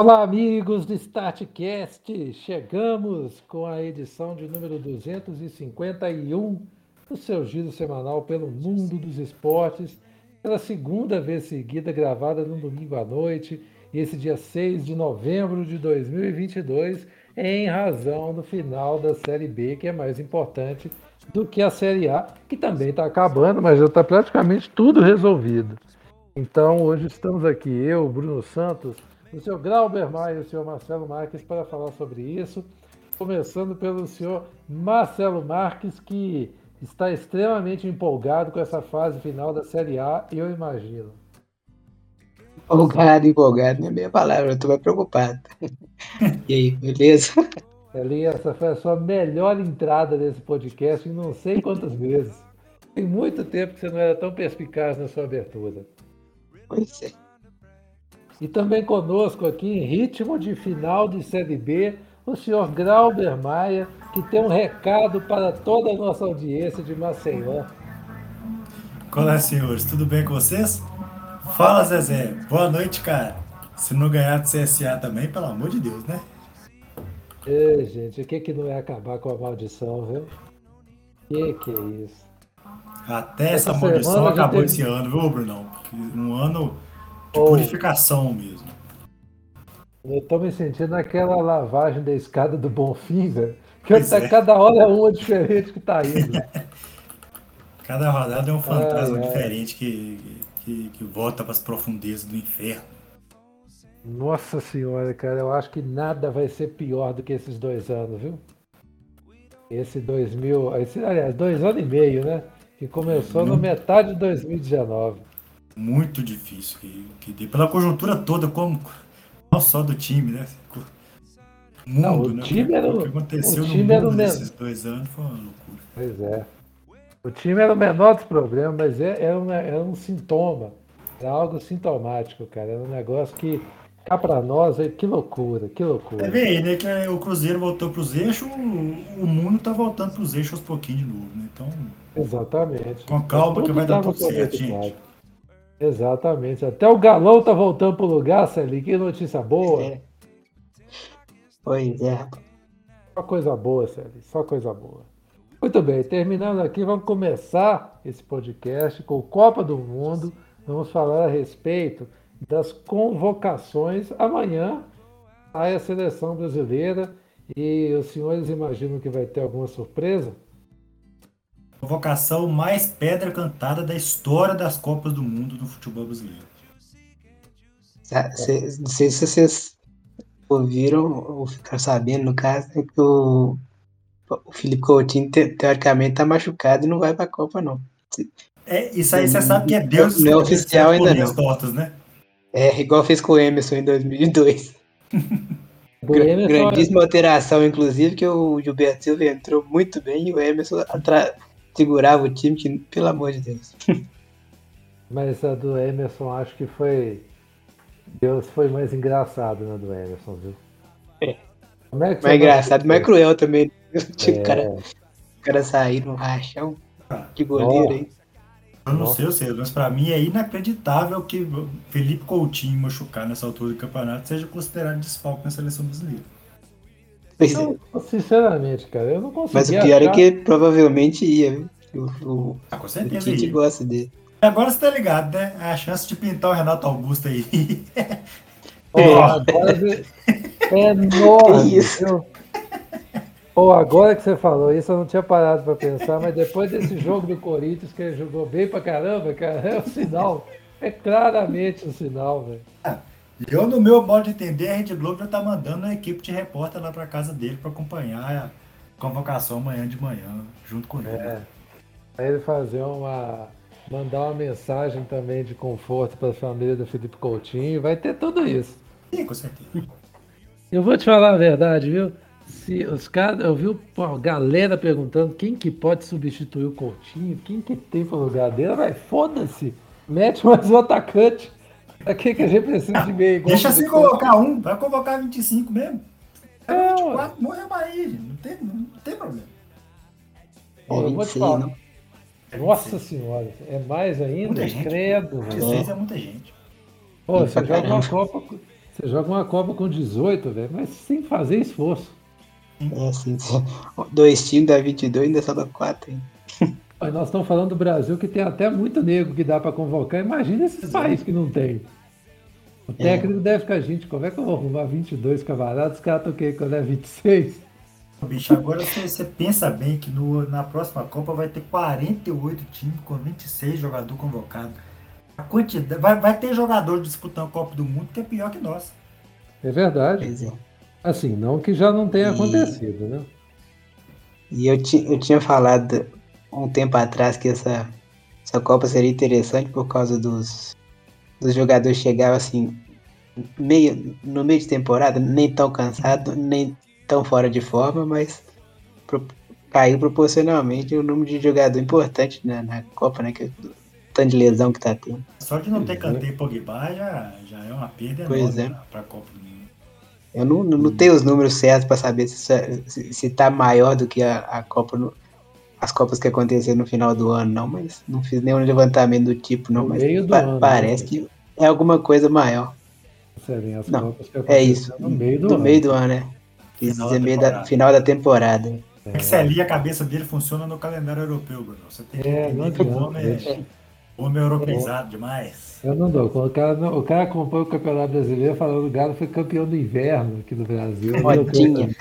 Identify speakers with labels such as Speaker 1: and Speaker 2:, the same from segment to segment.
Speaker 1: Olá, amigos do StartCast! Chegamos com a edição de número 251 do seu giro semanal pelo mundo dos esportes, pela segunda vez seguida, gravada no domingo à noite, esse dia 6 de novembro de 2022, em razão do final da Série B, que é mais importante do que a Série A, que também está acabando, mas já está praticamente tudo resolvido. Então, hoje estamos aqui, eu, Bruno Santos, o senhor Grauber Maia e o senhor Marcelo Marques para falar sobre isso. Começando pelo senhor Marcelo Marques, que está extremamente empolgado com essa fase final da Série A, eu imagino.
Speaker 2: Empolgado, empolgado, não é meia palavra, eu estou mais preocupado. e aí, beleza?
Speaker 1: Ali, essa foi a sua melhor entrada nesse podcast em não sei quantas vezes. Tem muito tempo que você não era tão perspicaz na sua abertura.
Speaker 2: Pois é.
Speaker 1: E também conosco aqui, em ritmo de final de Série B, o senhor Grauber Maia, que tem um recado para toda a nossa audiência de Maceió.
Speaker 3: Olá, senhores, tudo bem com vocês? Fala, Zezé. Boa noite, cara. Se não ganhar do CSA também, pelo amor de Deus, né?
Speaker 1: Ei, gente, o que que não é acabar com a maldição, viu? Que que é isso?
Speaker 3: Até essa, essa maldição acabou teve... esse ano, viu, Brunão? Um ano de oh. purificação mesmo.
Speaker 1: Eu tô me sentindo naquela lavagem da escada do Bonfim, velho. Que é. cada hora é uma diferente que tá indo.
Speaker 3: cada rodada é um fantasma diferente. Que, que, que volta para as profundezas do inferno.
Speaker 1: Nossa senhora, cara, eu acho que nada vai ser pior do que esses dois anos, viu? Esse 2000, esse, aliás, dois anos e meio, né? Que começou na metade de 2019
Speaker 3: muito difícil. Que, que pela conjuntura toda, como não só do time, né?
Speaker 1: Mundo, não, o
Speaker 3: né?
Speaker 1: time era,
Speaker 3: o que aconteceu
Speaker 1: o
Speaker 3: time no mundo nesses dois anos foi uma loucura.
Speaker 1: Pois é. O time era o menor dos problemas, mas é, era, um, era um sintoma. Era algo sintomático, cara. Era um negócio que cá para nós, que loucura, que loucura.
Speaker 3: É bem, né? Que o Cruzeiro voltou para os eixos, o, mundo tá voltando para os eixos aos pouquinhos de novo, né? Então.
Speaker 1: Exatamente.
Speaker 3: Com calma que vai dar tudo certo, gente.
Speaker 1: Exatamente. Até o galão tá voltando pro lugar, Celi. Que notícia boa. É.
Speaker 2: Pois é.
Speaker 1: Só coisa boa, Celi. Só coisa boa. Muito bem, terminando aqui, vamos começar esse podcast com o Copa do Mundo. Vamos falar a respeito das convocações. Amanhã sai a seleção brasileira e os senhores imaginam que vai ter alguma surpresa?
Speaker 3: Convocação mais pedra cantada da história das Copas do Mundo no futebol brasileiro.
Speaker 2: Não sei se vocês ouviram ou ficaram sabendo, no caso, é que o, o Felipe Coutinho, te, teoricamente, tá machucado e não vai pra Copa, não.
Speaker 3: É, isso aí você sabe que é Deus.
Speaker 2: Não é oficial ainda não.
Speaker 3: Tortas, né?
Speaker 2: É, igual fez com o Emerson em 2002. Grandíssima alteração, inclusive, que o Gilberto Silva entrou muito bem e o Emerson segurava o time, que, pelo amor de Deus.
Speaker 1: Mas a do Emerson acho que foi. Deus foi mais engraçado na do Emerson, viu?
Speaker 2: É. Como é que mais engraçado, mais cruel também. Tipo, é. o, cara, o cara sair no rachão de goleiro aí.
Speaker 3: Eu não sei, eu sei, mas pra mim é inacreditável que Felipe Coutinho machucar nessa altura do campeonato seja considerado desfalque na seleção brasileira.
Speaker 1: Não, sinceramente, cara, eu não consigo.
Speaker 2: Mas o pior achar... é que provavelmente ia, viu? O, o,
Speaker 3: ah, com certeza.
Speaker 2: O gosta dele.
Speaker 3: Agora você tá ligado, né? A chance de pintar o Renato Augusto aí.
Speaker 1: oh, agora é enorme. Isso. Pô, agora que você falou isso, eu não tinha parado para pensar, mas depois desse jogo do Corinthians, que ele jogou bem pra caramba, cara, é um sinal. É claramente um sinal, velho.
Speaker 3: Eu, no meu modo de entender, a Rede Globo já tá mandando a equipe de repórter lá pra casa dele para acompanhar a convocação amanhã de manhã, junto com ele. É.
Speaker 1: Aí ele fazer uma. mandar uma mensagem também de conforto para a família do Felipe Coutinho. Vai ter tudo isso.
Speaker 3: Sim, com certeza.
Speaker 1: Eu vou te falar a verdade, viu? Se os caras, eu vi a galera perguntando quem que pode substituir o Coutinho, quem que tem para lugar dele, vai, foda-se, mete mais um atacante. Pra que, que a gente precisa de meio?
Speaker 3: Deixa se colocar um, vai convocar 25 mesmo. É, 24, morreu aí, não tem, não tem problema.
Speaker 1: eu vou te falar. Nossa senhora, é mais ainda?
Speaker 3: Muita gente.
Speaker 1: Credo.
Speaker 3: 16 é muita gente.
Speaker 1: Pô, você joga uma Copa. Você joga uma Copa com 18, velho, mas sem fazer esforço.
Speaker 2: É assim, dois times da 22 ainda sobra quatro, hein?
Speaker 1: Mas nós estamos falando do Brasil que tem até muito nego que dá para convocar. Imagina esses países que não tem. O técnico é. deve ficar, gente, como é que eu vou arrumar 22 camaradas? Os caras estão querendo quando é 26?
Speaker 3: Bicho, agora você, você pensa bem que no, na próxima Copa vai ter 48 times com 26 jogadores convocados. A quantidade, vai, vai ter jogador disputando a Copa do Mundo que é pior que nós.
Speaker 1: É verdade. É. Assim, não que já não tenha e... acontecido, né?
Speaker 2: E eu, ti, eu tinha falado um tempo atrás que essa, essa Copa seria interessante por causa dos, dos jogadores chegavam assim, meio, no meio de temporada, nem tão cansado, nem tão fora de forma, mas pro, caiu proporcionalmente o número de jogador importante na, na Copa, né? Que, tanto de lesão que tá tendo.
Speaker 3: Só de não ter Kanté e Pogba já, já é uma perda pois enorme é. pra Copa do Mundo.
Speaker 2: Eu não, não, tenho os números certos para saber se, se, se tá maior do que a, a Copa no, as Copas que aconteceram no final do ano, não, mas não fiz nenhum levantamento do tipo, não, no mas pa ano, parece né? que é alguma coisa maior.
Speaker 1: Sério,
Speaker 2: não, é isso. No meio do, do ano. meio do ano, né? Quis dizer meio da, final da temporada.
Speaker 3: É. que se ali a cabeça dele funciona no calendário europeu, Bruno. Você tem que
Speaker 1: é,
Speaker 3: entender que o homem é, homem é europeizado demais.
Speaker 1: Eu não dou. O cara, o cara acompanha o Campeonato Brasileiro falando que o Galo foi campeão do inverno aqui no Brasil.
Speaker 2: Modinha.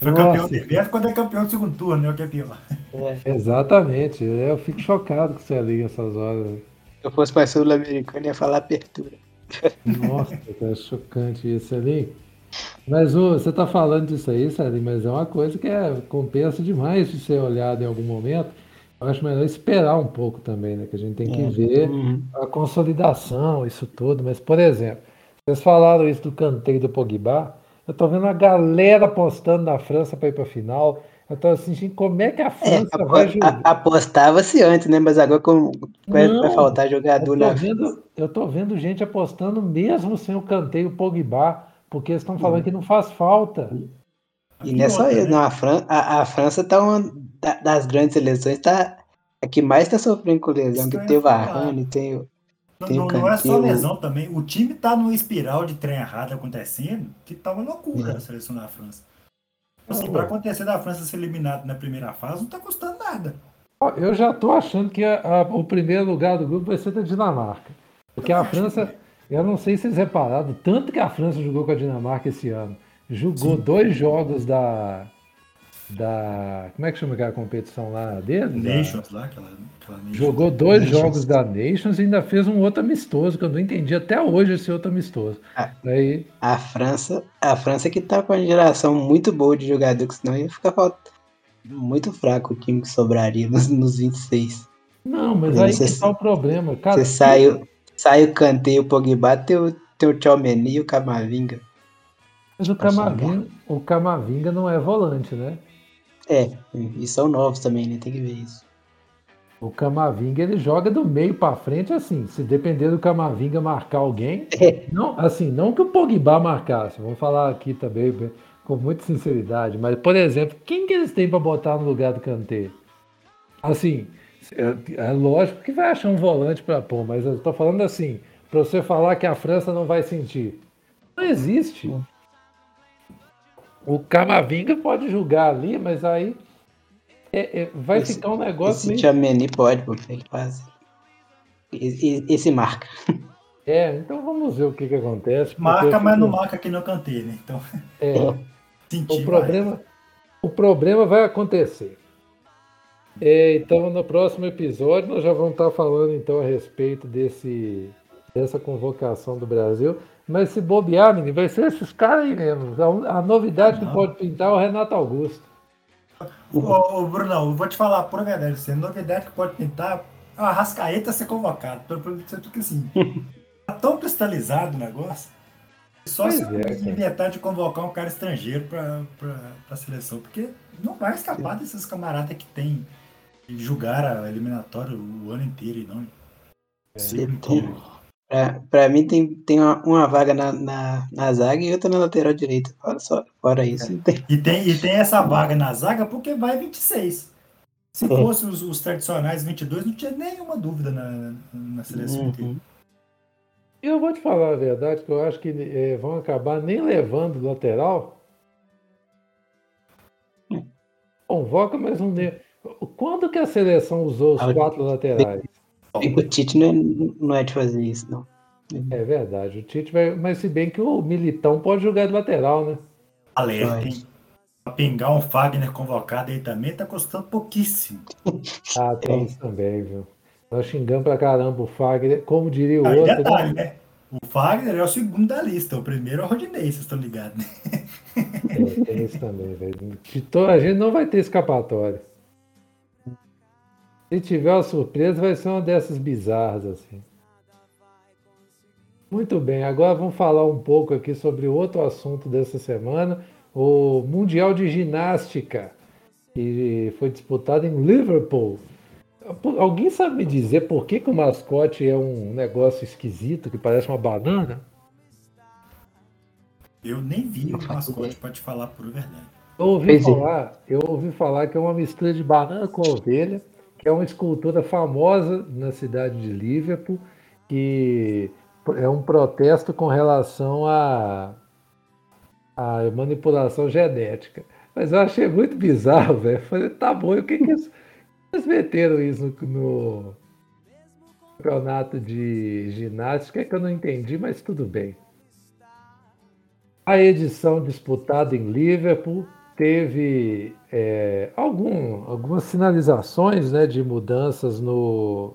Speaker 3: Foi Nossa. campeão do inverno quando é campeão do segundo turno, né? O campeão.
Speaker 1: É. Exatamente. Eu fico chocado com você ali essas horas.
Speaker 2: Se eu fosse para sul-americano, ia falar abertura.
Speaker 1: Nossa, é chocante isso ali. Mas ô, você está falando disso aí, Sérgio, mas é uma coisa que é, compensa demais de ser olhado em algum momento. Eu acho melhor esperar um pouco também, né? Que a gente tem que é. ver uhum. a consolidação, isso tudo. Mas, por exemplo, vocês falaram isso do canteiro do Pogba. Eu tô vendo a galera apostando na França para ir para a final. Eu tô assim, como é que a é, França é, vai jogar?
Speaker 2: Apostava-se antes, né? Mas agora como vai, Não, vai faltar jogador
Speaker 1: eu tô na vendo, Eu tô vendo gente apostando mesmo sem o canteiro Pogba, porque eles estão falando uhum. que não faz falta.
Speaker 2: E não é só isso, não. A, Fran a, a França tá uma das grandes seleções, tá a que mais tá sofrendo com lesão, que tem o Varane, tem o.
Speaker 3: Tem não, não é só lesão também. O time tá numa espiral de trem errado acontecendo, que tá uma loucura é. a seleção da França. Assim, para acontecer da França ser eliminada na primeira fase, não tá custando nada.
Speaker 1: Eu já tô achando que a, a, o primeiro lugar do grupo vai ser da Dinamarca. Porque a França, eu não sei se vocês repararam, tanto que a França jogou com a Dinamarca esse ano. Jogou Sim. dois jogos da. Da. Como é que chama aquela competição lá dele?
Speaker 3: Nations lá, aquela,
Speaker 1: aquela Nations. Jogou dois Nations. jogos da Nations e ainda fez um outro amistoso, que eu não entendi até hoje esse outro amistoso.
Speaker 2: A, Aí... a França, a França que tá com uma geração muito boa de jogadores, senão ia ficar muito fraco o time que sobraria nos, nos 26.
Speaker 1: Não, mas aí você, que tá o problema.
Speaker 2: Cara, você saiu, saiu o Kanté, o Pogba, tem o, tem o Tchouameni e o Camavinga.
Speaker 1: Mas o Camavinga, o Camavinga não é volante, né?
Speaker 2: É, e são novos também, né? Tem que ver isso.
Speaker 1: O Camavinga ele joga do meio para frente assim. Se depender do Camavinga marcar alguém, é. não, assim, não que o Pogba marcasse. Vamos falar aqui também com muita sinceridade, mas por exemplo, quem que eles têm para botar no lugar do Kanté? Assim, é, é, lógico que vai achar um volante para pôr, mas eu estou falando assim, para você falar que a França não vai sentir. Não existe. O Camavinga pode julgar ali, mas aí é, é, vai esse, ficar um negócio.
Speaker 2: Esse meio... pode, porque ele faz. Esse, esse marca.
Speaker 1: É, então vamos ver o que, que acontece.
Speaker 3: Marca, mas não marca que não cantei, né? Então.
Speaker 1: É. o, problema, o problema vai acontecer. É, então, no próximo episódio, nós já vamos estar falando então a respeito desse, dessa convocação do Brasil. Mas se bobear, menino, vai ser esses caras aí mesmo. A, novidade que pode pintar é o Renato Augusto.
Speaker 3: Ô, ô Brunão, eu vou te falar por verdade. Assim, a novidade que pode pintar é o Arrascaeta ser convocado. Porque assim, tá tão cristalizado o negócio. Só pois se é, inventar de convocar um cara estrangeiro para a seleção. Porque não vai escapar desses camaradas que tem julgar a eliminatória o ano inteiro e não.
Speaker 2: É, Pra, pra mim tem, tem uma, uma vaga na, na, na, zaga e outra na lateral direita. Fora, só, fora isso.
Speaker 3: Tem. E, tem, e tem essa vaga na zaga porque vai 26. Se é. fosse os, os, tradicionais 22, não tinha nenhuma dúvida na, na seleção uhum. inteira.
Speaker 1: Eu vou te falar a verdade, que eu acho que é, vão acabar nem levando lateral. Convoca, mas não. Quando que a seleção usou os quatro laterais?
Speaker 2: O Tite não é, não é de fazer isso, não.
Speaker 1: É verdade. O Tite vai. Mas se bem que o Militão pode jogar de lateral, né?
Speaker 3: Alerta, hein? Pra pingar um Fagner convocado aí também tá custando pouquíssimo.
Speaker 1: Ah, tem isso também, viu? Nós xingamos pra caramba o Fagner, como diria o aí outro.
Speaker 3: Detalhe, né? O Fagner é o segundo da lista, o primeiro é o Rodinei, vocês estão ligados, né?
Speaker 1: É, tem isso também, velho. A gente não vai ter escapatória. Se tiver uma surpresa, vai ser uma dessas bizarras, assim. Muito bem, agora vamos falar um pouco aqui sobre outro assunto dessa semana, o Mundial de Ginástica, que foi disputado em Liverpool. Alguém sabe me dizer por que, que o mascote é um negócio esquisito, que parece uma banana?
Speaker 3: Eu nem vi o mascote, pode falar por verdade.
Speaker 1: Eu ouvi, falar, eu ouvi falar que é uma mistura de banana com ovelha, é uma escultura famosa na cidade de Liverpool, que é um protesto com relação à, à manipulação genética. Mas eu achei muito bizarro, velho. Falei, tá bom, o que que eles, eles meteram isso no, no campeonato de ginástica? É que eu não entendi, mas tudo bem. A edição disputada em Liverpool teve é, algum, algumas sinalizações né, de mudanças no,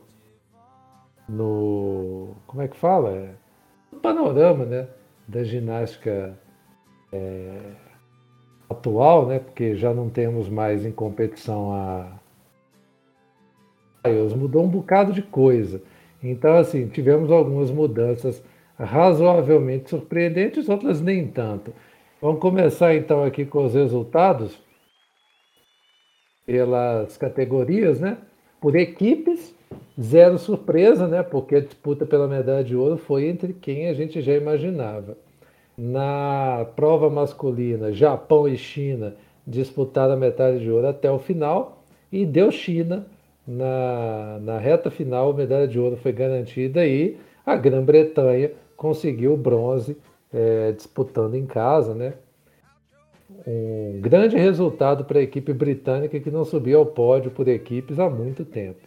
Speaker 1: no. Como é que fala? No panorama né, da ginástica é, atual, né, porque já não temos mais em competição a. Mudou um bocado de coisa. Então, assim, tivemos algumas mudanças razoavelmente surpreendentes, outras nem tanto. Vamos começar então aqui com os resultados pelas categorias, né? Por equipes, zero surpresa, né? Porque a disputa pela medalha de ouro foi entre quem a gente já imaginava. Na prova masculina, Japão e China disputaram a medalha de ouro até o final e deu China na, na reta final, a medalha de ouro foi garantida e a Grã-Bretanha conseguiu o bronze é, disputando em casa, né? Um grande resultado para a equipe britânica que não subia ao pódio por equipes há muito tempo.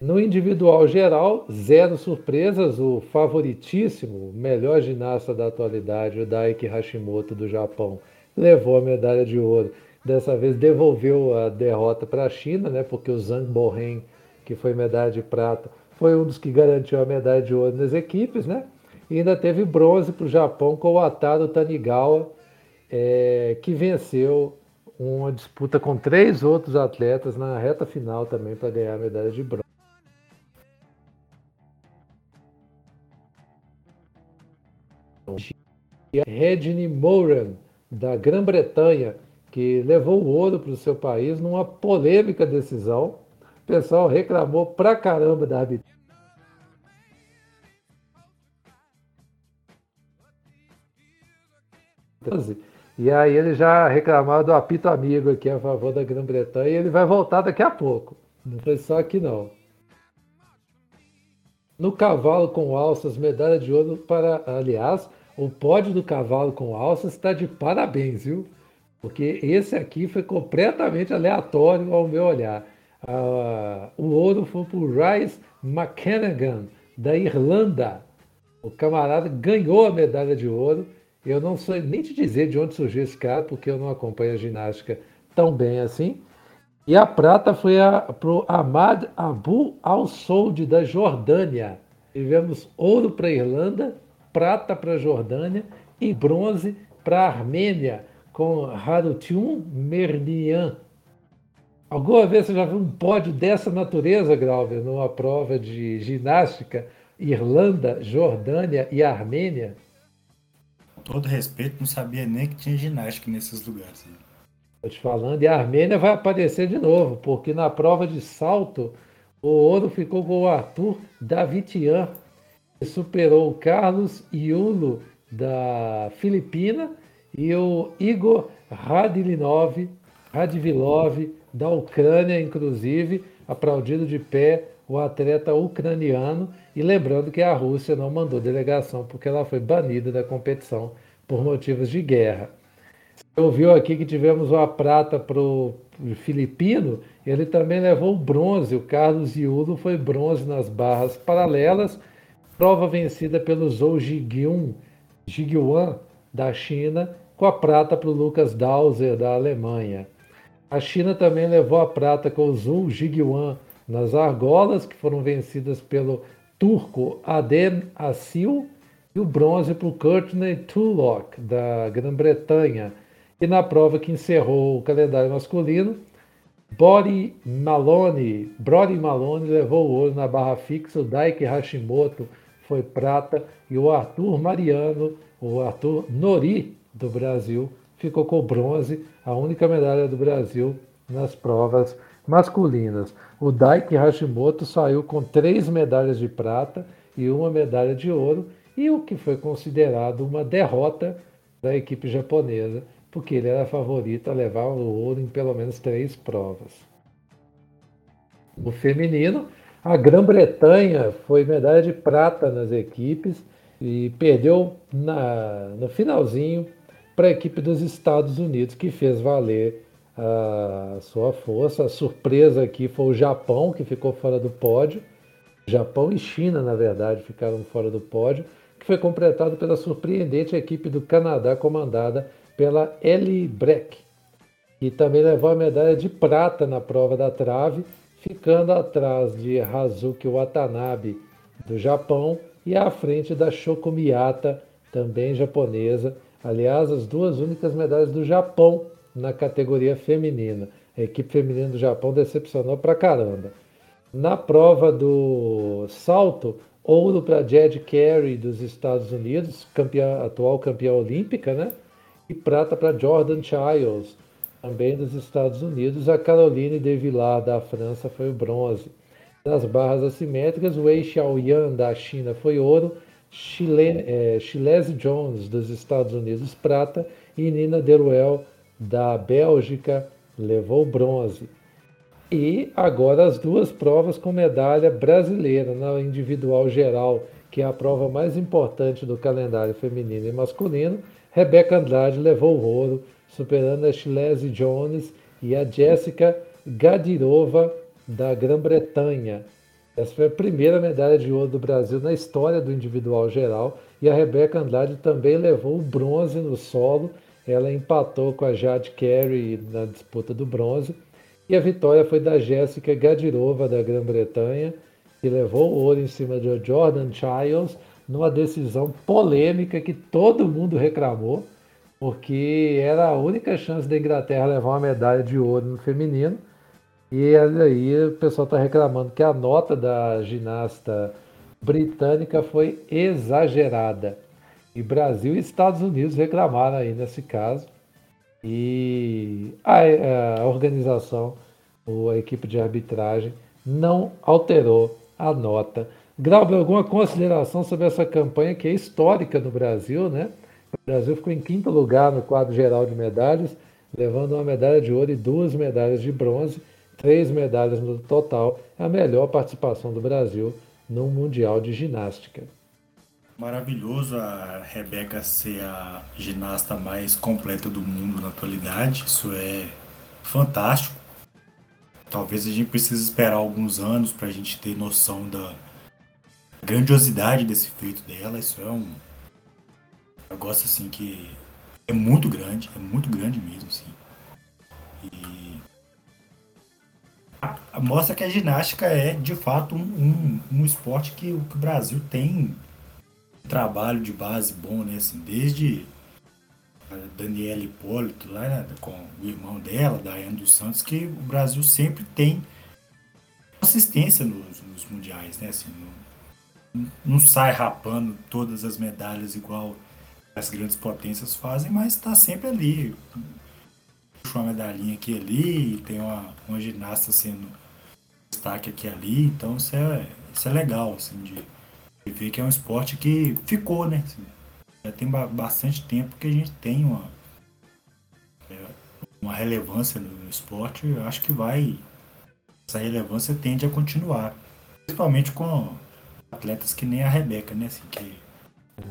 Speaker 1: No individual geral, zero surpresas, o favoritíssimo, melhor ginasta da atualidade, o Daiki Hashimoto do Japão, levou a medalha de ouro. Dessa vez devolveu a derrota para a China, né, porque o Zhang Bohen, que foi medalha de prata, foi um dos que garantiu a medalha de ouro nas equipes, né? E ainda teve bronze para o Japão com o Ataro Tanigawa, é, que venceu uma disputa com três outros atletas na reta final também para ganhar a medalha de bronze. Redney Moran, da Grã-Bretanha, que levou o ouro para o seu país numa polêmica decisão. O pessoal reclamou pra caramba da arbitragem E aí ele já reclamou do apito amigo aqui a favor da Grã-Bretanha e ele vai voltar daqui a pouco. Não foi só aqui não. No cavalo com alças, medalha de ouro para. Aliás, o pódio do cavalo com alças está de parabéns, viu? Porque esse aqui foi completamente aleatório ao meu olhar. Ah, o ouro foi para o Rice McCannagan, da Irlanda. O camarada ganhou a medalha de ouro eu não sei nem te dizer de onde surgiu esse cara, porque eu não acompanho a ginástica tão bem assim. E a prata foi para o Ahmad Abu Al-Soud, da Jordânia. Tivemos ouro para a Irlanda, prata para a Jordânia e bronze para a Armênia, com Harutiun Mernian. Alguma vez você já viu um pódio dessa natureza, Grauber, numa prova de ginástica? Irlanda, Jordânia e Armênia?
Speaker 3: Todo respeito, não sabia nem que tinha ginástica nesses lugares.
Speaker 1: Estou te falando, e a Armênia vai aparecer de novo, porque na prova de salto, o ouro ficou com o Arthur Davitian, que superou o Carlos Iulo da Filipina e o Igor Radilinov, Radvilov da Ucrânia, inclusive, aplaudido de pé o atleta ucraniano. E lembrando que a Rússia não mandou delegação porque ela foi banida da competição por motivos de guerra. Você ouviu aqui que tivemos uma prata para o filipino, ele também levou o bronze. O Carlos Iulo foi bronze nas barras paralelas, prova vencida pelo Zhou Jigyun, Jiguan da China, com a prata para o Lucas Dauser da Alemanha. A China também levou a prata com o Zhou Jigyuan nas argolas, que foram vencidas pelo turco Adem Assil, e o bronze para o Courtney Tulloch, da Grã-Bretanha. E na prova que encerrou o calendário masculino, Body Malone, Brody Malone levou o ouro na barra fixa, o Daiki Hashimoto foi prata e o Arthur Mariano, o Arthur Nori do Brasil, ficou com bronze, a única medalha do Brasil nas provas masculinas. O Daiki Hashimoto saiu com três medalhas de prata e uma medalha de ouro, e o que foi considerado uma derrota da equipe japonesa, porque ele era favorito a levar o ouro em pelo menos três provas. No feminino, a Grã-Bretanha foi medalha de prata nas equipes e perdeu na, no finalzinho para a equipe dos Estados Unidos, que fez valer a sua força. A surpresa aqui foi o Japão, que ficou fora do pódio. Japão e China, na verdade, ficaram fora do pódio, que foi completado pela surpreendente equipe do Canadá, comandada pela Ellie Breck, que também levou a medalha de prata na prova da trave, ficando atrás de Hazuki Watanabe do Japão e à frente da Shoko Miyata, também japonesa. Aliás, as duas únicas medalhas do Japão na categoria feminina. A equipe feminina do Japão decepcionou pra caramba. Na prova do salto, ouro para Jed Carey dos Estados Unidos, campeã, atual campeã olímpica, né? e prata para Jordan Childs, também dos Estados Unidos. A Caroline de Villar, da França, foi o bronze. Das barras assimétricas, Wei Xiaoyan, da China, foi ouro. Chile, é, Jones, dos Estados Unidos, prata. E Nina Deruel, da Bélgica, levou bronze. E agora as duas provas com medalha brasileira na individual geral, que é a prova mais importante do calendário feminino e masculino. Rebeca Andrade levou o ouro, superando a Shilese Jones e a Jessica Gadirova da Grã-Bretanha. Essa foi a primeira medalha de ouro do Brasil na história do individual geral e a Rebeca Andrade também levou o bronze no solo. Ela empatou com a Jade Carey na disputa do bronze. E a vitória foi da Jéssica Gadirova da Grã-Bretanha, que levou o ouro em cima de Jordan Childs numa decisão polêmica que todo mundo reclamou, porque era a única chance da Inglaterra levar uma medalha de ouro no feminino. E aí o pessoal está reclamando que a nota da ginasta britânica foi exagerada. E Brasil e Estados Unidos reclamaram aí nesse caso. E a, a organização, a equipe de arbitragem, não alterou a nota Grauber, alguma consideração sobre essa campanha que é histórica no Brasil, né? O Brasil ficou em quinto lugar no quadro geral de medalhas, levando uma medalha de ouro e duas medalhas de bronze, três medalhas no total. É a melhor participação do Brasil no Mundial de Ginástica.
Speaker 3: Maravilhoso a Rebeca ser a ginasta mais completa do mundo na atualidade. Isso é fantástico. Talvez a gente precise esperar alguns anos para a gente ter noção da, grandiosidade desse feito dela, isso é um negócio assim que é muito grande, é muito grande mesmo, assim. E mostra que a ginástica é de fato um, um, um esporte que o, Brasil tem trabalho de base bom, né? Assim, desde a Daniela Hipólito, lá né, com o irmão dela, Daiane dos Santos, que o Brasil sempre tem assistência nos, nos mundiais, né? Assim, no, não sai rapando todas as medalhas igual as grandes potências fazem, mas está sempre ali. Puxa uma medalhinha aqui ali, tem uma, uma ginasta sendo destaque aqui ali, então isso é, isso é legal, assim, de, de ver que é um esporte que ficou, né? Já tem bastante tempo que a gente tem uma, é, uma relevância no esporte, eu acho que vai. Essa relevância tende a continuar. Principalmente com atletas que nem a Rebeca, né? Assim, que é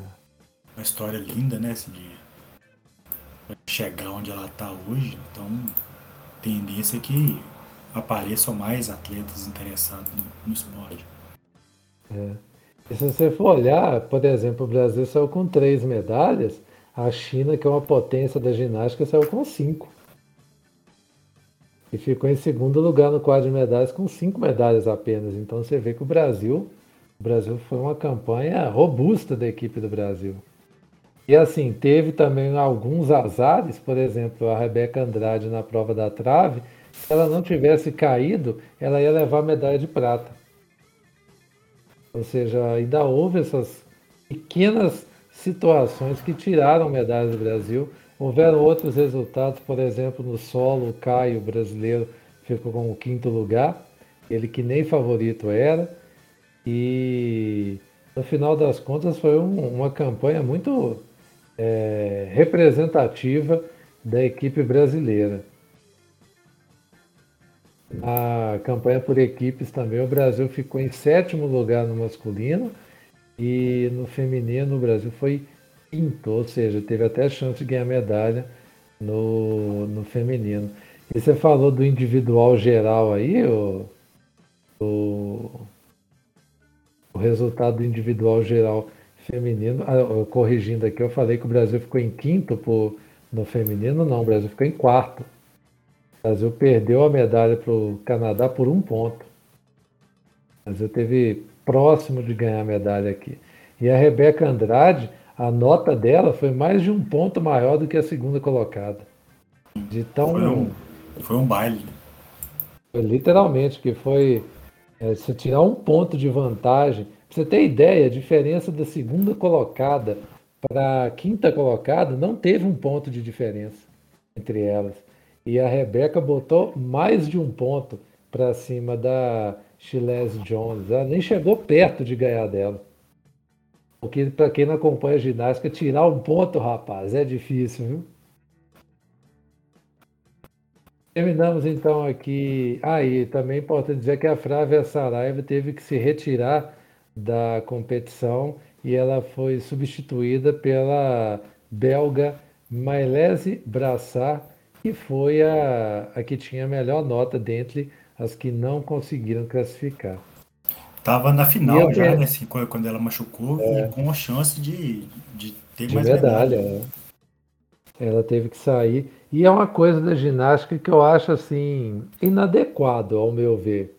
Speaker 3: uma história linda, né? Assim, de chegar onde ela está hoje. Então, tendência é que apareçam mais atletas interessados no, no esporte.
Speaker 1: É. E se você for olhar, por exemplo, o Brasil saiu com três medalhas, a China, que é uma potência da ginástica, saiu com cinco. E ficou em segundo lugar no quadro de medalhas com cinco medalhas apenas. Então você vê que o Brasil, o Brasil foi uma campanha robusta da equipe do Brasil. E assim, teve também alguns azares, por exemplo, a Rebeca Andrade na prova da trave, se ela não tivesse caído, ela ia levar a medalha de prata. Ou seja, ainda houve essas pequenas situações que tiraram medalhas do Brasil. Houveram outros resultados, por exemplo, no solo, o Caio brasileiro ficou com o quinto lugar, ele que nem favorito era. E no final das contas foi um, uma campanha muito é, representativa da equipe brasileira. A campanha por equipes também, o Brasil ficou em sétimo lugar no masculino e no feminino o Brasil foi quinto, ou seja, teve até chance de ganhar medalha no, no feminino. E você falou do individual geral aí, o, o, o resultado individual geral feminino. Ah, corrigindo aqui, eu falei que o Brasil ficou em quinto por, no feminino, não, o Brasil ficou em quarto. O Brasil perdeu a medalha para o Canadá por um ponto. O Brasil teve próximo de ganhar a medalha aqui. E a Rebeca Andrade, a nota dela foi mais de um ponto maior do que a segunda colocada. De tão...
Speaker 3: Foi um, foi um baile.
Speaker 1: Foi literalmente, que foi. É, se tirar um ponto de vantagem. Pra você ter ideia, a diferença da segunda colocada para a quinta colocada não teve um ponto de diferença entre elas. E a Rebeca botou mais de um ponto para cima da Chilese Jones. Ela nem chegou perto de ganhar dela. Porque para quem não acompanha a ginástica, tirar um ponto, rapaz, é difícil, viu? Terminamos então aqui. Aí, ah, também é importante dizer que a Flávia Saraiva teve que se retirar da competição e ela foi substituída pela belga Mailese Brassard, que foi a, a que tinha a melhor nota dentre as que não conseguiram classificar.
Speaker 3: Tava na final já, né? Assim, quando ela machucou, é. com a chance de, de ter
Speaker 1: de
Speaker 3: mais
Speaker 1: medalha. medalha. É. Ela teve que sair. E é uma coisa da ginástica que eu acho assim inadequado, ao meu ver.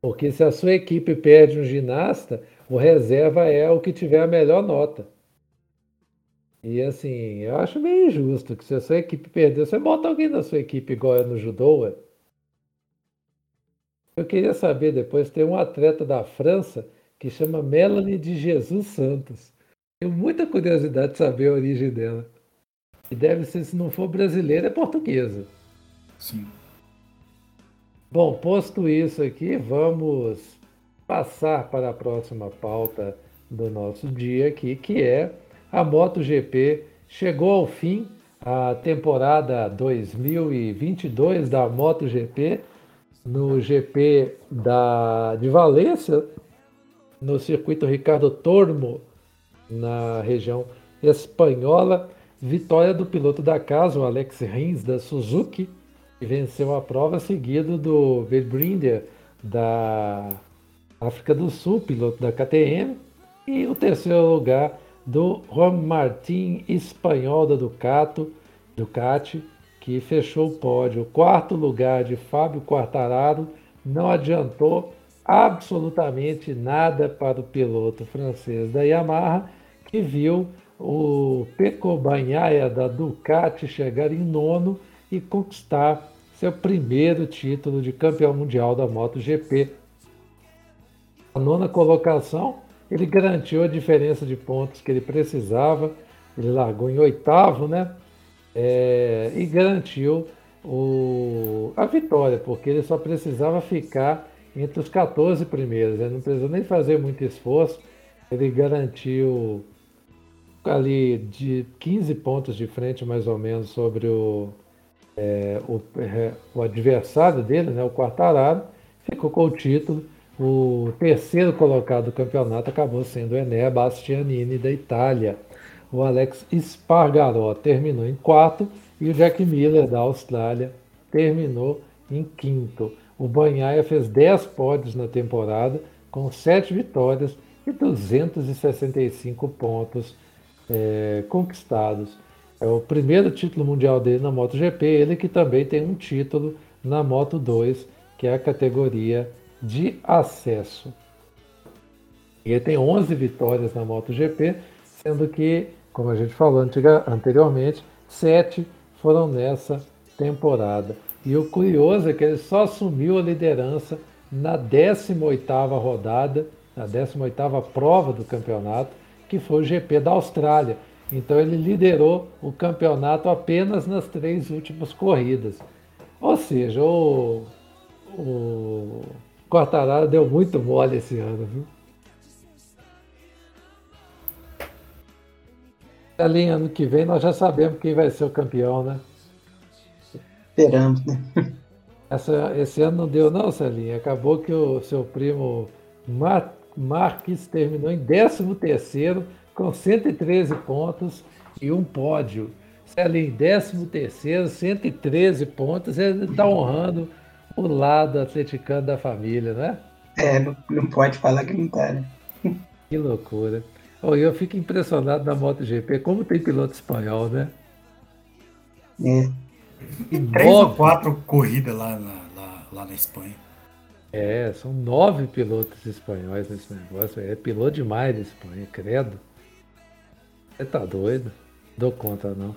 Speaker 1: Porque se a sua equipe perde um ginasta, o reserva é o que tiver a melhor nota. E assim, eu acho meio injusto que se a sua equipe perder, você bota alguém da sua equipe igual é no judô, ué. Eu queria saber depois, tem um atleta da França que chama Melanie de Jesus Santos. Tenho muita curiosidade de saber a origem dela. E deve ser, se não for brasileira, é portuguesa.
Speaker 3: Sim.
Speaker 1: Bom, posto isso aqui, vamos passar para a próxima pauta do nosso dia aqui, que é a MotoGP chegou ao fim, a temporada 2022 da MotoGP, no GP da, de Valência, no circuito Ricardo Tormo, na região espanhola. Vitória do piloto da casa, o Alex Rins, da Suzuki, que venceu a prova, seguido do Verbrinder, da África do Sul, piloto da KTM. E o terceiro lugar do Juan Martín, espanhol da Ducato, Ducati, que fechou o pódio. O quarto lugar de Fábio Quartararo não adiantou absolutamente nada para o piloto francês da Yamaha, que viu o Pecco Bagnaia da Ducati chegar em nono e conquistar seu primeiro título de campeão mundial da MotoGP. A nona colocação, ele garantiu a diferença de pontos que ele precisava, ele largou em oitavo, né? é, e garantiu o, a vitória, porque ele só precisava ficar entre os 14 primeiros, ele não precisou nem fazer muito esforço, ele garantiu ali de 15 pontos de frente mais ou menos sobre o, é, o, é, o, adversário dele, né, o Quartararo, ficou com o título, O terceiro colocado do campeonato acabou sendo o Enea Bastianini da Itália. O Alex Espargaró terminou em quarto e o Jack Miller da Austrália terminou em quinto. O Banhaia fez 10 pódios na temporada, com 7 vitórias e 265 pontos é, conquistados. É o primeiro título mundial dele na MotoGP, ele que também tem um título na Moto 2, que é a categoria de acesso. Ele tem 11 vitórias na MotoGP, sendo que, como a gente falou antiga, anteriormente, 7 foram nessa temporada. E o curioso é que ele só assumiu a liderança na 18ª rodada, na 18ª prova do campeonato, que foi o GP da Austrália. Então ele liderou o campeonato apenas nas três últimas corridas. Ou seja, o, o Quartararo deu muito mole esse ano, viu? Ali ano que vem nós já sabemos quem vai ser o campeão, né?
Speaker 2: Esperamos, né?
Speaker 1: Essa, esse ano não deu não, Celinha. Acabou que o seu primo Mar Marques terminou em 13 terceiro com 113 pontos e um pódio. Celinha, 13 terceiro, 113 pontos. Ele está honrando o lado atleticano da família, né?
Speaker 2: É, não, não pode falar que não tá, né?
Speaker 1: Que loucura. Oh, eu fico impressionado na MotoGP, como tem piloto espanhol, né?
Speaker 3: É. E três nove... ou quatro corridas lá na, lá, lá na Espanha.
Speaker 1: É, são nove pilotos espanhóis nesse negócio. É piloto demais na Espanha, credo. Você tá doido? Dou conta não.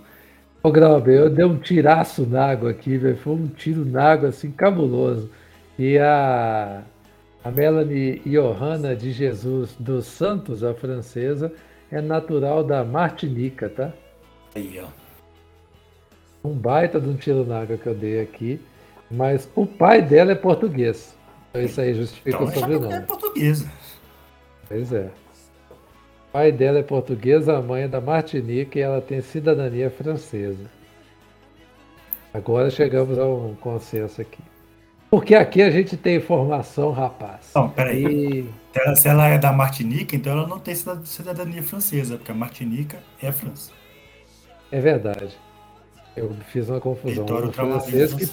Speaker 1: Ô Grauber, eu dei um tiraço na água aqui, velho. Foi um tiro na água assim cabuloso. E a, a Melanie Johanna de Jesus dos Santos, a francesa, é natural da Martinica, tá?
Speaker 3: Aí, ó
Speaker 1: um baita de um tiro na água que eu dei aqui, mas o pai dela é português. Então isso aí justifica então, o sobrenome. É
Speaker 3: portuguesa.
Speaker 1: Pois é. O pai dela é português, a mãe é da Martinica e ela tem cidadania francesa. Agora chegamos a um consenso aqui. Porque aqui a gente tem informação, rapaz.
Speaker 3: Não, peraí. E... Se ela é da Martinica, então ela não tem cidadania francesa, porque a Martinica é a França.
Speaker 1: É verdade. Eu fiz uma confusão. o francês que...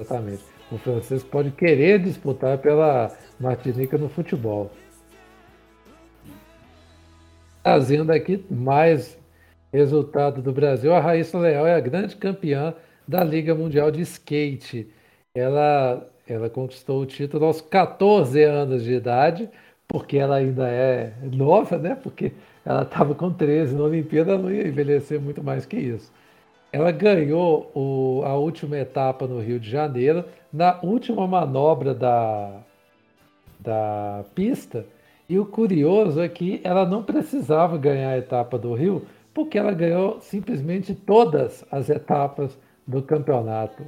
Speaker 1: Exatamente. O francês pode querer disputar pela Martinica no futebol. Trazendo aqui mais resultado do Brasil, a Raíssa Leal é a grande campeã da Liga Mundial de Skate. Ela, ela conquistou o título aos 14 anos de idade, porque ela ainda é nova, né? Porque ela estava com 13 na Olimpíada, não ia envelhecer muito mais que isso. Ela ganhou o, a última etapa no Rio de Janeiro, na última manobra da, da pista. E o curioso é que ela não precisava ganhar a etapa do Rio, porque ela ganhou simplesmente todas as etapas do campeonato.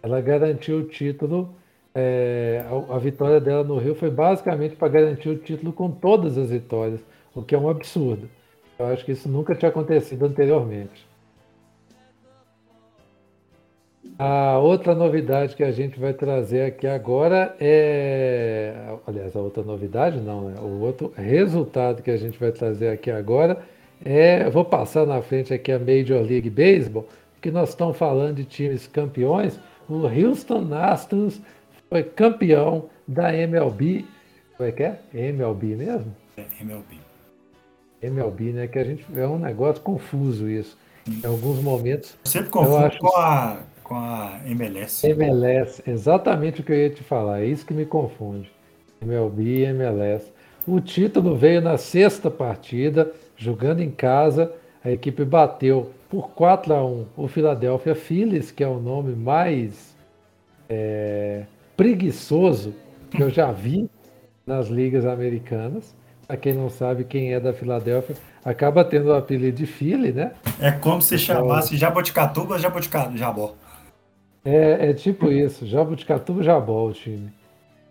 Speaker 1: Ela garantiu o título, é, a, a vitória dela no Rio foi basicamente para garantir o título com todas as vitórias, o que é um absurdo. Eu acho que isso nunca tinha acontecido anteriormente. A outra novidade que a gente vai trazer aqui agora é. Aliás, a outra novidade não, né? O outro resultado que a gente vai trazer aqui agora é. Vou passar na frente aqui a Major League Baseball, que nós estamos falando de times campeões. O Houston Astros foi campeão da MLB. Como é que é? MLB mesmo?
Speaker 3: É, MLB.
Speaker 1: MLB, né? Que a gente é um negócio confuso isso. Em alguns momentos.
Speaker 3: Sempre confundo acho... com a com a MLS.
Speaker 1: MLS, exatamente o que eu ia te falar, é isso que me confunde. MLB e MLS. O título veio na sexta partida, jogando em casa, a equipe bateu por 4 a 1 o Philadelphia Phillies, que é o nome mais é, preguiçoso que eu já vi nas ligas americanas. Para quem não sabe quem é da Filadélfia, acaba tendo o apelido de Philly, né?
Speaker 3: É como se então, chamasse Jaboticatuba ou Jaboticabó.
Speaker 1: É, é tipo isso, Jabuticatuba Jabol o time.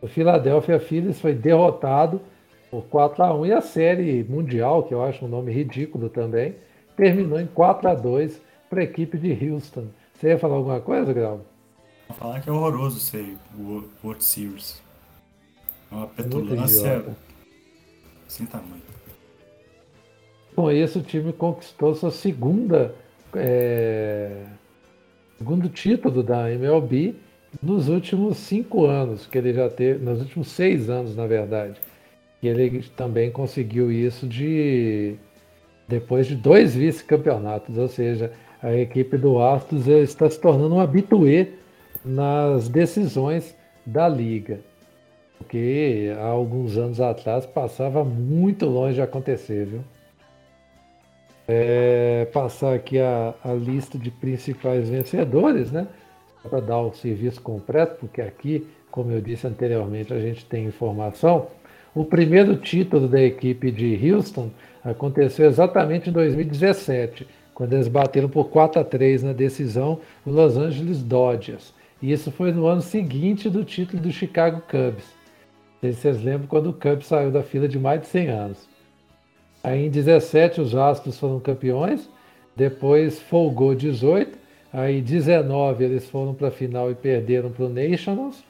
Speaker 1: O Philadelphia Phillies foi derrotado por 4 a 1 e a série mundial, que eu acho um nome ridículo também, terminou em 4 a 2 para a equipe de Houston. Você ia falar alguma coisa, Grau?
Speaker 3: Vou falar que é horroroso ser World Series. Uma petulância sem tamanho.
Speaker 1: Com isso, o time conquistou sua segunda é, segundo título da MLB nos últimos cinco anos, que ele já teve, nos últimos seis anos, na verdade. E ele também conseguiu isso de depois de dois vice-campeonatos, ou seja, a equipe do Astros está se tornando um habituê nas decisões da liga, porque há alguns anos atrás passava muito longe de acontecer, viu? É, passar aqui a, a lista de principais vencedores, né? Para dar o serviço completo, porque aqui, como eu disse anteriormente, a gente tem informação. O primeiro título da equipe de Houston aconteceu exatamente em 2017, quando eles bateram por 4 a 3 na decisão o Los Angeles Dodgers. E isso foi no ano seguinte do título do Chicago Cubs. Não sei se vocês lembram quando o Cubs saiu da fila de mais de 100 anos. Aí em 17 os Astros foram campeões, depois folgou 18, aí 19 eles foram para a final e perderam para o Nationals,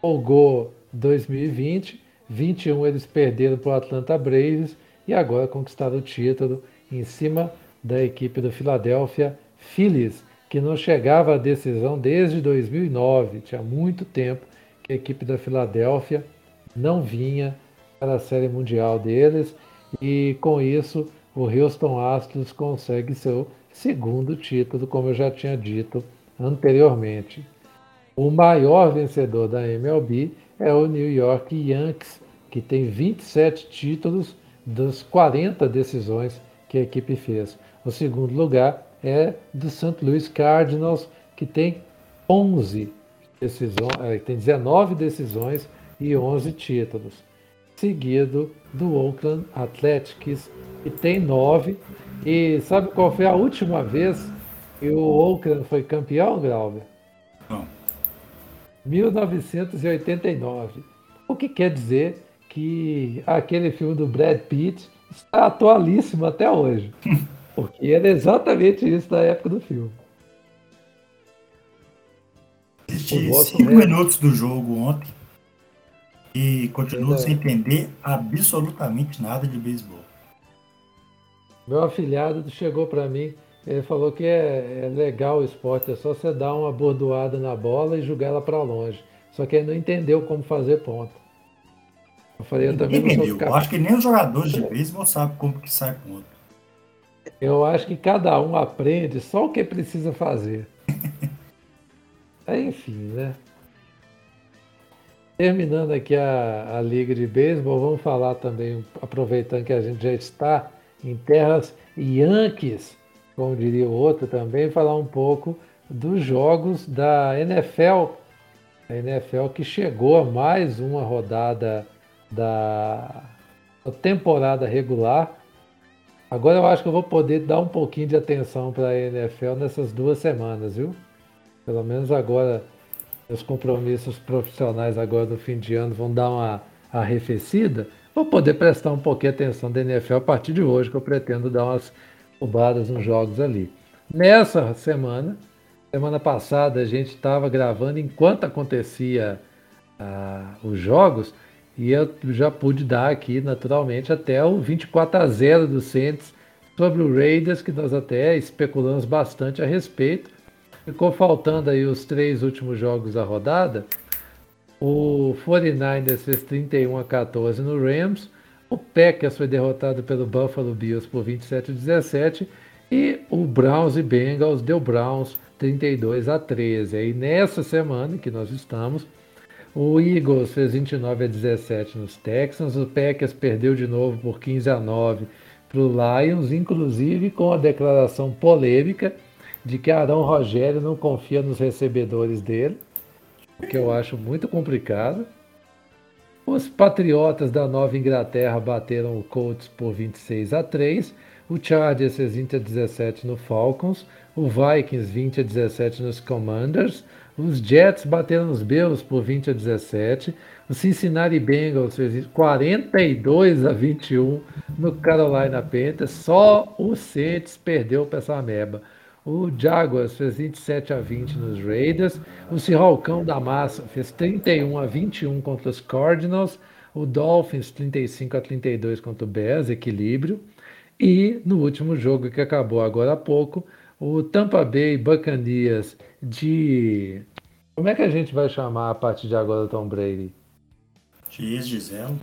Speaker 1: folgou 2020, 21 eles perderam para o Atlanta Braves e agora conquistaram o título em cima da equipe do Philadelphia Phillies, que não chegava à decisão desde 2009, tinha muito tempo que a equipe da Filadélfia não vinha para a Série Mundial deles e com isso o Houston Astros consegue seu segundo título, como eu já tinha dito anteriormente. O maior vencedor da MLB é o New York Yankees, que tem 27 títulos das 40 decisões que a equipe fez. O segundo lugar é do St. Louis Cardinals, que tem 11 decisões, é, tem 19 decisões e 11 títulos seguido do Oakland Athletics, que tem nove. E sabe qual foi a última vez que o Oakland foi campeão, Glauber?
Speaker 3: Não.
Speaker 1: 1989. O que quer dizer que aquele filme do Brad Pitt está atualíssimo até hoje. Porque era exatamente isso da época do filme.
Speaker 3: Assisti cinco minutos do jogo ontem e continuo sem entender absolutamente nada de beisebol.
Speaker 1: Meu afilhado chegou para mim, ele falou que é, é, legal o esporte, é só você dar uma bordoada na bola e jogar ela para longe. Só que ele não entendeu como fazer ponto.
Speaker 3: Eu falei, eu também não sou Eu acho que nem os jogadores de beisebol sabem como que sai ponto.
Speaker 1: Eu acho que cada um aprende só o que precisa fazer. Enfim, né? Terminando aqui a, a Liga de Beisebol, vamos falar também, aproveitando que a gente já está em terras Yankees, como diria o outro também, falar um pouco dos jogos da NFL. A NFL que chegou a mais uma rodada da temporada regular. Agora eu acho que eu vou poder dar um pouquinho de atenção para a NFL nessas duas semanas, viu? Pelo menos agora os compromissos profissionais agora no fim de ano vão dar uma arrefecida, vou poder prestar um pouquinho atenção da NFL a partir de hoje, que eu pretendo dar umas roubadas nos jogos ali. Nessa semana, semana passada, a gente estava gravando enquanto acontecia ah, os jogos, e eu já pude dar aqui, naturalmente, até o 24 a 0 do Saints sobre o Raiders, que nós até especulamos bastante a respeito. Ficou faltando aí os três últimos jogos da rodada. O 49ers fez 31 a 14 no Rams. O Packers foi derrotado pelo Buffalo Bills por 27 a 17. E o Browns e Bengals deu Browns 32 a 13. Aí nessa semana que nós estamos, o Eagles fez 29 a 17 nos Texans. O Packers perdeu de novo por 15 a 9 para o Lions, inclusive com a declaração polêmica de que Arão Rogério não confia nos recebedores dele, o que eu acho muito complicado. Os Patriotas da Nova Inglaterra bateram o Colts por 26 a 3, o Chargers fez 20 a 17 no Falcons, o Vikings 20 a 17 nos Commanders, os Jets bateram os Bills por 20 a 17, o Cincinnati Bengals fez 42 a 21 no Carolina Panthers, só o Saints perdeu para essa meba. O Jaguars fez 27 a 20 nos Raiders. O Seahawkão da Massa fez 31 a 21 contra os Cardinals. O Dolphins 35 a 32 contra o Bears, equilíbrio. E no último jogo que acabou agora há pouco, o Tampa Bay Buccaneers de. Como é que a gente vai chamar a partir de agora Tom Brady?
Speaker 3: De ex-dizendo.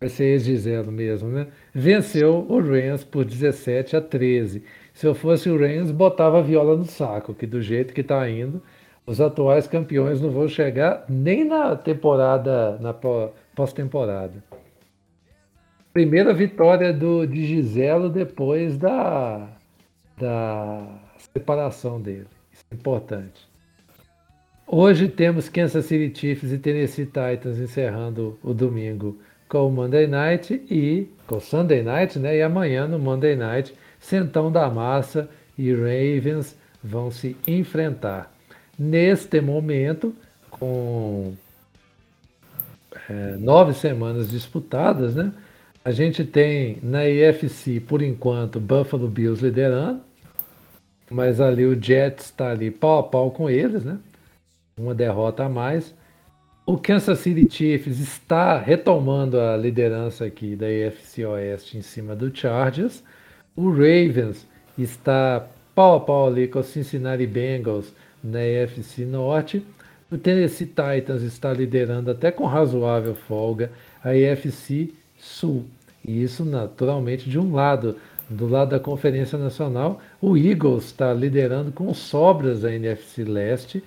Speaker 1: Vai ser ex-dizendo mesmo, né? Venceu o Rams por 17 a 13. Se eu fosse o Rams, botava a viola no saco, que do jeito que está indo, os atuais campeões não vão chegar nem na temporada, na pós-temporada. Primeira vitória do, de Giselo depois da, da separação dele. Isso é importante. Hoje temos Kansas City Chiefs e Tennessee Titans encerrando o domingo com o Monday Night e com o Sunday Night, né? E amanhã no Monday Night Centão da Massa e Ravens vão se enfrentar. Neste momento, com é, nove semanas disputadas, né? A gente tem na EFC, por enquanto, Buffalo Bills liderando, mas ali o Jets está ali pau a pau com eles, né? Uma derrota a mais. O Kansas City Chiefs está retomando a liderança aqui da EFC Oeste em cima do Chargers. O Ravens está pau a pau ali com o Cincinnati Bengals na AFC Norte. O Tennessee Titans está liderando até com razoável folga a AFC Sul. E isso naturalmente de um lado. Do lado da Conferência Nacional, o Eagles está liderando com sobras a NFC Leste.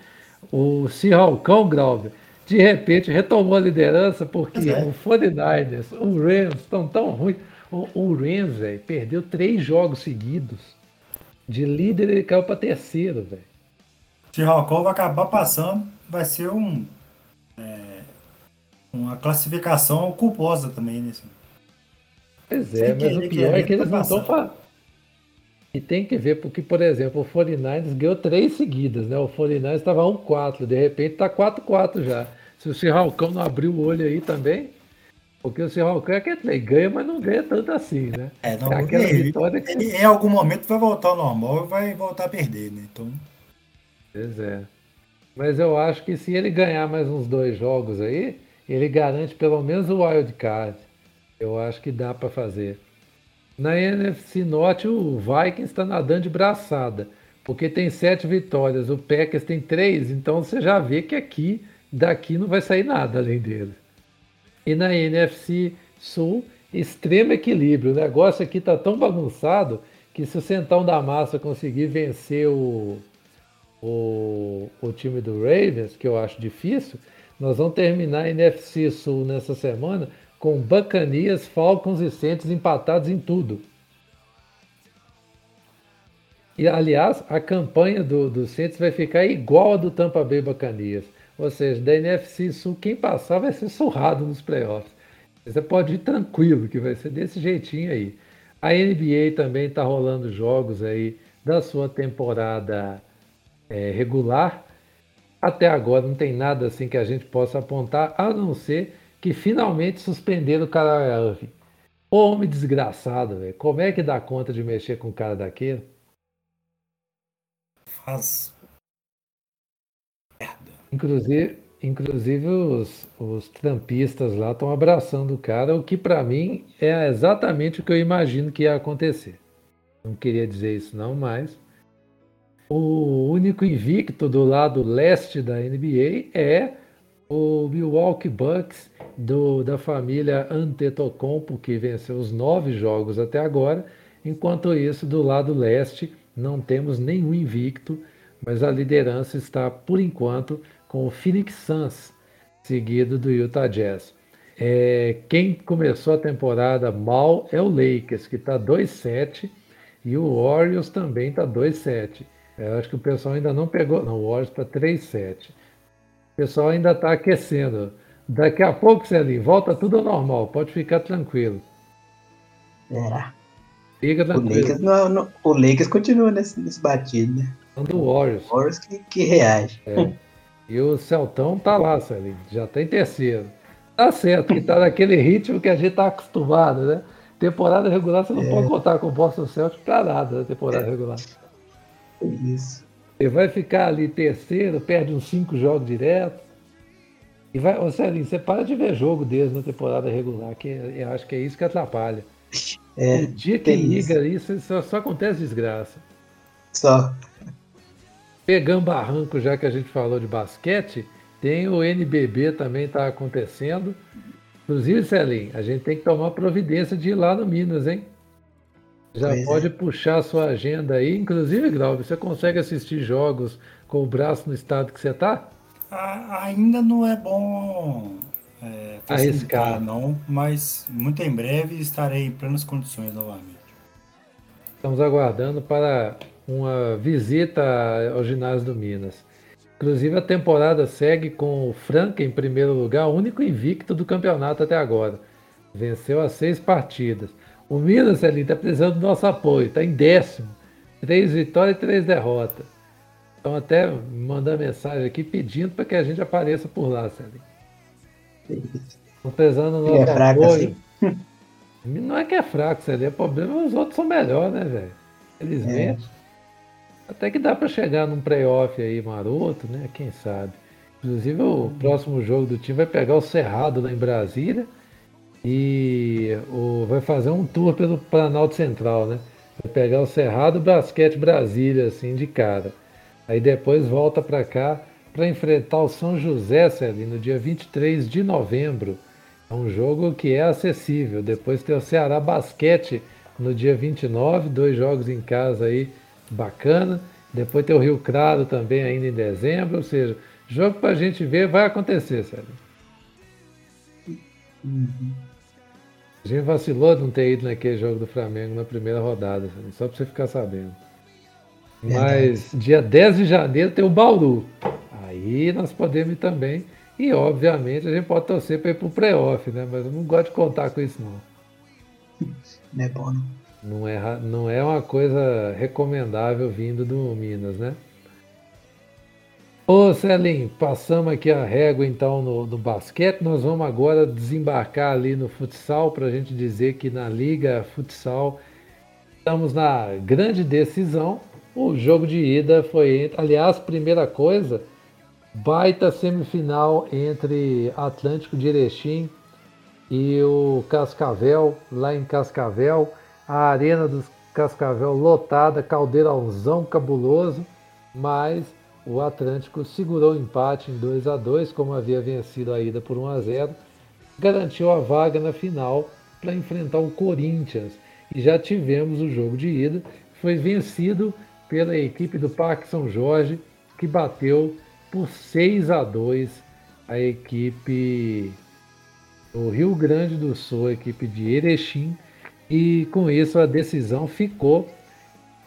Speaker 1: O Seahawkão Grauber, de repente retomou a liderança porque é. o 49ers, o Rams estão tão ruins. O, o Rams, velho, perdeu três jogos seguidos. De líder ele caiu para terceiro, velho.
Speaker 3: Se Halcão vai acabar passando, vai ser um é, uma classificação culposa também nesse. Né,
Speaker 1: pois é, mas o pior é que eles não estão falando. E tem que ver, porque, por exemplo, o 49ers ganhou três seguidas, né? O 49ers estava 1-4, de repente está 4-4 já. Se o Cirralcão não abrir o olho aí também, porque o Seahawks é que ele ganha, mas não ganha tanto assim, né?
Speaker 3: É, não, é ele, vitória que... ele em algum momento vai voltar ao normal e vai voltar a perder, né? Então...
Speaker 1: Pois é. Mas eu acho que se ele ganhar mais uns dois jogos aí, ele garante pelo menos o wild card. Eu acho que dá para fazer. Na NFC Norte, o Vikings está nadando de braçada, porque tem sete vitórias, o Packers tem três, então você já vê que aqui, daqui não vai sair nada além dele. E na NFC Sul, extremo equilíbrio. O negócio aqui está tão bagunçado que se o Centão da Massa conseguir vencer o, o, o time do Ravens, que eu acho difícil, nós vamos terminar a NFC Sul nessa semana com Bacanias, Falcons e Saints empatados em tudo. E, aliás, a campanha do, do Saints vai ficar igual a do Tampa Bay Bacanias. Ou seja, da NFC Sul, quem passar vai ser surrado nos playoffs. Você pode ir tranquilo, que vai ser desse jeitinho aí. A NBA também está rolando jogos aí da sua temporada é, regular. Até agora não tem nada assim que a gente possa apontar, a não ser que finalmente suspenderam o cara Irving. Homem desgraçado, velho. Como é que dá conta de mexer com um cara daquele?
Speaker 3: Faz
Speaker 1: Inclusive, inclusive os, os trampistas lá estão abraçando o cara, o que para mim é exatamente o que eu imagino que ia acontecer. Não queria dizer isso não, mas o único invicto do lado leste da NBA é o Milwaukee Bucks do, da família Antetokounmpo, que venceu os nove jogos até agora. Enquanto isso, do lado leste, não temos nenhum invicto, mas a liderança está, por enquanto, com o Phoenix Suns, seguido do Utah Jazz. É, quem começou a temporada mal é o Lakers, que está 2-7, e o Warriors também está 2-7. Eu acho que o pessoal ainda não pegou. Não, o Warriors está 3-7. O pessoal ainda está aquecendo. Daqui a pouco, Celinho, volta tudo ao normal. Pode ficar tranquilo.
Speaker 2: É.
Speaker 1: Fica tranquilo.
Speaker 2: O Lakers, não, não, o Lakers continua nesse, nesse batido, né?
Speaker 1: Do Warriors.
Speaker 2: O Warriors que, que reage.
Speaker 1: É. E o Celtão tá lá, Celinho, já tem tá terceiro. Tá certo, que tá naquele ritmo que a gente tá acostumado, né? Temporada regular você não é. pode contar com o Boston Celtics pra nada, né? Temporada é. regular.
Speaker 2: Isso.
Speaker 1: Você vai ficar ali terceiro, perde uns cinco jogos direto. E vai, ô Celinho, você para de ver jogo deles na temporada regular, que eu acho que é isso que atrapalha.
Speaker 2: É,
Speaker 1: o dia que liga isso, só, só acontece desgraça.
Speaker 2: Só.
Speaker 1: Pegando barranco, já que a gente falou de basquete, tem o NBB também está acontecendo. Inclusive, Celinho, a gente tem que tomar providência de ir lá no Minas, hein? Já
Speaker 2: Pois é.
Speaker 1: pode puxar a sua agenda aí. Inclusive, Glauber, você consegue assistir jogos com o braço no estado que você tá?
Speaker 3: A- ainda não é bom é,
Speaker 1: Arriscar.
Speaker 3: facilitar, não, mas muito em breve estarei em plenas condições novamente.
Speaker 1: Estamos aguardando para uma visita ao ginásio do Minas. Inclusive, a temporada segue com o Franca em primeiro lugar, o único invicto do campeonato até agora. Venceu as seis partidas. O Minas, Celinho, está precisando do nosso apoio, está em décimo. Três vitórias e três derrotas. Então, até mandar mensagem aqui pedindo para que a gente apareça por lá, Celinho. Estão precisando do
Speaker 2: Ele
Speaker 1: nosso
Speaker 2: é fraco
Speaker 1: apoio.
Speaker 2: assim.
Speaker 1: Não é que é fraco, Celinho. O problema é os outros são melhores, né, velho? Felizmente. Até que dá para chegar num playoff aí maroto, né? Quem sabe. Inclusive o próximo jogo do time vai pegar o Cerrado lá em Brasília e o, vai fazer um tour pelo Planalto Central, né? Vai pegar o Cerrado e o Basquete Brasília, assim, de cara. Aí depois volta para cá para enfrentar o São José, Celinho, no dia 23 de novembro. É um jogo que é acessível. Depois tem o Ceará Basquete no dia 29, dois jogos em casa aí bacana. Depois tem o Rio Claro também ainda em dezembro. Ou seja, jogo para a gente ver vai acontecer, sério. A gente vacilou de não ter ido naquele jogo do Flamengo na primeira rodada, Sérgio, só para você ficar sabendo. Mas dia 10 de janeiro tem o Bauru. Aí nós podemos ir também. E obviamente a gente pode torcer para ir para o playoff, né? Mas eu não gosto de contar com isso não.
Speaker 2: Não é bom, não.
Speaker 1: Não é, não é uma coisa recomendável vindo do Minas, né? Ô Celim, passamos aqui a régua então no, no basquete, nós vamos agora desembarcar ali no futsal para a gente dizer que na Liga Futsal estamos na grande decisão. O jogo de ida foi, aliás, primeira coisa, baita semifinal entre Atlântico de Erechim e o Cascavel, lá em Cascavel, a arena dos Cascavel lotada, caldeirãozão cabuloso, mas o Atlântico segurou o empate em 2 a 2 como havia vencido a ida por 1 a 0 garantiu a vaga na final para enfrentar o Corinthians. E já tivemos o jogo de ida, foi vencido pela equipe do Parque São Jorge, que bateu por 6 a 2 a equipe do Rio Grande do Sul, a equipe de Erechim, e com isso a decisão ficou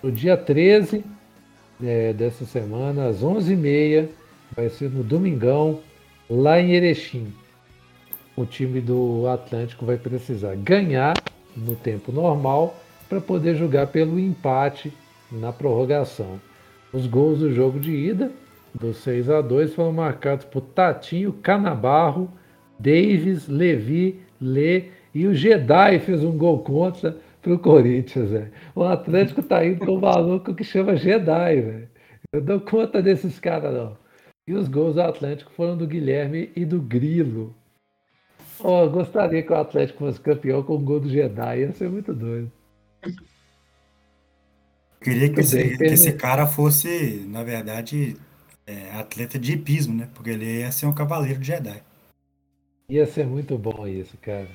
Speaker 1: no dia 13 é, dessa semana, às 11h30, vai ser no domingão, lá em Erechim. O time do Atlântico vai precisar ganhar no tempo normal para poder jogar pelo empate na prorrogação. Os gols do jogo de ida, do 6 a 2 foram marcados por Tatinho, Canabarro, Davis, Levi, Lê e o Jedi fez um gol contra pro Corinthians, velho. O Atlético tá indo com um maluco que chama Jedi, velho. Eu dou conta desses caras, não. E os gols do Atlético foram do Guilherme e do Grilo. Oh, eu gostaria que o Atlético fosse campeão com o gol do Jedi, ia ser muito doido.
Speaker 3: Queria que esse, que esse cara fosse, na verdade, é, atleta de hipismo, né? Porque ele ia ser um cavaleiro de Jedi.
Speaker 1: Ia ser muito bom isso, cara.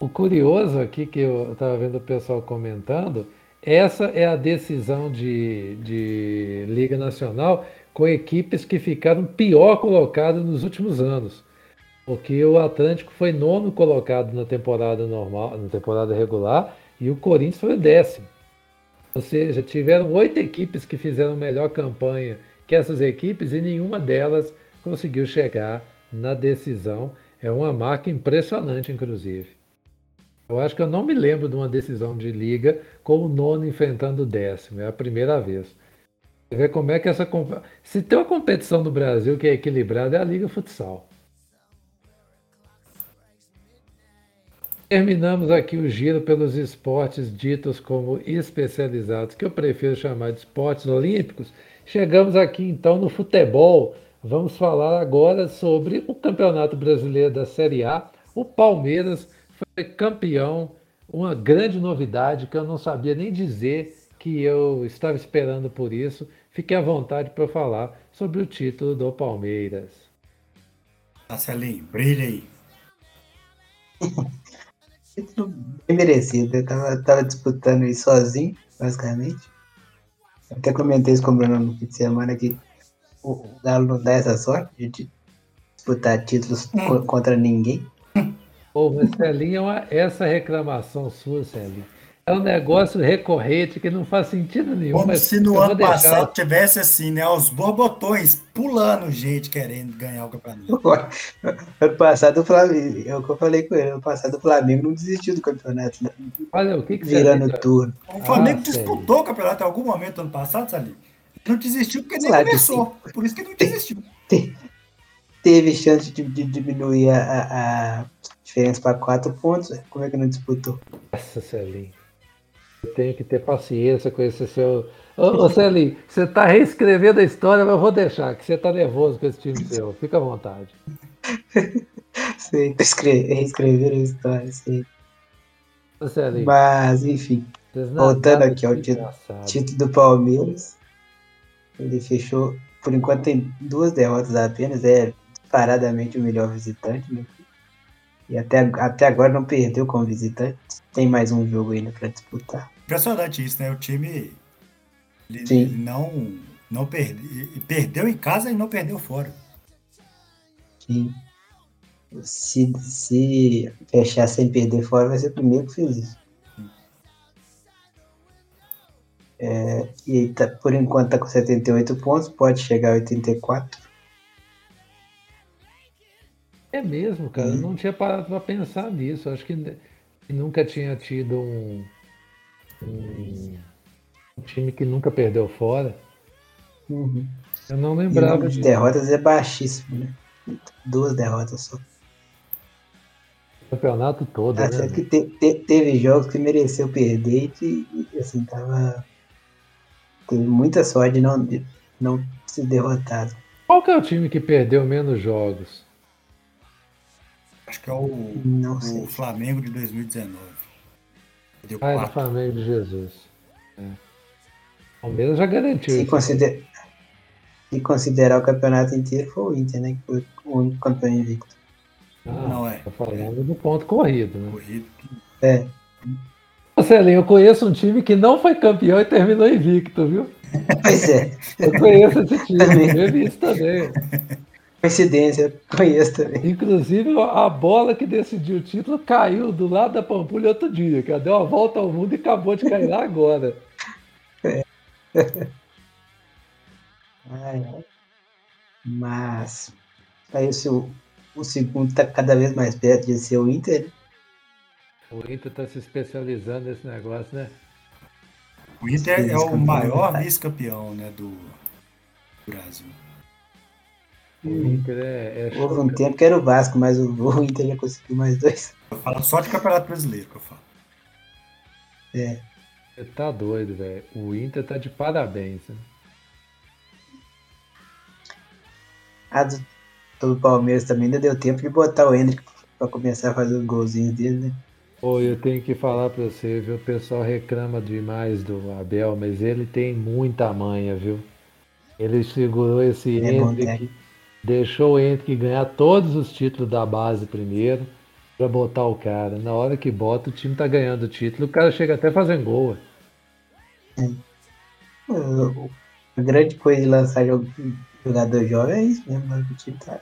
Speaker 1: O curioso aqui que eu estava vendo o pessoal comentando, essa é a decisão de, de Liga Nacional com equipes que ficaram pior colocadas nos últimos anos. Porque o Atlântico foi nono colocado na temporada normal, na temporada regular, e o Corinthians foi o décimo. Ou seja, tiveram oito equipes que fizeram melhor campanha que essas equipes e nenhuma delas conseguiu chegar na decisão. É uma marca impressionante, inclusive. Eu acho que eu não me lembro de uma decisão de liga com o nono enfrentando o décimo. É a primeira vez. Você vê como é que essa. Se tem uma competição no Brasil que é equilibrada, é a Liga Futsal. Terminamos aqui o giro pelos esportes ditos como especializados, que eu prefiro chamar de esportes olímpicos. Chegamos aqui então no futebol. Vamos falar agora sobre o Campeonato Brasileiro da Série A. O Palmeiras foi campeão, uma grande novidade que eu não sabia nem dizer que eu estava esperando por isso. Fique à vontade para falar sobre o título do Palmeiras.
Speaker 3: Marcelinho, brilha aí.
Speaker 2: Título bem merecido. Eu tava, tava disputando isso sozinho, basicamente. Até comentei isso com o Bruno no fim de semana que o Galo não dá essa sorte de disputar títulos hum. contra ninguém.
Speaker 1: Ô, Celinho, essa reclamação sua, Celinho, é um negócio recorrente que não faz sentido nenhum.
Speaker 3: Como se no ano deixar... passado tivesse assim, né? Os borbotões pulando gente querendo ganhar o campeonato.
Speaker 2: Ano passado o Flamengo, é o que eu falei com ele, ano passado o Flamengo não desistiu do campeonato. Né?
Speaker 1: Olha, o que, que
Speaker 2: Virando turno.
Speaker 3: O Flamengo ah, disputou o campeonato em algum momento ano passado, Salim? Não desistiu porque nem claro começou. Por isso que não desistiu.
Speaker 2: Teve chance de, de diminuir a, a diferença para quatro pontos. Como é que não disputou?
Speaker 1: Nossa, Celinho. Eu tenho que ter paciência com esse seu. Ô, ô Celinho, você está reescrevendo a história, mas eu vou deixar, que você está nervoso com esse time seu. Fica à vontade.
Speaker 2: Sim, reescrever a história, sim. Ô, Celinho, mas, enfim, voltando aqui ao título, título do Palmeiras, ele fechou, por enquanto tem duas derrotas apenas, é paradamente o melhor visitante, né? E até, até agora não perdeu como visitante. Tem mais um jogo ainda para disputar.
Speaker 3: Impressionante isso, né? O time ele, ele não, não perde, perdeu em casa e não perdeu fora.
Speaker 2: Sim. Se, se fechar sem perder fora, vai ser o primeiro que fez isso. É, e tá, por enquanto está com 78 pontos, pode chegar a 84.
Speaker 1: É mesmo, cara. Eu não tinha parado para pensar nisso. Acho que nunca tinha tido um, um, um, time que nunca perdeu fora.
Speaker 2: Uhum.
Speaker 1: Eu não lembrava.
Speaker 2: o número de derrotas é baixíssimo, né? Duas derrotas só.
Speaker 1: O campeonato todo.
Speaker 2: Até né? que te, te, teve jogos que mereceu perder e, e assim, tava. Teve muita sorte de não, de não ser derrotado.
Speaker 1: Qual que é o time que perdeu menos jogos?
Speaker 3: Acho que é o, o Flamengo de 2019.
Speaker 1: Deu ah, é o Flamengo de Jesus. É. O Palmeiras já garantiu.
Speaker 2: Se, consider... Se considerar o campeonato inteiro, foi o Inter, né? Que foi o único campeão invicto.
Speaker 1: Ah, não é. Tô falando é. do ponto corrido, né?
Speaker 3: Corrido.
Speaker 2: É.
Speaker 1: Marcelinho, eu conheço um time que não foi campeão e terminou invicto, viu?
Speaker 2: Pois é.
Speaker 1: Eu conheço esse time, eu vi isso também.
Speaker 2: Coincidência, conheço também.
Speaker 1: Inclusive, a bola que decidiu o título caiu do lado da Pampulha outro dia, que deu uma volta ao mundo e acabou de cair lá agora. É.
Speaker 2: Mas aí o, seu, o segundo está cada vez mais perto de ser o Inter.
Speaker 1: O Inter está se especializando nesse negócio, né?
Speaker 3: O Inter é o maior vice-campeão né, do Brasil.
Speaker 1: O Inter é,
Speaker 2: é Houve um tempo que era o Vasco, mas o, o Inter já conseguiu mais dois.
Speaker 3: Eu falo só de Campeonato Brasileiro que eu falo.
Speaker 2: É.
Speaker 1: Você tá doido, velho. O Inter tá de parabéns. Né?
Speaker 2: A do, do Palmeiras também ainda deu tempo de botar o Hendrick pra começar a fazer os golzinhos dele, né?
Speaker 1: Pô, eu tenho que falar pra você, viu? O pessoal reclama demais do Abel, mas ele tem muita manha, viu? Ele segurou esse é Hendrick. Bom, deixou o Henrique ganhar todos os títulos da base primeiro, para botar o cara. Na hora que bota, o time tá ganhando o título, o cara chega até fazendo gol.
Speaker 2: É. A grande coisa de lançar jogador jovem é isso mesmo, né? o time tá,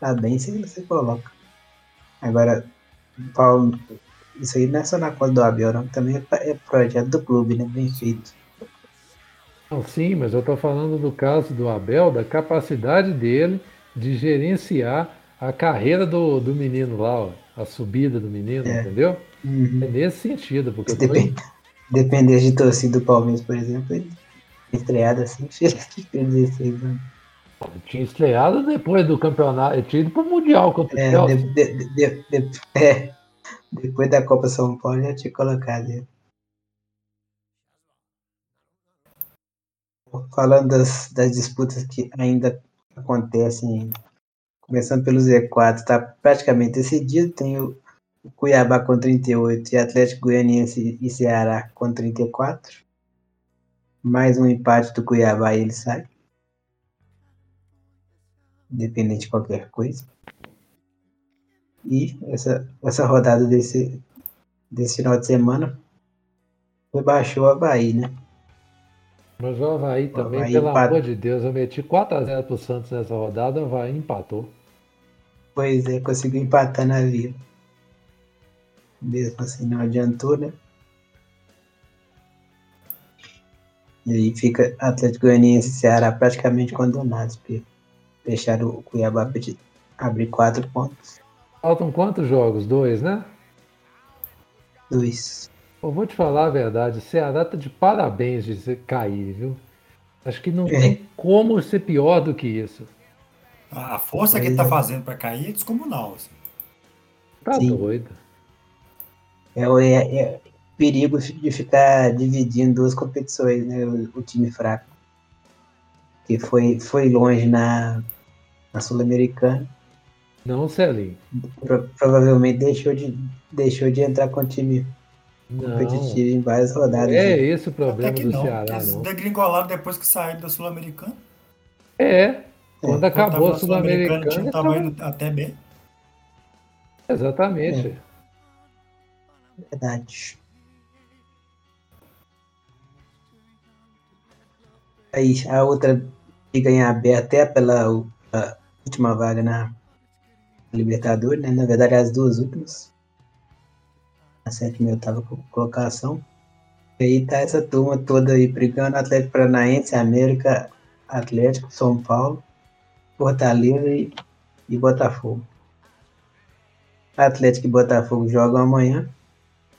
Speaker 2: tá bem se você coloca. Agora, Paulo, isso aí não é só na conta do Abel, não, também é, é projeto do clube, né? Bem feito.
Speaker 1: Não, sim, mas eu estou falando do caso do Abel, da capacidade dele de gerenciar a carreira do, do menino lá, ó, a subida do menino, é. entendeu? Uhum. É nesse sentido. Porque
Speaker 2: Depend... Tô... Depender de torcida do Palmeiras, por exemplo, ele estreado assim, fez 16 anos.
Speaker 1: Tinha estreado depois do campeonato, tinha ido pro Mundial contra
Speaker 2: é, o de, de, de, é, Depois da Copa São Paulo já tinha colocado ele. Falando das, das disputas que ainda acontecem, começando pelo Z4, está praticamente decidido. Tem o Cuiabá com 38 e Atlético Goianiense e Ceará com 34. Mais um empate do Cuiabá e ele sai. Independente de qualquer coisa. E essa, essa rodada desse, desse final de semana rebaixou o Havaí, né?
Speaker 1: Mas o Havaí também,
Speaker 2: Havaí
Speaker 1: pelo
Speaker 2: empata.
Speaker 1: amor de Deus, eu meti 4x0 pro Santos nessa rodada, o Havaí empatou.
Speaker 2: Pois é, conseguiu empatar na vila. Mesmo assim, não adiantou, né? E aí fica Atlético Goianiense e Ceará praticamente condenados, porque deixaram o Cuiabá abrir quatro pontos.
Speaker 1: Faltam quantos jogos? Dois, né?
Speaker 2: Dois.
Speaker 1: Eu vou te falar a verdade, o Ceará tá de parabéns de cair, viu? Acho que não
Speaker 2: É.
Speaker 1: tem como ser pior do que isso.
Speaker 3: A força que ele tá
Speaker 2: é.
Speaker 3: fazendo pra cair é descomunal. assim.
Speaker 1: Tá
Speaker 2: Sim.
Speaker 1: doido.
Speaker 2: É, o- é, é perigo de ficar dividindo duas competições, né? O, o time fraco. Que foi, foi longe na, na Sul-Americana.
Speaker 1: Não, Celinho.
Speaker 2: Pro- provavelmente deixou de, deixou de entrar com o time. Competitivo em várias rodadas.
Speaker 1: É
Speaker 2: né?
Speaker 1: esse o problema
Speaker 3: Até que
Speaker 1: do
Speaker 3: não.
Speaker 1: Ceará,
Speaker 3: Eles
Speaker 1: não.
Speaker 3: degringolaram depois que saíram da Sul-Americana.
Speaker 1: É. Quando acabou
Speaker 3: Quando
Speaker 1: a Sul-Americana.
Speaker 3: tinha um
Speaker 1: tava-
Speaker 3: tamanho até bem.
Speaker 1: Exatamente.
Speaker 2: Verdade. Aí a outra briga em aberto é pela u- a última vaga na Libertadores, né? Na verdade, as duas últimas. A sétima e oitava co- colocação. E aí tá essa turma toda aí brigando, Atlético Paranaense, América, Atlético, São Paulo, Fortaleza e, e Botafogo. Atlético e Botafogo jogam amanhã.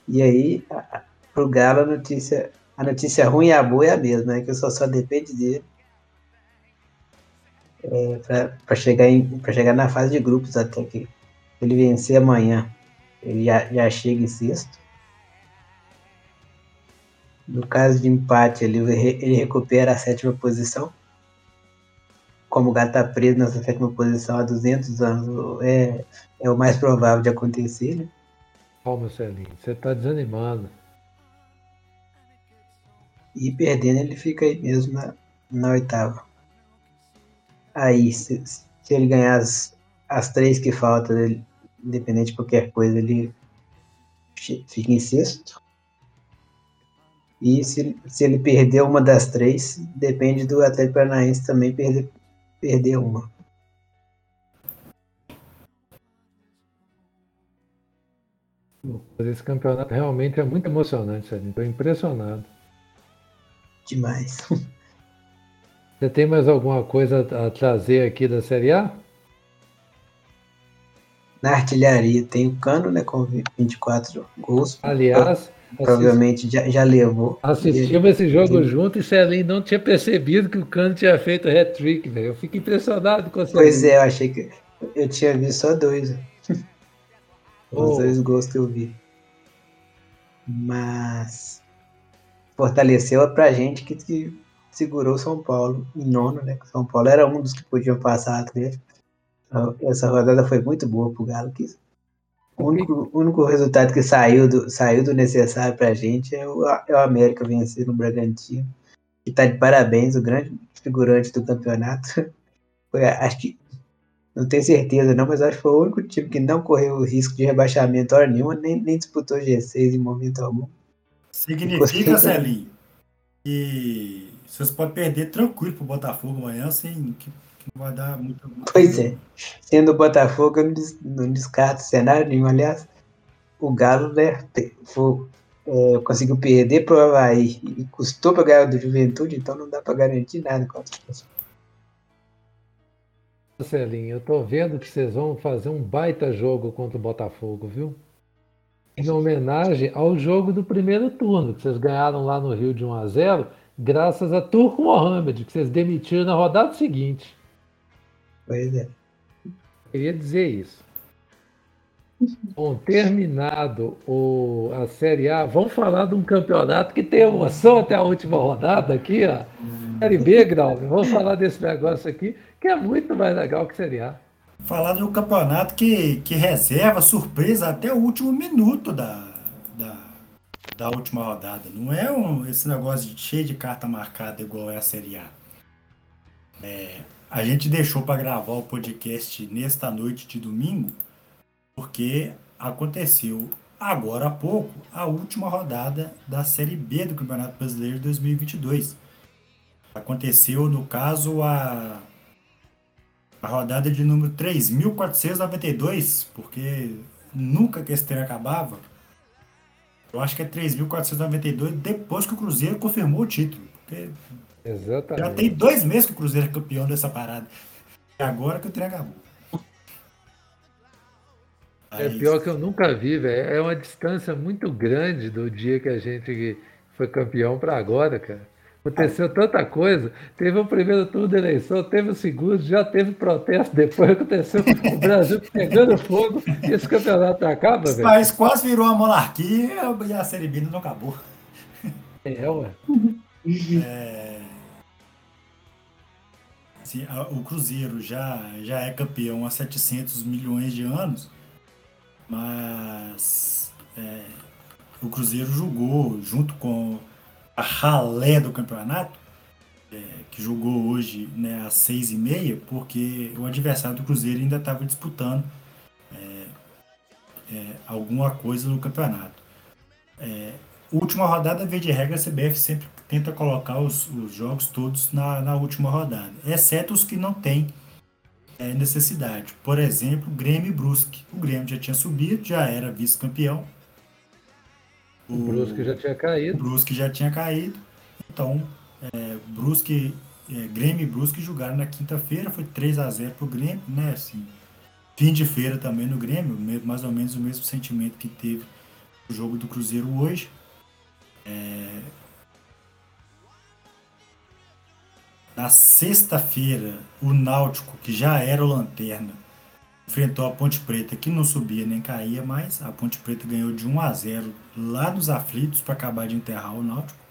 Speaker 2: E aí, a- pro Galo, a notícia, a notícia ruim e a boa é a mesma, né? Que só, só depende dele é, para chegar, chegar na fase de grupos até que ele vencer amanhã. Ele já, já chega em sexto. No caso de empate, ele, ele recupera a sétima posição. Como o Galo está preso nessa sétima posição há 200 anos, é, é o mais provável de acontecer, né?
Speaker 1: Calma, Celinho. Você tá desanimando.
Speaker 2: E perdendo, ele fica aí mesmo na, na oitava. Aí, se, se ele ganhar as, as três que faltam, ele, independente de qualquer coisa, ele fica em sexto. E se, se ele perder uma das três, depende do Atlético Paranaense também perder, perder uma.
Speaker 1: Esse campeonato realmente é muito emocionante, Celinho. Tô impressionado.
Speaker 2: Demais.
Speaker 1: Você tem mais alguma coisa a trazer aqui da Série A?
Speaker 2: Na artilharia tem o Cano, né, com 24 gols.
Speaker 1: Aliás,
Speaker 2: Provavelmente já, já levou.
Speaker 1: assistimos esse jogo
Speaker 2: Sim.
Speaker 1: junto e Celinho não tinha percebido que o Cano tinha feito hat-trick, velho. Eu fico impressionado com o Celinho.
Speaker 2: Pois é, eu achei que eu tinha visto só dois. Os
Speaker 1: Oh.
Speaker 2: dois gols que eu vi. Mas fortaleceu pra gente que, que segurou São Paulo em nono, né? São Paulo era um dos que podiam passar Atlético. Essa rodada foi muito boa pro Galo. Que o único, o único resultado que saiu do, saiu do necessário pra gente é o, é o América vencer no Bragantino. Que tá de parabéns, o grande figurante do campeonato. Foi, acho que não tenho certeza não, mas acho que foi o único time que não correu o risco de rebaixamento hora nenhuma, nem, nem disputou G6 em momento algum.
Speaker 3: Significa. Celinho, que vocês podem perder tranquilo pro Botafogo amanhã, sem não vai dar muito. muito
Speaker 2: Pois é. Sendo o Botafogo, eu não, des- não descarto cenário nenhum. Aliás, o Galo, né, foi- é, conseguiu perder pro Havaí e custou para ganhar do Juventude, então não dá para garantir nada contra os
Speaker 1: Celinho, eu tô vendo que vocês vão fazer um baita jogo contra o Botafogo, viu? Em homenagem ao jogo do primeiro turno, que vocês ganharam lá no Rio de 1 a 0, graças a Turco Mohamed, que vocês demitiram na rodada seguinte.
Speaker 2: Pois é.
Speaker 1: Queria dizer isso. Bom, terminado o, a Série A, vamos falar de um campeonato que tem emoção até a última rodada aqui, ó. Série B, Grau, vamos falar desse negócio aqui, que é muito mais legal que Série A.
Speaker 3: Falar de um campeonato que, que reserva surpresa até o último minuto da, da, da última rodada. Não é um, esse negócio de cheio de carta marcada igual é a Série A. É, a gente deixou para gravar o podcast nesta noite de domingo, porque aconteceu agora há pouco a última rodada da Série B do Campeonato Brasileiro de 2022. Aconteceu, no caso, a, a rodada de número 3.492, porque nunca que esse trem acabava. Eu acho que é 3.492 depois que o Cruzeiro confirmou o título. Porque
Speaker 1: Exatamente.
Speaker 3: já tem dois meses que o Cruzeiro é campeão dessa parada. É agora que o trem acabou.
Speaker 1: É pior que eu nunca vi, velho. É uma distância muito grande do dia que a gente foi campeão para agora, cara. Aconteceu tanta coisa. Teve o primeiro turno da eleição, teve o segundo, já teve protesto depois, aconteceu o Brasil pegando fogo e esse campeonato acaba,
Speaker 3: Esse
Speaker 1: velho.
Speaker 3: país quase virou uma monarquia e a Série B não acabou.
Speaker 1: É, ué.
Speaker 3: Assim, a- o Cruzeiro já, já é campeão há 700 milhões de anos, mas é, o Cruzeiro jogou junto com a ralé do campeonato, é, que jogou hoje né, às seis e meia, porque o adversário do Cruzeiro ainda estava disputando é, é, alguma coisa no campeonato. Última rodada, via de regra, a CBF sempre tenta colocar os, os jogos todos na, na última rodada, exceto os que não têm é, necessidade. Por exemplo, Grêmio e Brusque. O Grêmio já tinha subido, já era vice-campeão.
Speaker 1: O Brusque já tinha
Speaker 3: O
Speaker 1: caído.
Speaker 3: Brusque já tinha caído. Então, é, Brusque, é, Grêmio e Brusque jogaram na quinta-feira, foi 3 a 0 pro Grêmio, né? Assim, fim de feira também no Grêmio, mais ou menos o mesmo sentimento que teve o jogo do Cruzeiro hoje. É, Na sexta-feira, o Náutico, que já era o lanterna, enfrentou a Ponte Preta, que não subia nem caía mais. A Ponte Preta ganhou de 1 a 0 lá nos aflitos para acabar de enterrar o Náutico.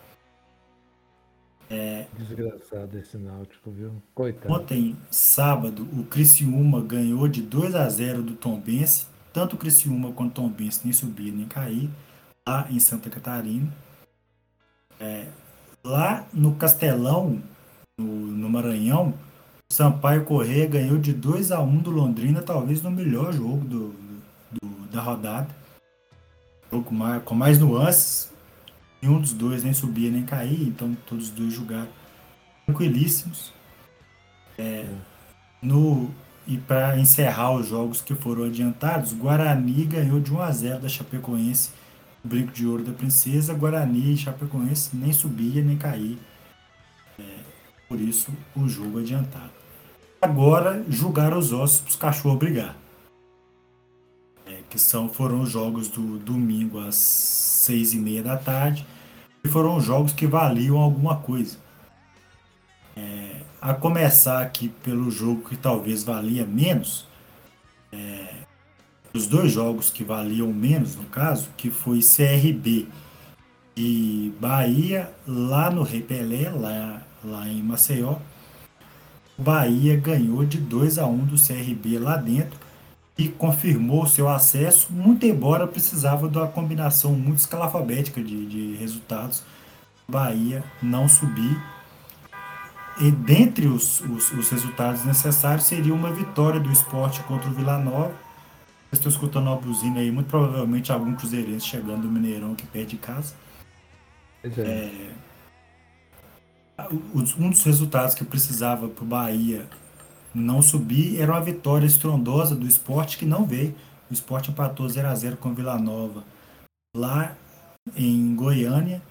Speaker 1: Desgraçado esse Náutico, viu? Coitado.
Speaker 3: Ontem, sábado, o Criciúma ganhou de 2 a 0 do Tombense. Tanto o Criciúma quanto o Tombense nem subia nem caía, lá em Santa Catarina. É, lá no Castelão, no, no Maranhão, o Sampaio Corrêa ganhou de 2 a 1 do Londrina, talvez no melhor jogo do, do- da rodada. Jogo com mais, com mais nuances. Nenhum dos dois nem subia nem caía, então todos os dois jogaram tranquilíssimos. É, no, e para encerrar os jogos que foram adiantados, Guarani ganhou de 1 a 0 da Chapecoense, o Brinco de Ouro da Princesa. Guarani e Chapecoense nem subia nem caía. É, por isso, o jogo adiantado. Agora, julgar os ossos para os cachorros brigar. É, que são, foram os jogos do domingo às seis e meia da tarde. E foram os jogos que valiam alguma coisa. A começar aqui pelo jogo que talvez valia menos, é, os dois jogos que valiam menos, no caso, que foi CRB e Bahia, lá no Repelé, lá, lá em Maceió. O Bahia ganhou de 2 a 1 do CRB lá dentro e confirmou seu acesso, muito embora precisava de uma combinação muito escalafabética de, de resultados. Bahia não subir e dentre os, os, os resultados necessários seria uma vitória do esporte contra o Vila Nova. Estou escutando uma buzina aí, muito provavelmente algum cruzeirense chegando do Mineirão que perde casa.
Speaker 1: É.
Speaker 3: Os- Um dos resultados que precisava para o Bahia não subir era uma vitória estrondosa do esporte que não veio. O esporte empatou 0 a 0 com o Vila Nova lá em Goiânia.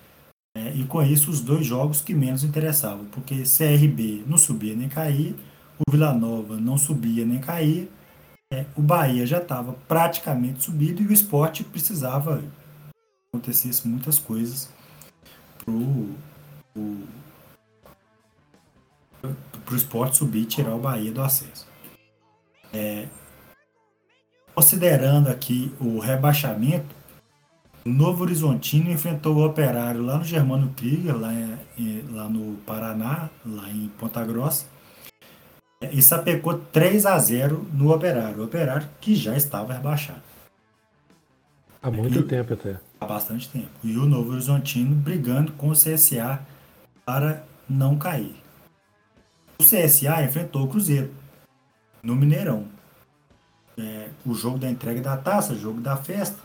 Speaker 3: É, e com isso, os dois jogos que menos interessavam, porque CRB não subia nem caía, o Vila Nova não subia nem caía, é, o Bahia já estava praticamente subido e o esporte precisava acontecesse muitas coisas para o esporte subir e tirar o Bahia do acesso. É, considerando aqui o rebaixamento, o Novo Horizontino enfrentou o Operário lá no Germano Krieger, lá, em, lá no Paraná, lá em Ponta Grossa, e sapecou 3 a 0 no Operário. O Operário que já estava rebaixado.
Speaker 1: Há muito e, tempo até.
Speaker 3: Há bastante tempo. E o Novo Horizontino brigando com o CSA para não cair. O CSA enfrentou o Cruzeiro no Mineirão. É, o jogo da entrega da taça, jogo da festa.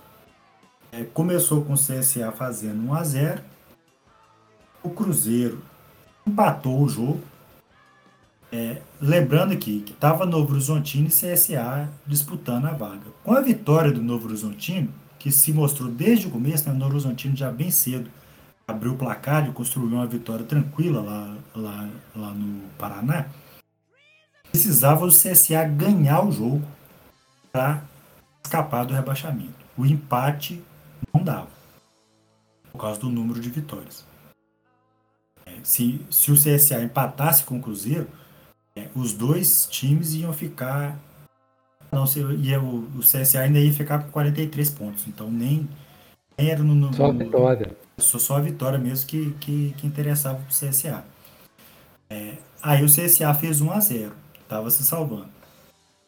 Speaker 3: É, começou com o CSA fazendo 1 a 0 O Cruzeiro empatou o jogo. É, lembrando aqui que estava Novo Horizontino e CSA disputando a vaga. Com a vitória do Novo Horizontino, que se mostrou desde o começo, né, o Novo Horizontino já bem cedo abriu o placar e construiu uma vitória tranquila lá, lá, lá no Paraná, precisava o CSA ganhar o jogo para escapar do rebaixamento. O empate não dava, por causa do número de vitórias. É, se, se o CSA empatasse com o Cruzeiro, os dois times iam ficar. Não, se, ia, o, o CSA ainda ia ficar com 43 pontos. Então nem, nem era no. no
Speaker 1: só a vitória.
Speaker 3: Só, só a vitória mesmo que, que, que interessava para o CSA. É, aí o CSA fez 1 a 0 estava se salvando.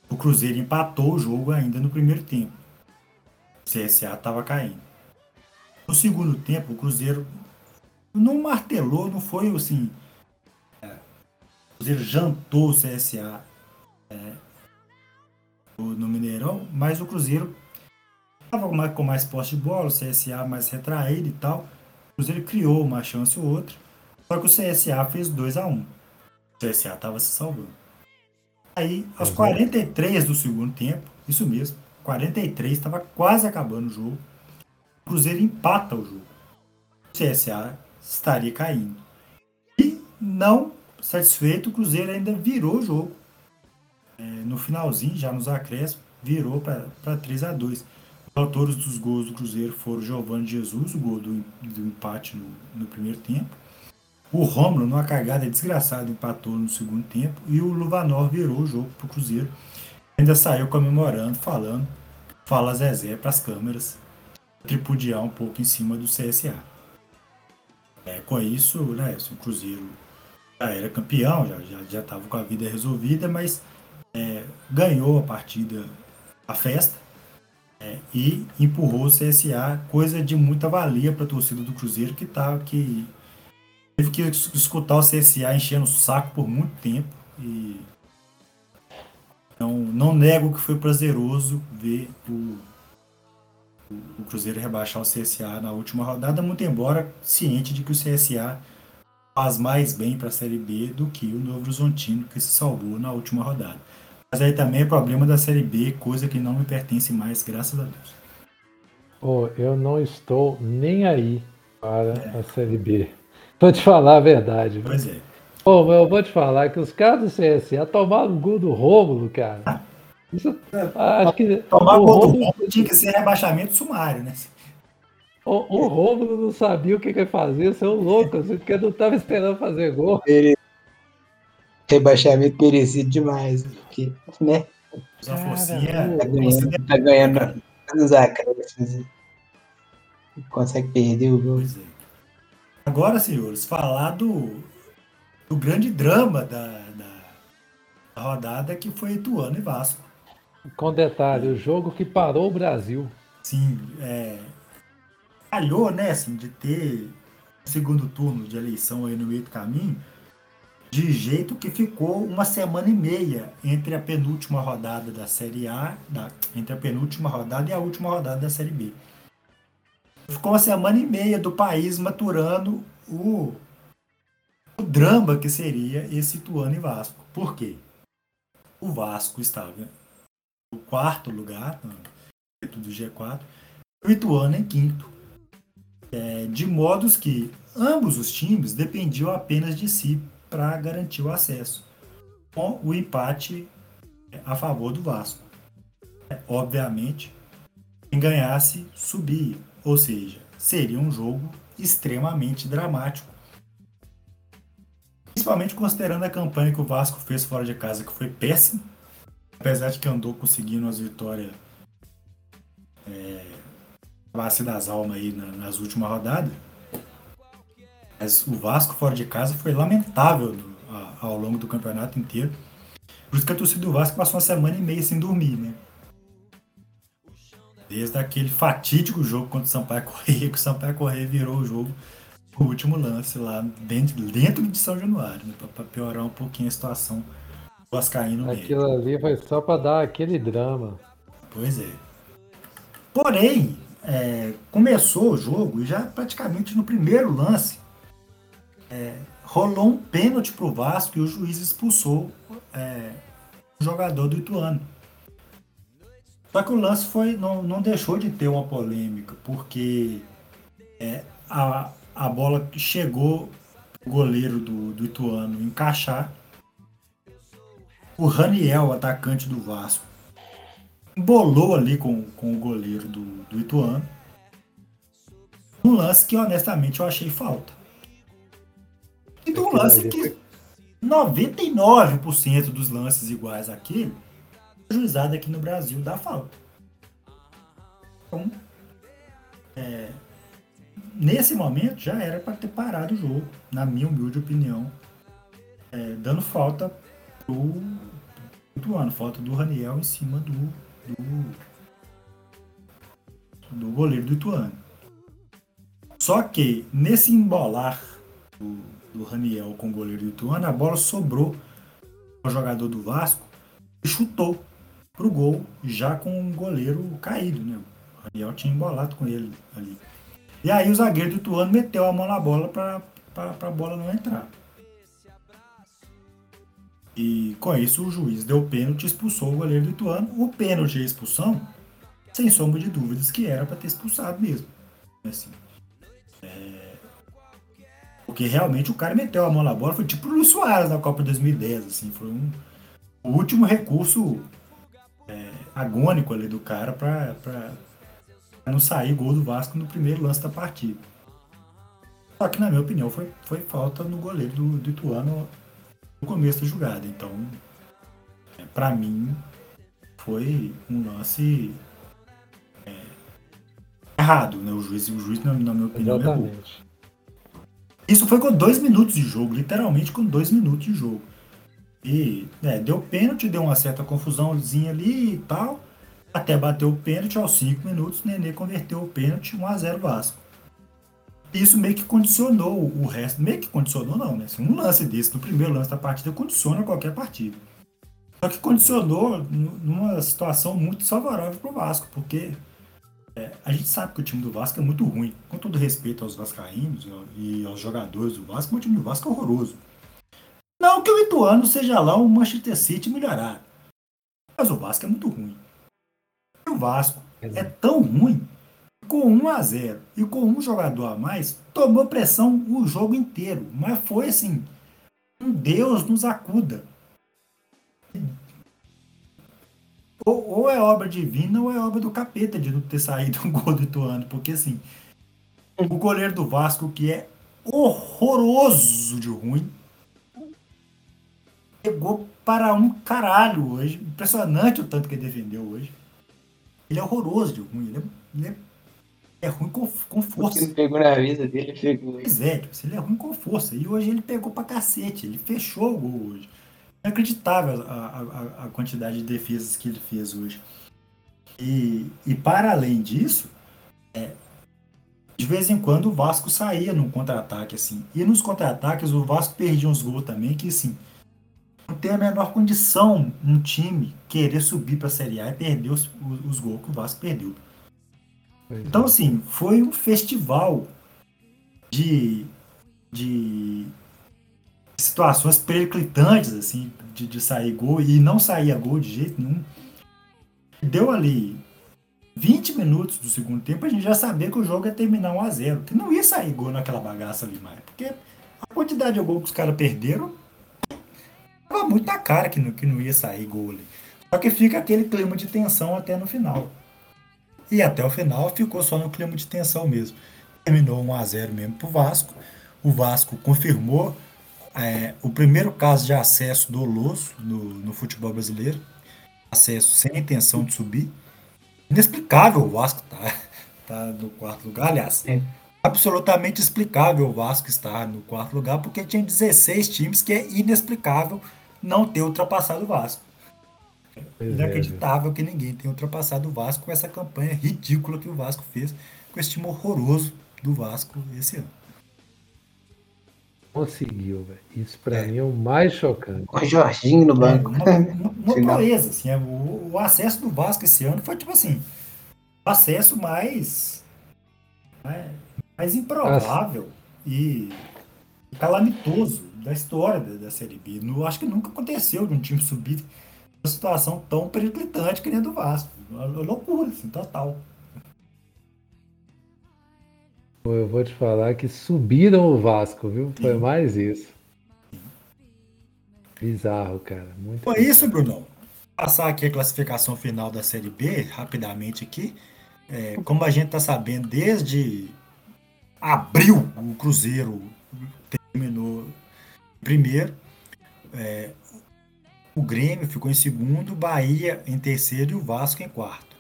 Speaker 3: O Cruzeiro empatou o jogo ainda no primeiro tempo. O CSA estava caindo. No segundo tempo, o Cruzeiro não martelou, não foi assim. O Cruzeiro jantou o CSA é, no Mineirão, mas o Cruzeiro estava com mais posse de bola, o CSA mais retraído e tal. O Cruzeiro criou uma chance ou outra, só que o CSA fez 2 a 1 um. O CSA estava se salvando. Aí, aos 43 do segundo tempo, isso mesmo, 43, estava quase acabando o jogo. O Cruzeiro empata o jogo. O CSA estaria caindo. E não satisfeito, o Cruzeiro ainda virou o jogo. É, no finalzinho, já nos acréscimos, virou para 3 a 2 Os autores dos gols do Cruzeiro foram Giovanni Jesus, o gol do, do empate no, no primeiro tempo. O Romulo, numa cagada desgraçada, empatou no segundo tempo e o Luvanor virou o jogo para o Cruzeiro. Ainda saiu comemorando, falando, fala Zezé para as câmeras, tripudiar um pouco em cima do CSA. É, com isso, né, o Cruzeiro já era campeão, já estava já, já com a vida resolvida, mas é, ganhou a partida, a festa, é, e empurrou o CSA, coisa de muita valia para a torcida do Cruzeiro que, tá, que Teve que escutar o CSA enchendo o saco por muito tempo e não, não nego que foi prazeroso ver o, o Cruzeiro rebaixar o CSA na última rodada, muito embora ciente de que o CSA faz mais bem para a Série B do que o Novo Horizontino, que se salvou na última rodada. Mas aí também é problema da Série B, coisa que não me pertence mais, graças a Deus.
Speaker 1: Oh, eu não estou nem aí para é. a Série B. Vou te falar a verdade.
Speaker 3: Pois é.
Speaker 1: Pô, eu vou te falar que os caras do CSA tomaram um gol do Rômulo, cara.
Speaker 3: Isso, acho que Tomar o gol do Rômulo tinha que ser rebaixamento sumário, né?
Speaker 1: O, o Rômulo não sabia o que, que ia fazer, seu louco, assim, porque não estava esperando fazer gol.
Speaker 2: Rebaixamento merecido demais, porque, né?
Speaker 3: Só forcinha,
Speaker 2: tá ganhando, tá ganhando nos acréscimos. Consegue perder o gol. É.
Speaker 3: Agora, senhores, falar do, do grande drama da, da, da rodada que foi Ituano e Vasco.
Speaker 1: Com detalhe, o jogo que parou o Brasil.
Speaker 3: Sim, é, calhou, né, assim, de ter segundo turno de eleição aí no meio do caminho, de jeito que ficou uma semana e meia entre a penúltima rodada da Série A, da, entre a penúltima rodada e a última rodada da Série B ficou uma semana e meia do país maturando o, o drama que seria esse Ituano e Vasco. Por quê? O Vasco estava no quarto lugar, dentro do G4, o Ituano em quinto. É, de modos que ambos os times dependiam apenas de si para garantir o acesso, com o empate a favor do Vasco. É, obviamente, quem ganhasse subia. Ou seja, seria um jogo extremamente dramático. Principalmente considerando a campanha que o Vasco fez fora de casa, que foi péssima. Apesar de que andou conseguindo as vitórias é, base das almas aí na, nas últimas rodadas. Mas o Vasco fora de casa foi lamentável ao longo do campeonato inteiro. Por isso que a torcida do Vasco passou uma semana e meia sem dormir, né? Desde aquele fatídico jogo contra o Sampaio Correia, que o Sampaio Correia virou o jogo o último lance lá dentro, dentro de São Januário, né? para piorar um pouquinho a situação do Vascaíno
Speaker 1: Aquilo mesmo. ali foi só para dar aquele drama.
Speaker 3: Pois é. Porém, é, começou o jogo e já praticamente no primeiro lance é, rolou um pênalti pro Vasco e o juiz expulsou é, o jogador do Ituano. Só que o lance foi, não, não deixou de ter uma polêmica, porque é, a, a bola chegou o goleiro do, do Ituano encaixar. O Raniel, atacante do Vasco, bolou ali com, com o goleiro do, do Ituano. Um lance que honestamente eu achei falta. E um lance que 99% dos lances iguais àquele, juizado aqui no Brasil dá falta. Então, é, nesse momento já era para ter parado o jogo, na minha humilde opinião, é, dando falta pro Ituano, falta do Raniel em cima do, do, do goleiro do Ituano. Só que nesse embolar do, do Raniel com o goleiro do Ituano, a bola sobrou ao jogador do Vasco e chutou pro gol já com o goleiro caído, né? O Raniel tinha embolado com ele ali. E aí o zagueiro do Ituano meteu a mão na bola para a bola não entrar. E com isso o juiz deu pênalti expulsou o goleiro do Ituano. O pênalti e a expulsão, sem sombra de dúvidas, que era para ter expulsado mesmo. Assim, é... Porque realmente o cara meteu a mão na bola, foi tipo o Luiz Soares na Copa 2010. Assim, foi um... o último recurso é, agônico ali do cara para não sair gol do Vasco no primeiro lance da partida. Só que, na minha opinião, foi, foi falta no goleiro do, do Ituano no começo da jogada. Então, é, para mim, foi um lance é, errado, né? O juiz, o juiz na, na minha opinião, Exatamente. errou. Isso foi com dois minutos de jogo, literalmente com dois minutos de jogo. E é, deu pênalti, deu uma certa confusãozinha ali e tal. Até bateu o pênalti aos 5 minutos, Nenê converteu o pênalti 1x0 Vasco. Isso meio que condicionou o resto, meio que condicionou não, né? Assim, um lance desse no primeiro lance da partida condiciona qualquer partida. Só que condicionou numa situação muito desfavorável para o Vasco, porque é, a gente sabe que o time do Vasco é muito ruim. Com todo respeito aos vascaínos e aos jogadores do Vasco, o time do Vasco é horroroso. Não que o Ituano seja lá um Manchester City melhorado, mas o Vasco é muito ruim o Vasco é tão ruim, com 1 a 0 e com um jogador a mais, tomou pressão o jogo inteiro. Mas foi assim, um Deus nos acuda. Ou, ou, é obra divina ou é obra do capeta de não ter saído um gol do Ituano. Porque assim, o goleiro do Vasco, que é horroroso de ruim, pegou para um caralho hoje. Impressionante o tanto que ele defendeu hoje. Ele é horroroso de ruim. Ele é, ele é, é ruim com, com força.
Speaker 2: Ele pegou na vida dele, pegou.
Speaker 3: Pois é, tipo, ele é ruim com força. E hoje ele pegou pra cacete. Ele fechou o gol hoje. Inacreditável a, a, a quantidade de defesas que ele fez hoje. E, e para além disso, é, de vez em quando o Vasco saía num contra-ataque, assim. E nos contra-ataques o Vasco perdia uns gols também, que assim, não tem a menor condição um time querer subir para a Série A e perder os, os, os gols que o Vasco perdeu. Então, assim, foi um festival de, de situações periclitantes, assim, de, de sair gol e não saía gol de jeito nenhum. Deu ali 20 minutos do segundo tempo, a gente já sabia que o jogo ia terminar 1 a 0 que não ia sair gol naquela bagaça ali mais, porque a quantidade de gol que os caras perderam Tava muito na cara que não, que não ia sair gol ali. Só que fica aquele clima de tensão até no final. E até o final ficou só no clima de tensão mesmo. Terminou 1 a 0 mesmo pro Vasco. O Vasco confirmou é, o primeiro caso de acesso doloso no, no futebol brasileiro. Acesso sem intenção de subir. inexplicável o Vasco tá, tá no quarto lugar, aliás.
Speaker 2: É.
Speaker 3: Absolutamente explicável o Vasco estar no quarto lugar, porque tinha 16 times que é inexplicável não ter ultrapassado o Vasco.
Speaker 1: Pois é,
Speaker 3: Inacreditável que ninguém tenha ultrapassado o Vasco com essa campanha ridícula que o Vasco fez, com esse time horroroso do Vasco esse ano.
Speaker 1: Conseguiu, velho. Isso pra
Speaker 3: É.
Speaker 1: mim é o mais chocante.
Speaker 2: Com o Jorginho no
Speaker 3: É,
Speaker 2: banco.
Speaker 3: uma, uma, proeza, assim, é, o, o acesso do Vasco esse ano foi tipo assim, o acesso mais, mais, mais improvável e calamitoso da história da, da Série B. Não, acho que nunca aconteceu de um time subir uma situação tão periclitante que nem a do Vasco. Uma loucura, assim, total.
Speaker 1: Eu vou te falar que subiram o Vasco, viu? Foi
Speaker 3: Sim.
Speaker 1: mais isso. Bizarro, cara. Muito
Speaker 3: Foi isso, Brunão. Passar aqui a classificação final da Série B, rapidamente aqui. É, como a gente está sabendo, desde abril o Cruzeiro terminou primeiro. É, o Grêmio ficou em segundo, Bahia em terceiro e o Vasco em quarto.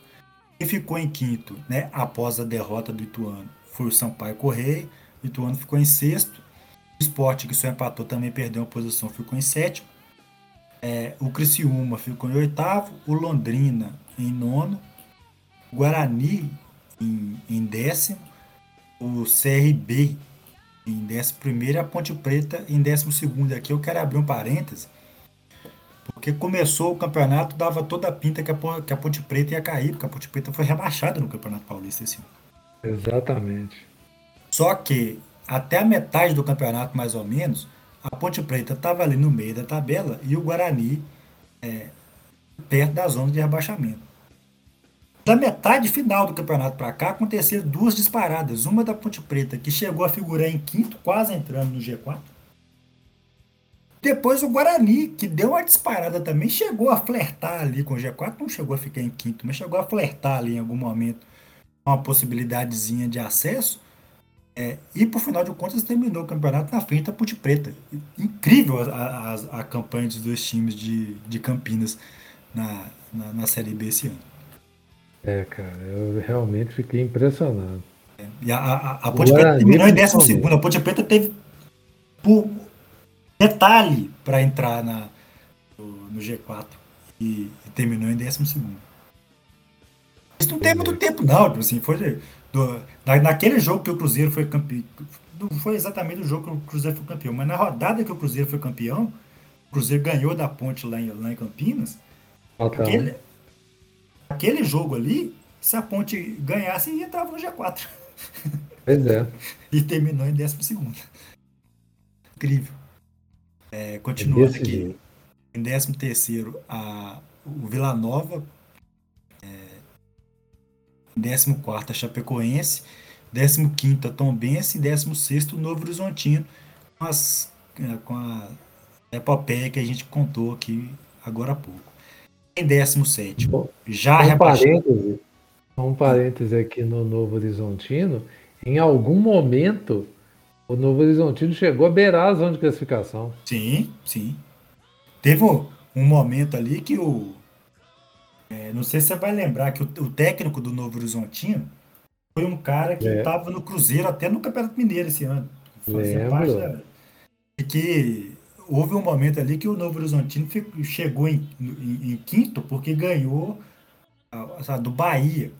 Speaker 3: Quem ficou em quinto, né, após a derrota do Ituano, foi o Sampaio Correia. O Ituano ficou em sexto. O Sport, que só empatou, também perdeu uma posição, ficou em sétimo. É, o Criciúma ficou em oitavo, o Londrina em nono, o Guarani em, em décimo, o CRB em décimo primeiro a Ponte Preta em décimo segundo. Aqui eu quero abrir um parêntese, porque começou o campeonato, dava toda a pinta que a, Pon- que a Ponte Preta ia cair, porque a Ponte Preta foi rebaixada no Campeonato Paulista esse ano.
Speaker 1: Exatamente.
Speaker 3: Só que até a metade do campeonato, mais ou menos, a Ponte Preta estava ali no meio da tabela e o Guarani é, perto da zona de rebaixamento. Da metade final do campeonato para cá, aconteceram duas disparadas. Uma da Ponte Preta, que chegou a figurar em quinto, quase entrando no G4. Depois o Guarani, que deu uma disparada também, chegou a flertar ali com o G4. Não chegou a ficar em quinto, mas chegou a flertar ali em algum momento uma possibilidadezinha de acesso. É, e por final de contas terminou o campeonato na frente da Ponte Preta. Incrível a, a, a campanha dos dois times de, de Campinas na, na, na Série B esse ano.
Speaker 1: É, cara, eu realmente fiquei impressionado.
Speaker 3: E a, a, a Ponte Preta
Speaker 1: Guarani,
Speaker 3: terminou em décimo
Speaker 1: principalmente.
Speaker 3: segundo. A Ponte Preta teve por detalhe para entrar na, no, no G4 e, e terminou em décimo segundo. Isso não tem muito tempo, não. tipo Assim, foi do- na, naquele jogo que o Cruzeiro foi campeão. Não foi exatamente o jogo que o Cruzeiro foi campeão, mas na rodada que o Cruzeiro foi campeão, o Cruzeiro ganhou da ponte lá em, lá em Campinas.
Speaker 1: Um.
Speaker 3: Aquele, aquele jogo ali, se a ponte ganhasse, entrava no G4.
Speaker 1: Pois é.
Speaker 3: E terminou em décimo segundo. Incrível. É, continuando aqui.
Speaker 1: jeito.
Speaker 3: Em décimo terceiro, a, o Vila Nova. É, em décimo quarto, a Chapecoense. Décimo quinto, a Tombense. E décimo sexto, o Novo Horizontino. Com, as, é, com a epopeia que a gente contou aqui agora há pouco. Em décimo sétimo,
Speaker 1: Bom,
Speaker 3: já
Speaker 1: um
Speaker 3: rebaixado.
Speaker 1: parêntese, um parêntese aqui no Novo Horizontino. Em algum momento, o Novo Horizontino chegou a beirar a zona de classificação.
Speaker 3: Sim, sim. Teve um, momento ali que o. é, não sei se você vai lembrar que o, o técnico do Novo Horizontino foi um cara que
Speaker 1: É.
Speaker 3: estava no Cruzeiro até no Campeonato Mineiro esse ano. Fazia parte da. E que houve um momento ali que o Novo Horizontino fi- chegou em, em- em quinto porque ganhou a- a- do Bahia.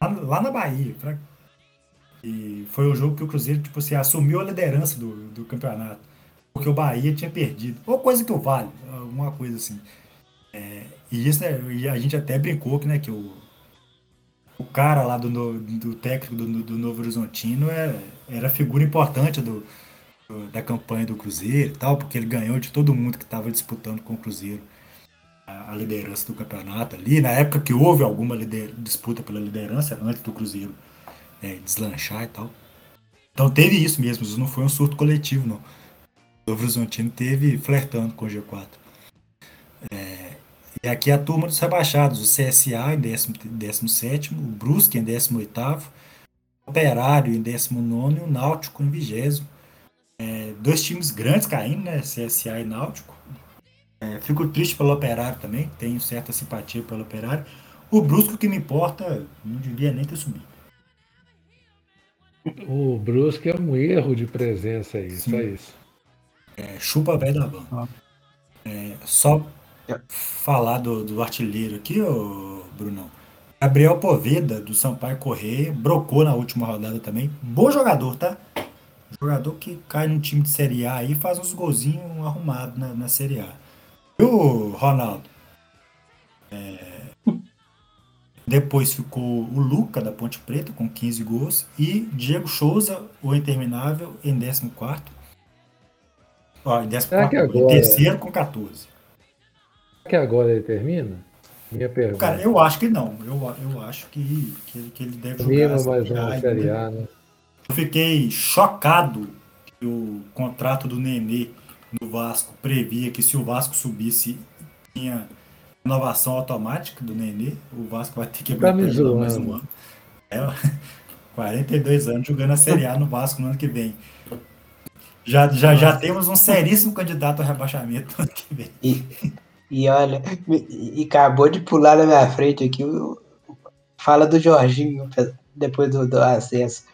Speaker 3: Lá, lá na Bahia. pra- E foi o jogo que o Cruzeiro, tipo assim, assumiu a liderança do, do campeonato. Porque o Bahia tinha perdido. Ou coisa que o vale, alguma coisa assim. É, e isso, né, e a gente até brincou que, né, que o, o cara lá do, do técnico do, do Novo Horizontino era, era figura importante do, do- da campanha do Cruzeiro e tal, porque ele ganhou de todo mundo que estava disputando com o Cruzeiro a, a liderança do campeonato ali. Na época que houve alguma lider- disputa pela liderança, antes do Cruzeiro é, deslanchar e tal. Então teve isso mesmo, isso não foi um surto coletivo, não. O Novo Horizontino teve flertando com o G4. É, e aqui a turma dos rebaixados, o CSA em 17, o Brusque em 18, o Operário em 19 e o Náutico em 20. É, dois times grandes caindo, né? CSA e Náutico. É, fico triste pelo Operário também, tenho certa simpatia pelo Operário. O Brusco que me importa, não devia nem ter subido.
Speaker 1: O Brusque é um erro de presença aí,
Speaker 3: Sim.
Speaker 1: só isso.
Speaker 3: É, chupa velho da van. É, só falar do, do artilheiro aqui, ô Brunão. Gabriel Poveda, do Sampaio Correia, brocou na última rodada também. Bom jogador, tá? Jogador que cai num time de Série A aí e faz uns golzinhos arrumados na, na Série A. E o Ronaldo? É, Depois ficou o Luca, da Ponte Preta, com 15 gols. E Diego Souza, o Interminável, em 14. Ó, em 14,
Speaker 1: Será que
Speaker 3: em
Speaker 1: agora-
Speaker 3: terceiro com 14.
Speaker 1: Será que agora ele termina? Minha pergunta.
Speaker 3: Cara, eu acho que não. Eu, eu acho que, que, ele- que ele deve jogar.
Speaker 1: Termina
Speaker 3: a
Speaker 1: mais uma. Série A, né?
Speaker 3: Eu fiquei chocado que o contrato do Nenê no Vasco previa que se o Vasco subisse, tinha renovação automática do Nenê. O Vasco vai ter que
Speaker 1: Tá
Speaker 3: aguentar lá mais um ano. É, 42 anos jogando a Série A no Vasco no ano que vem. Já, já, já temos um seríssimo candidato ao rebaixamento no ano que vem.
Speaker 2: E, e olha, e, e acabou de pular na minha frente aqui. o- Fala do Jorginho depois do, do acesso.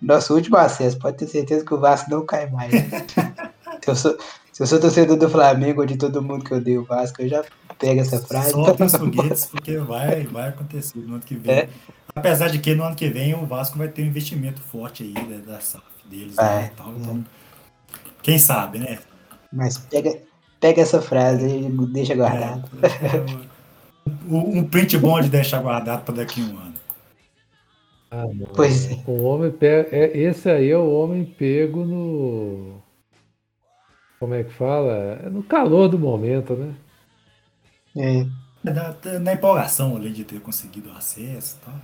Speaker 2: Nosso último acesso, pode ter certeza que o Vasco não cai mais. se, eu sou, se eu sou torcedor do Flamengo ou de todo mundo que odeia o Vasco, eu já pego essa frase.
Speaker 3: Solta os foguetes, porque vai, vai acontecer no ano que vem.
Speaker 2: É.
Speaker 3: Apesar de que no ano que vem o Vasco vai ter um investimento forte aí da, da SAF deles né, e tal. Então, quem sabe, né?
Speaker 2: Mas pega, pega essa frase e deixa guardado.
Speaker 3: É, um, print bom de deixar guardado para daqui a um ano.
Speaker 1: Ah.
Speaker 2: Pois é.
Speaker 1: O homem pega, é, esse aí é o homem pego no. Como é que fala? É no calor do momento, né?
Speaker 2: É.
Speaker 3: Na, na empolgação, além de ter conseguido o acesso e tal.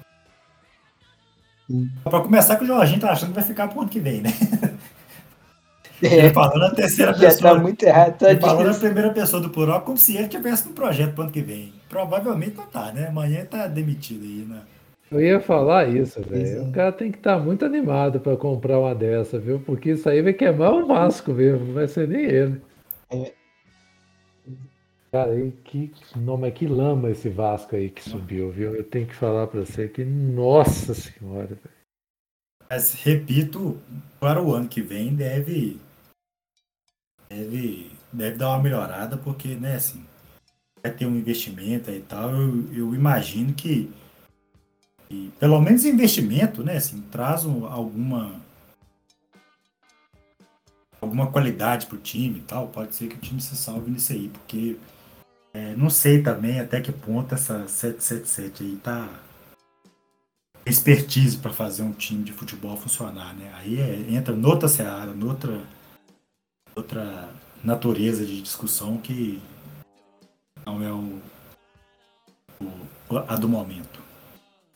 Speaker 3: Pra começar, que o Jorginho tá achando que vai ficar pro ano que vem, né? Ele
Speaker 2: É,
Speaker 3: falando na terceira
Speaker 2: já
Speaker 3: pessoa.
Speaker 2: tá muito errado. Só
Speaker 3: Ele falou na primeira pessoa do plural como se ele tivesse no projeto pro ano que vem. Provavelmente não tá, né? Amanhã ele tá demitido aí, né?
Speaker 1: Eu ia falar isso, velho.
Speaker 2: é.
Speaker 1: O cara tem que estar muito animado para comprar uma dessa, viu? Porque isso aí vai queimar o Vasco mesmo, não vai ser nem ele.
Speaker 2: É.
Speaker 1: Cara, que nome é que lama esse Vasco aí que subiu, viu? Eu tenho que falar para você que, nossa senhora.
Speaker 3: Mas, repito, para o ano que vem deve, deve, deve dar uma melhorada, porque, né, assim, vai ter um investimento e tal. Eu, eu imagino que, pelo menos investimento, né, assim, traz um- alguma alguma qualidade pro time e tal. Pode ser que o time se salve nisso aí, porque é, não sei também até que ponto essa 777 aí tá expertise para fazer um time de futebol funcionar, né? Aí é- entra noutra seara, noutra, outra natureza de discussão que não é o, o- a do momento.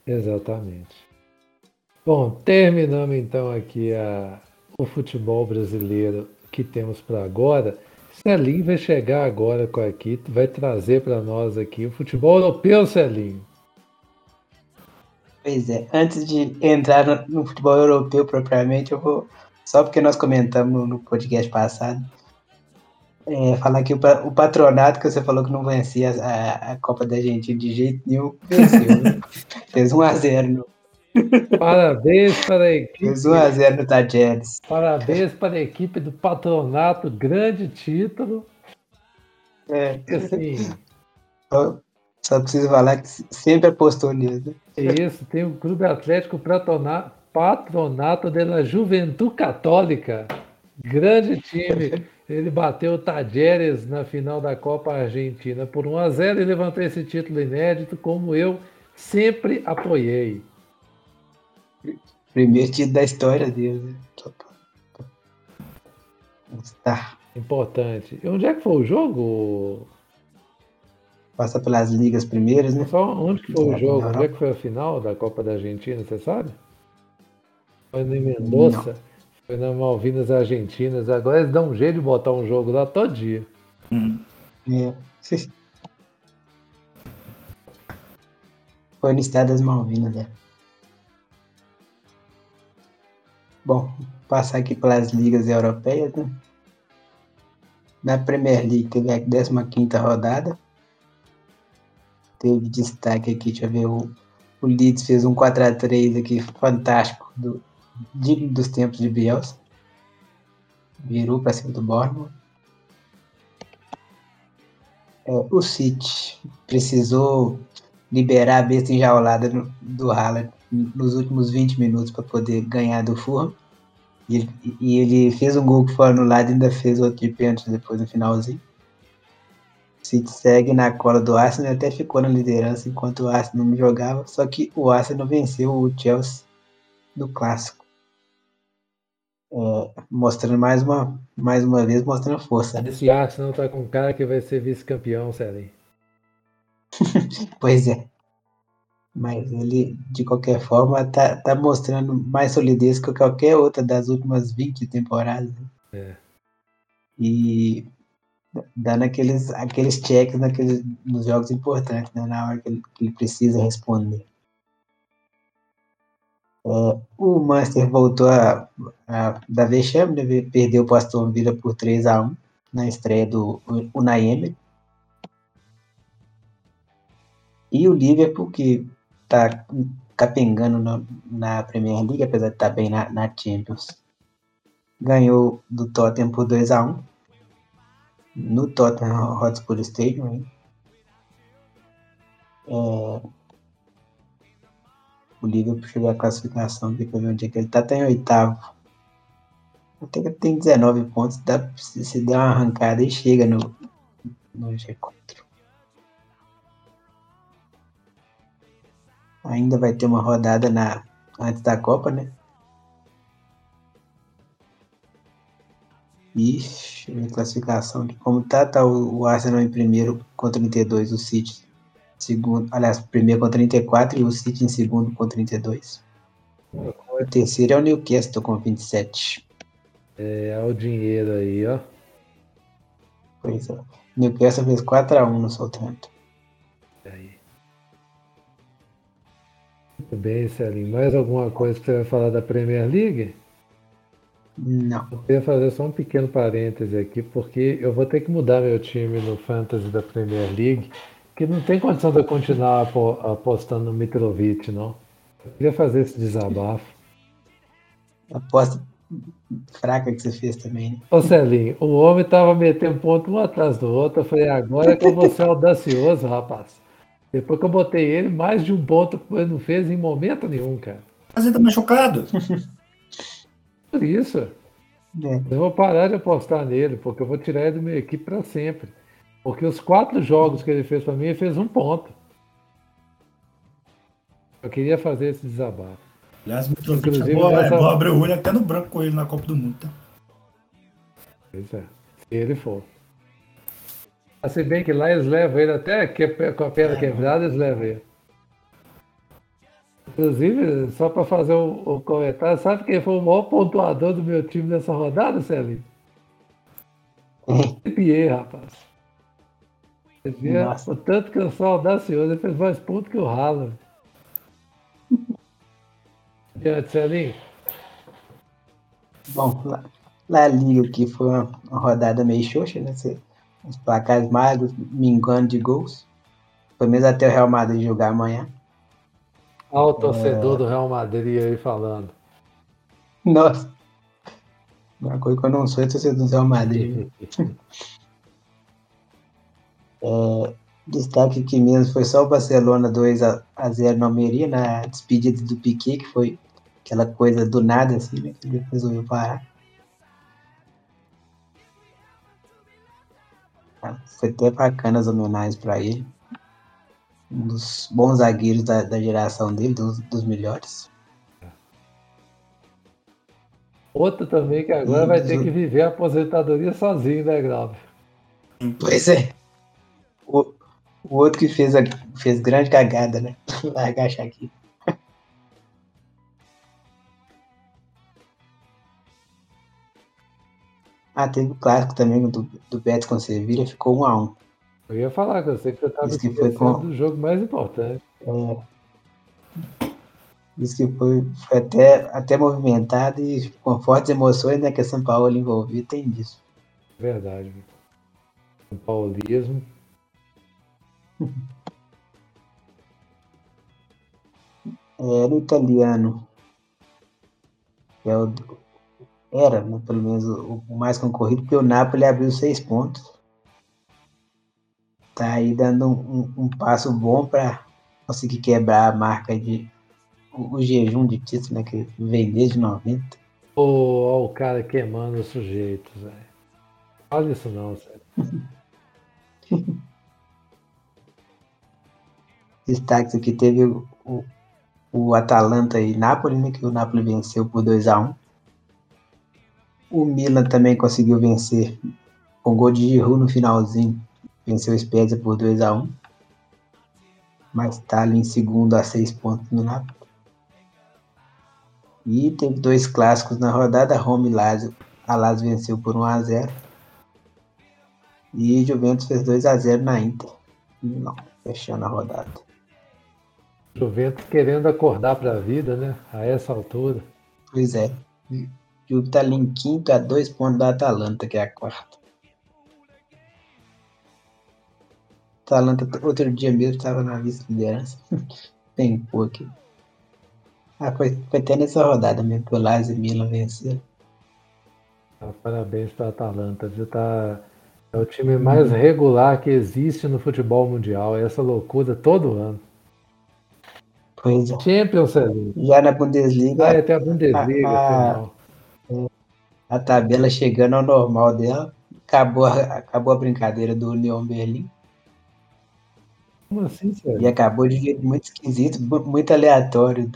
Speaker 1: Exatamente. Bom, terminamos então aqui a, o futebol brasileiro que temos para agora. Celinho vai chegar agora com aqui, vai trazer para nós aqui o futebol europeu, Celinho.
Speaker 2: Pois é, antes de entrar no, futebol europeu propriamente, eu vou, só porque nós comentamos no podcast passado, é, falar que o, o patronato que você falou que não vencia a, a Copa da Argentina de jeito nenhum, venceu. né? Fez 1x0 no,
Speaker 1: Parabéns para a equipe,
Speaker 2: fez 1x0 no Tajeres.
Speaker 1: parabéns para a equipe do patronato, grande título.
Speaker 2: É,
Speaker 1: Assim,
Speaker 2: só, só preciso falar que sempre apostou nisso. né?
Speaker 1: é isso, tem o Clube Atlético Patronato de la Juventude Católica. Grande time. Ele bateu o Tajeres na final da Copa Argentina por 1 a 0 e levantou esse título inédito, como eu sempre apoiei.
Speaker 2: Primeiro título da história dele. Né? Só pra- Tá.
Speaker 1: Importante. E onde é que foi o jogo?
Speaker 2: Passa pelas ligas primeiras, né?
Speaker 1: Foi onde que foi o
Speaker 2: Na
Speaker 1: jogo? Onde é que foi a final da Copa da Argentina, você sabe? Foi em Mendoza. Foi nas Malvinas Argentinas. Agora eles dão um jeito de botar um jogo lá todo dia.
Speaker 3: Hum.
Speaker 2: É. Foi no estado das Malvinas, né? Bom, passar aqui pelas ligas europeias, né? Na Premier League teve a 15 rodada. teve destaque aqui, deixa eu ver, o, o Leeds fez um 4x3 aqui fantástico, do, digno dos tempos de Bielsa. Virou para cima do Bournemouth. É, o City precisou liberar a besta enjaulada no, do Haaland nos últimos 20 minutos para poder ganhar do Fulham. E ele, e ele, fez um gol que foi anulado e ainda fez outro de pênalti depois no finalzinho. City segue na cola do Arsenal e até ficou na liderança enquanto o Arsenal não jogava, só que o Arsenal venceu o Chelsea no clássico. É, mostrando mais uma, mais uma vez, mostrando força.
Speaker 1: Né? Esse Arsenal tá com um cara que vai ser vice-campeão, Sérgio.
Speaker 2: pois é. Mas ele, de qualquer forma, tá, tá mostrando mais solidez que qualquer outra das últimas 20 temporadas. Né?
Speaker 1: É.
Speaker 2: E dando aqueles, aqueles checks naqueles, nos jogos importantes, né? na hora que ele, que ele precisa responder. É, o Manchester voltou a, a dar vexame, né? perdeu o Aston Villa por 3 a 1 na estreia do Unai Emery. E o Liverpool, que está capengando na, na, Premier League, apesar de estar tá bem na, na, Champions, ganhou do Tottenham por 2 a 1 no Tottenham Hotspur Stadium. É, o Liverpool chegou à classificação, depois ver onde é que ele está, está em oitavo. Até que tem 19 pontos, dá, se der uma arrancada e chega no, no G4. Ainda vai ter uma rodada na, antes da Copa, né? Ixi, a classificação de como tá, tá o, Arsenal em primeiro com 32, o City segundo, aliás, primeiro com 34 e o City em segundo com 32. O terceiro é o Newcastle com 27.
Speaker 1: É, olha o dinheiro aí, ó.
Speaker 2: Pois é. Newcastle fez 4x1 no Southampton.
Speaker 1: Muito bem, Celinho. Mais alguma coisa que você vai falar da Premier League?
Speaker 2: Não.
Speaker 1: Eu queria fazer só um pequeno parêntese aqui, porque eu vou ter que mudar meu time no Fantasy da Premier League que não tem condição de eu continuar apostando no Mitrovic, não. Eu queria fazer esse desabafo.
Speaker 2: Aposta fraca que você fez também, né?
Speaker 1: Ô Celinho, o homem tava metendo ponto um atrás do outro. Eu falei, agora é que eu vou ser audacioso, rapaz. Depois que eu botei ele, mais de um ponto ele não fez em momento nenhum, cara.
Speaker 3: Mas ele tá machucado.
Speaker 1: Por isso. É. Eu vou parar de apostar nele, porque eu vou tirar ele da minha equipe para sempre. Porque os quatro jogos que ele fez para mim, ele fez um ponto. Eu queria fazer esse desabafo.
Speaker 3: Aliás, Mitrovic é boa, nessa... é boa abrir o olho até no branco com ele na Copa do Mundo, tá?
Speaker 1: Pois é, se ele for. Se bem que lá eles levam ele até que, com a perna é, quebrada, eles levam ele. Inclusive, só para fazer o, o, comentário, sabe quem foi o maior pontuador do meu time nessa rodada, Celinho? Pierre, rapaz. O tanto que eu sou audacioso, ele fez mais ponto que o Haaland. Diante, Celinho.
Speaker 2: Bom, lá, lá Liga aqui foi uma, uma, rodada meio xoxa, né? Os placares magros, engano de gols. Foi mesmo até o Real Madrid jogar amanhã.
Speaker 1: Olha o torcedor é... do Real Madrid aí falando.
Speaker 2: Nossa. Uma coisa que eu não sou é torcedor do Real Madrid. É, destaque aqui mesmo foi só o Barcelona 2 a, 0 na Almeria, na despedida do Piquet, que foi aquela coisa do nada, assim, né? Que ele resolveu parar. Foi até bacana as homenagens para ele. Um dos bons zagueiros da, da geração dele, dos, dos melhores.
Speaker 1: Outro também que agora vai ter que viver a aposentadoria sozinho, né, Grave?
Speaker 2: Pois é. O, o outro que fez, a, fez grande cagada, né? Largar aqui. Ah, teve o clássico também do, do Betis com o Sevilha, ficou 1 a 1
Speaker 1: Eu ia falar que eu sei que você estava
Speaker 2: Isso que foi com...
Speaker 1: do jogo mais importante.
Speaker 2: É. Isso que foi, foi até, até movimentado e com fortes emoções, né? Que a São Paulo envolvido tem disso.
Speaker 1: Verdade. São Paulismo
Speaker 2: Era o italiano. É o, era, né, pelo menos, o, o mais concorrido, porque o Napoli abriu seis pontos. Tá aí dando um, um, um passo bom para conseguir quebrar a marca de o, o jejum de título, né? Que vem desde 90.
Speaker 1: Ô, o cara queimando os sujeitos, velho. Olha isso não, sério.
Speaker 2: Destaque aqui teve o, o, o Atalanta e Napoli, né? Que o Napoli venceu por 2x1. O Milan também conseguiu vencer com gol de Giroud no finalzinho. Venceu o Spezia por 2x1. Mas está ali em segundo a seis pontos no Napoli. E teve dois clássicos na rodada, Roma e Lazio. A Lazio venceu por 1x0. E Juventus fez 2x0 na Inter. Não, fechando a rodada.
Speaker 1: Juventus querendo acordar para a vida, né? A essa altura.
Speaker 2: Pois é. Tá ali em quinto a dois pontos da Atalanta, que é a quarta. Atalanta, outro dia mesmo, estava na vice-liderança. Bem pouco. Ah, foi, foi até nessa rodada mesmo que o Lazio e Milan venceram.
Speaker 1: Ah, parabéns para a Atalanta, viu? Tá, é o time mais regular que existe no futebol mundial. Essa loucura todo ano.
Speaker 2: Pois é.
Speaker 1: Champions, ali.
Speaker 2: Já na Bundesliga.
Speaker 1: Ah, é, tem a Bundesliga.
Speaker 2: a, a, a tabela chegando ao normal dela. Acabou, a- acabou a brincadeira do União Berlim.
Speaker 1: Como assim, sério?
Speaker 2: E acabou de jeito muito esquisito, mu- muito aleatório.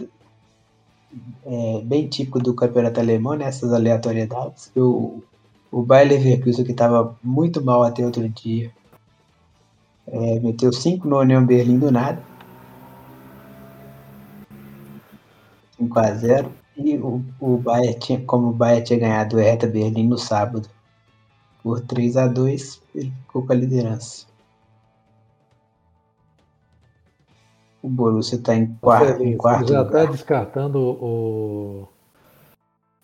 Speaker 2: é, bem típico do campeonato alemão, né? Essas aleatoriedades. O, o Bayer Leverkusen, que estava muito mal até outro dia, é, meteu 5 no União Berlim do nada. 5 a 0 E o, o Bayern tinha, como o Bayern tinha ganhado o Hertha Berlim no sábado por 3 a 2 ele ficou com a liderança. O Borussia está em quarto, em quarto
Speaker 1: já está descartando o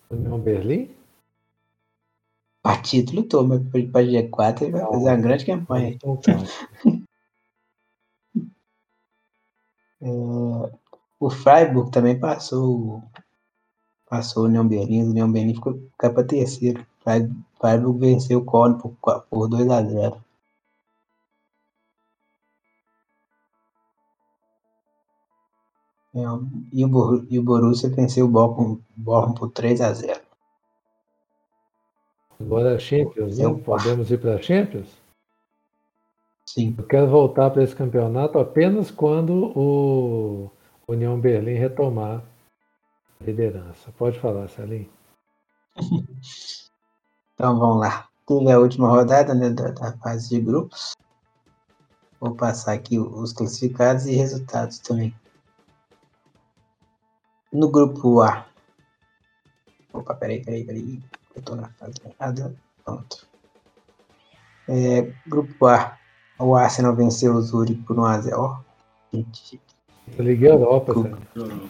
Speaker 1: União Berlim?
Speaker 2: A título toma para G4 ele vai fazer uma grande campanha.
Speaker 1: Então, tá.
Speaker 2: É, o Freiburg também passou passou o União Berlim, o União Berlim ficou para terceiro. Frei- Freiburg venceu o Köln por, por 2 a 0 É, e, o, e o Borussia venceu o Bochum, Bochum por 3 a 0
Speaker 1: Agora é Champions, né? Podemos ir para Champions?
Speaker 2: Sim,
Speaker 1: Eu quero voltar para esse campeonato apenas quando o União Berlim retomar a liderança. Pode falar, Salim.
Speaker 2: então vamos lá. Teve a última rodada né, da, fase de grupos. Vou passar aqui os classificados e resultados também. No grupo A. Opa, peraí, peraí, peraí. Eu tô na fase errada. Pronto. É, grupo A. O Arsenal venceu o Zurich por 1x0. Ó, gente,
Speaker 1: Liga Europa,
Speaker 2: Cu-
Speaker 1: Salim.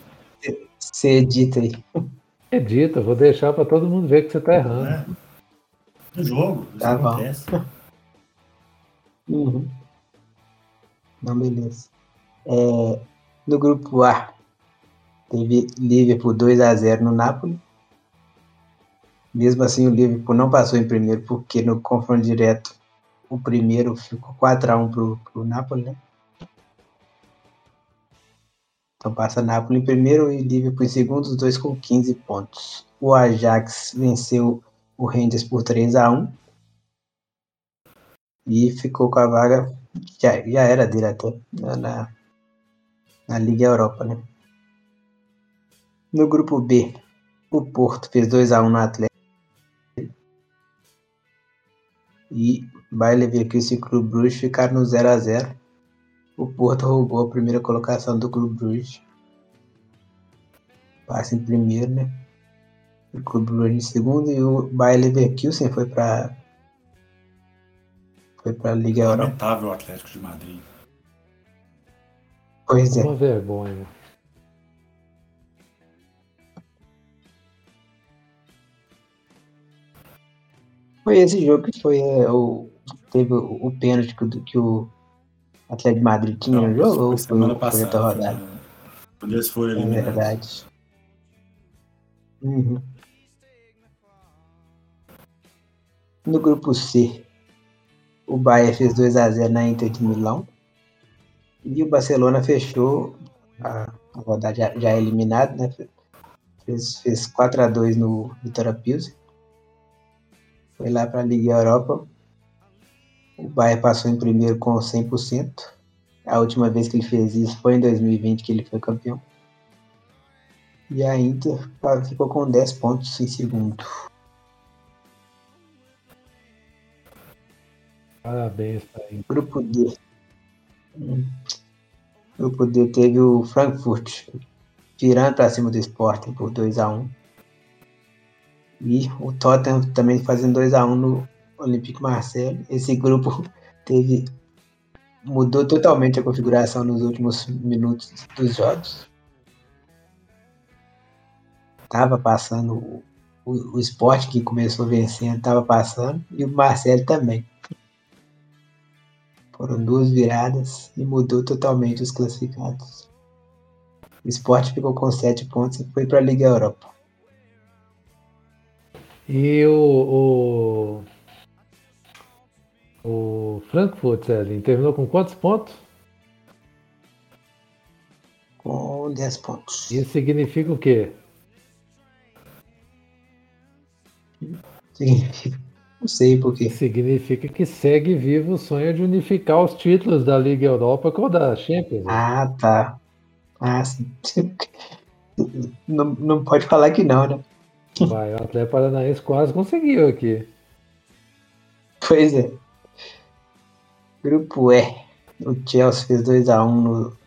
Speaker 2: Você edita aí.
Speaker 1: Acredita, vou deixar para todo mundo ver que você está errando.
Speaker 3: Né? No jogo, isso
Speaker 2: Tá bom.
Speaker 3: acontece.
Speaker 2: Uhum. Não, beleza. É, no grupo A, teve Liverpool 2x0 no Napoli. Mesmo assim, o Liverpool não passou em primeiro, porque no confronto direto, o primeiro ficou 4x1 pro, pro Napoli, né? Então passa Napoli em primeiro e Liverpool em segundo, os dois com 15 pontos. O Ajax venceu o Rangers por 3x1 e ficou com a vaga já, já era dele até na, na, Liga Europa, né? No grupo B, o Porto fez 2x1 no Atlético. E Bayer Leverkusen e Clube Bruges ficaram no 0x0. O Porto roubou a primeira colocação do Clube Bruges. Passa em primeiro, né? O Clube Bruges em segundo e o Bayer Leverkusen foi para foi para a Liga Europa.
Speaker 3: Lamentável o Atlético de Madrid.
Speaker 2: Pois é.
Speaker 1: Uma vergonha.
Speaker 2: Foi esse jogo que foi é, o. Teve o, o pênalti que, que o Atlético de Madrid tinha
Speaker 3: Não,
Speaker 2: jogo
Speaker 3: foi
Speaker 2: ou foi,
Speaker 3: semana passada.
Speaker 2: rodada?
Speaker 3: foi Quando eles foram
Speaker 2: É
Speaker 3: eliminados.
Speaker 2: verdade. Uhum. No grupo C, o Bayern fez 2 a 0 na Inter de Milão. E o Barcelona fechou a, a rodada já, já eliminado, né? Fez, fez 4 a 2 no Vitória Pilsen. Foi lá para a Liga Europa. O Bayern passou em primeiro com 100%. A última vez que ele fez isso foi em 2020 que ele foi campeão. E a Inter ficou com 10 pontos em segundo.
Speaker 1: Parabéns pra ele.
Speaker 2: Grupo D. Grupo D teve o Frankfurt virando para cima do Sporting por 2x1. E o Tottenham também fazendo 2x1 no Olympique Marseille. Esse grupo teve mudou totalmente a configuração nos últimos minutos dos jogos. Tava passando o, o, Sport que começou vencendo, tava passando, e o Marcelo também. Foram duas viradas e mudou totalmente os classificados. O Sport ficou com sete pontos e foi para a Liga Europa.
Speaker 1: E o, o, o Frankfurt, Zé, terminou com quantos pontos?
Speaker 2: Com 10 pontos.
Speaker 1: Isso significa o quê?
Speaker 2: Significa. Não sei por quê.
Speaker 1: Significa que segue vivo o sonho de unificar os títulos da Liga Europa com o da Champions.
Speaker 2: Ah, tá. Ah, sim. Não, não pode falar que não, né?
Speaker 1: Vai, o Atlético Paranaense quase conseguiu aqui.
Speaker 2: Pois é. Grupo E. O Chelsea fez 2x1 no,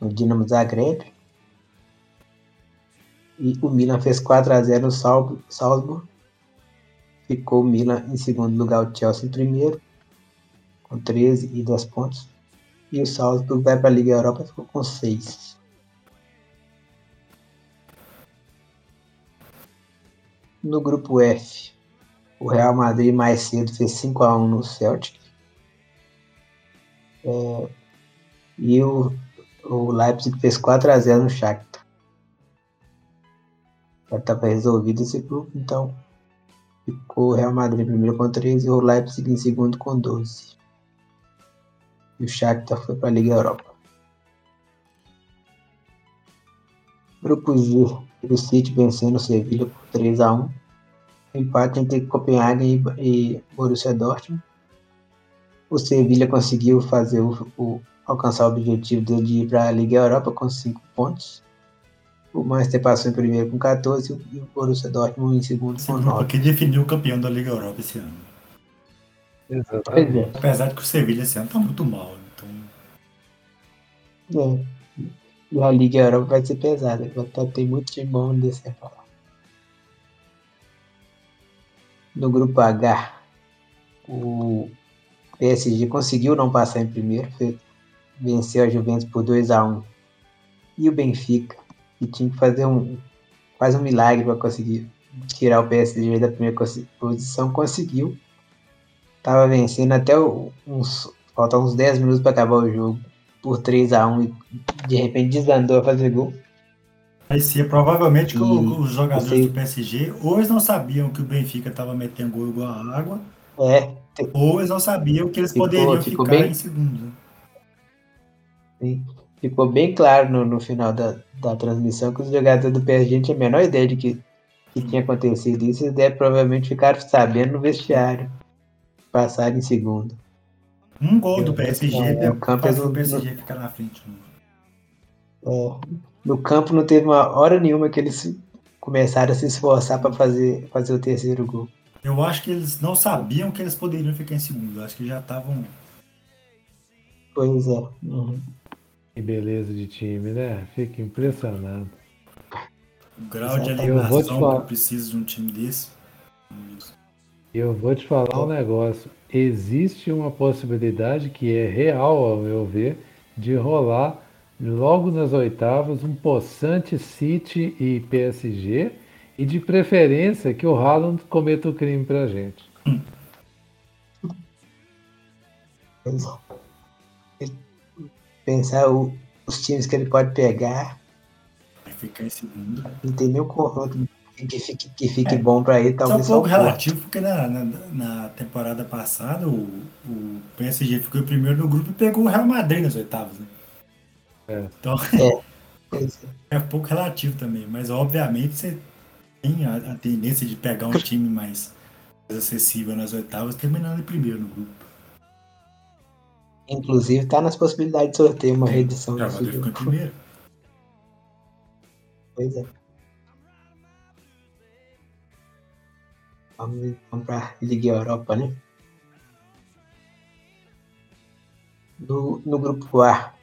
Speaker 2: no Dinamo Zagreb. E o Milan fez 4x0 no Sal- Salzburg. Ficou o Milan em segundo lugar, o Chelsea em primeiro, com 13 e 10 pontos. E o Salzburg vai para a Liga Europa e ficou com 6. No grupo F, o Real Madrid mais cedo fez 5x1 no Celtic. É, e o, o Leipzig fez 4x0 no Shakhtar. Já estava resolvido esse grupo, então ficou o Real Madrid em primeiro com 13 e o Leipzig em segundo com 12. E o Shakhtar foi para a Liga Europa. Grupo G, o City vencendo o Sevilha por 3x1. Empate entre Copenhagen e, e Borussia Dortmund. O Sevilha conseguiu fazer o, o- alcançar o objetivo dele de ir para a Liga Europa com 5 pontos. O Manchester passou em primeiro com 14 e o Borussia Dortmund em segundo
Speaker 3: Esse
Speaker 2: com
Speaker 3: grupo
Speaker 2: 9.
Speaker 3: aqui definiu o campeão da Liga Europa esse ano.
Speaker 2: É.
Speaker 3: Apesar de que o Sevilha esse ano tá muito mal. Então,
Speaker 2: É. E a Liga Europa vai ser pesada. Vai tá- Tem muito time bom desse pra lá. No grupo H, o PSG conseguiu não passar em primeiro, venceu a Juventus por 2 a 1 E o Benfica, que tinha que fazer um quase um milagre para conseguir tirar o PSG da primeira posição, conseguiu. Tava vencendo até uns faltam uns 10 minutos para acabar o jogo por 3 a 1 e de repente desandou a fazer gol.
Speaker 3: parecia provavelmente que o-
Speaker 2: E
Speaker 3: os jogadores
Speaker 2: você-
Speaker 3: do PSG eles não sabiam que o Benfica tava metendo gol igual a água,
Speaker 2: É,
Speaker 3: ou eles não sabiam que eles
Speaker 2: Ficou-
Speaker 3: poderiam
Speaker 2: ficou
Speaker 3: ficar
Speaker 2: bem-
Speaker 3: em segundo.
Speaker 2: ficou bem claro no, no final da, da transmissão que os jogadores do PSG não tinham a menor ideia de que, que tinha acontecido isso. Eles devem provavelmente ficar sabendo no vestiário. Passaram em segundo.
Speaker 3: Um gol do PSG
Speaker 2: é,
Speaker 3: deu
Speaker 2: o campo é
Speaker 3: o
Speaker 2: no-
Speaker 3: PSG ficar na frente. né?
Speaker 2: É, no campo não teve uma hora nenhuma que eles começaram a se esforçar para fazer, fazer o terceiro gol.
Speaker 3: Eu acho que eles não sabiam que eles poderiam ficar em segundo. Eu acho que já estavam.
Speaker 2: Pois é. uhum.
Speaker 1: Que beleza de time, né? Fica impressionado.
Speaker 3: O grau de
Speaker 2: Exatamente.
Speaker 1: Eu vou te
Speaker 3: alienação que
Speaker 1: falar.
Speaker 3: eu preciso de um time desse.
Speaker 1: Eu vou te falar um negócio. Existe uma possibilidade que é real, ao meu ver, de rolar logo nas oitavas um possante City e PSG e de preferência que o Haaland cometa o crime pra gente.
Speaker 2: Pensar o- os times que ele pode pegar
Speaker 3: ficar em segundo.
Speaker 2: Não tem nenhum confronto que fique, que fique é. bom para ele, talvez.
Speaker 3: É um pouco relativo, porque na, na, na, temporada passada o, o PSG ficou em primeiro no grupo e pegou o Real Madrid nas oitavas, né? É. Então é. é um pouco relativo também, mas obviamente você tem a, a tendência de pegar um time mais acessível nas oitavas, terminando em primeiro no grupo.
Speaker 2: Inclusive tá nas possibilidades de sorteio uma reedição.
Speaker 3: Já vai ficar em primeiro.
Speaker 2: Pois é. Vamos, vamos para Liga Europa, né? No, no grupo A,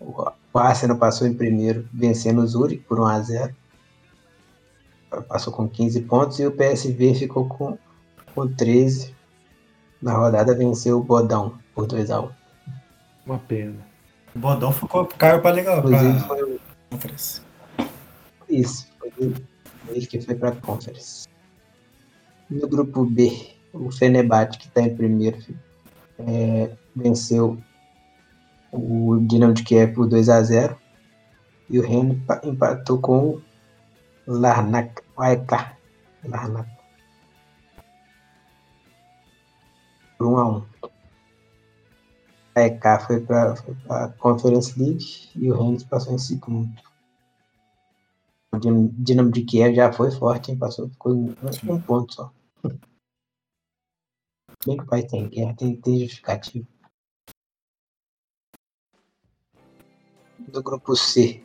Speaker 2: o, Arsenal passou em primeiro, vencendo o Zurich por 1 a 0 Passou com 15 pontos e o PSV ficou com, com 13. Na rodada venceu o Bodão por 2 a 1
Speaker 1: Uma pena.
Speaker 3: O Bodão ficou, caiu para legal.
Speaker 2: Inclusive pra... foi o... Conference. Isso, foi ele que foi para a Conference. No grupo B, o Fenerbahçe, que está em primeiro, é, venceu o Dinamo de Kiev por 2 a 0 e o Rennes empatou com o Larnac, AEK, Larnac por 1 a 1 a EK foi para a Conference League e o Rennes passou em segundo. O Dinamo de Kiev já foi forte, hein? passou, ficou em um ponto só. Bem que o país tem guerra, tem, tem justificativo. Do grupo C,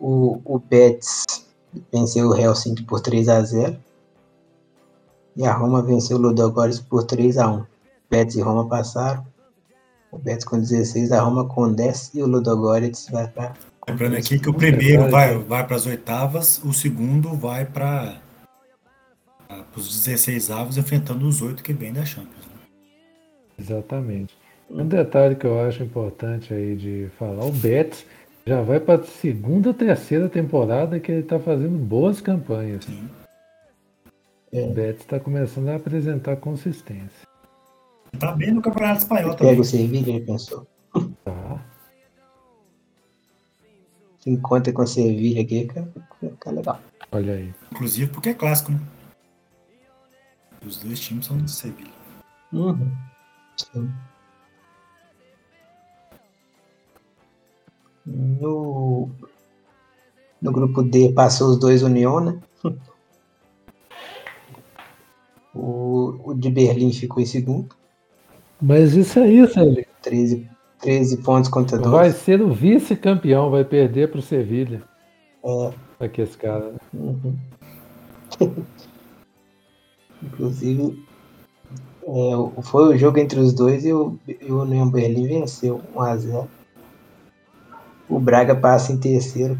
Speaker 2: o, o Betis venceu o Helsinki por 3 a 0 e a Roma venceu o Ludogorets por 3 a 1 Betis e Roma passaram. O Betis com 16, a Roma com 10 e o Ludogorets vai para.
Speaker 3: Lembrando aqui que o primeiro vai, vai para as oitavas, o segundo vai para os 16 avos enfrentando os oito que vêm da Champions. Né?
Speaker 1: Exatamente. Um detalhe que eu acho importante aí de falar, o Betis já vai para a segunda, terceira temporada que ele está fazendo boas campanhas. Sim. É. O Betis está começando a apresentar consistência.
Speaker 3: Está bem no Campeonato Espanhol também.
Speaker 2: Pega o Sevilha, ele pensou. Tá. Se encontra com a Sevilha aqui, fica, fica legal.
Speaker 1: Olha aí.
Speaker 3: Inclusive porque é clássico, né? Os dois times são de Sevilha.
Speaker 2: Uhum. Sim. No, no grupo D passou os dois União, né? O, o de Berlim ficou em segundo.
Speaker 1: Mas isso aí, Célio.
Speaker 2: 13, 13 pontos contra 12.
Speaker 1: Vai ser o vice-campeão, vai perder para o Sevilha.
Speaker 2: É.
Speaker 1: Aqui esse cara. Né?
Speaker 2: Uhum. Inclusive, é, foi o jogo entre os dois e o, e o União Berlim venceu 1x0. O Braga passa em terceiro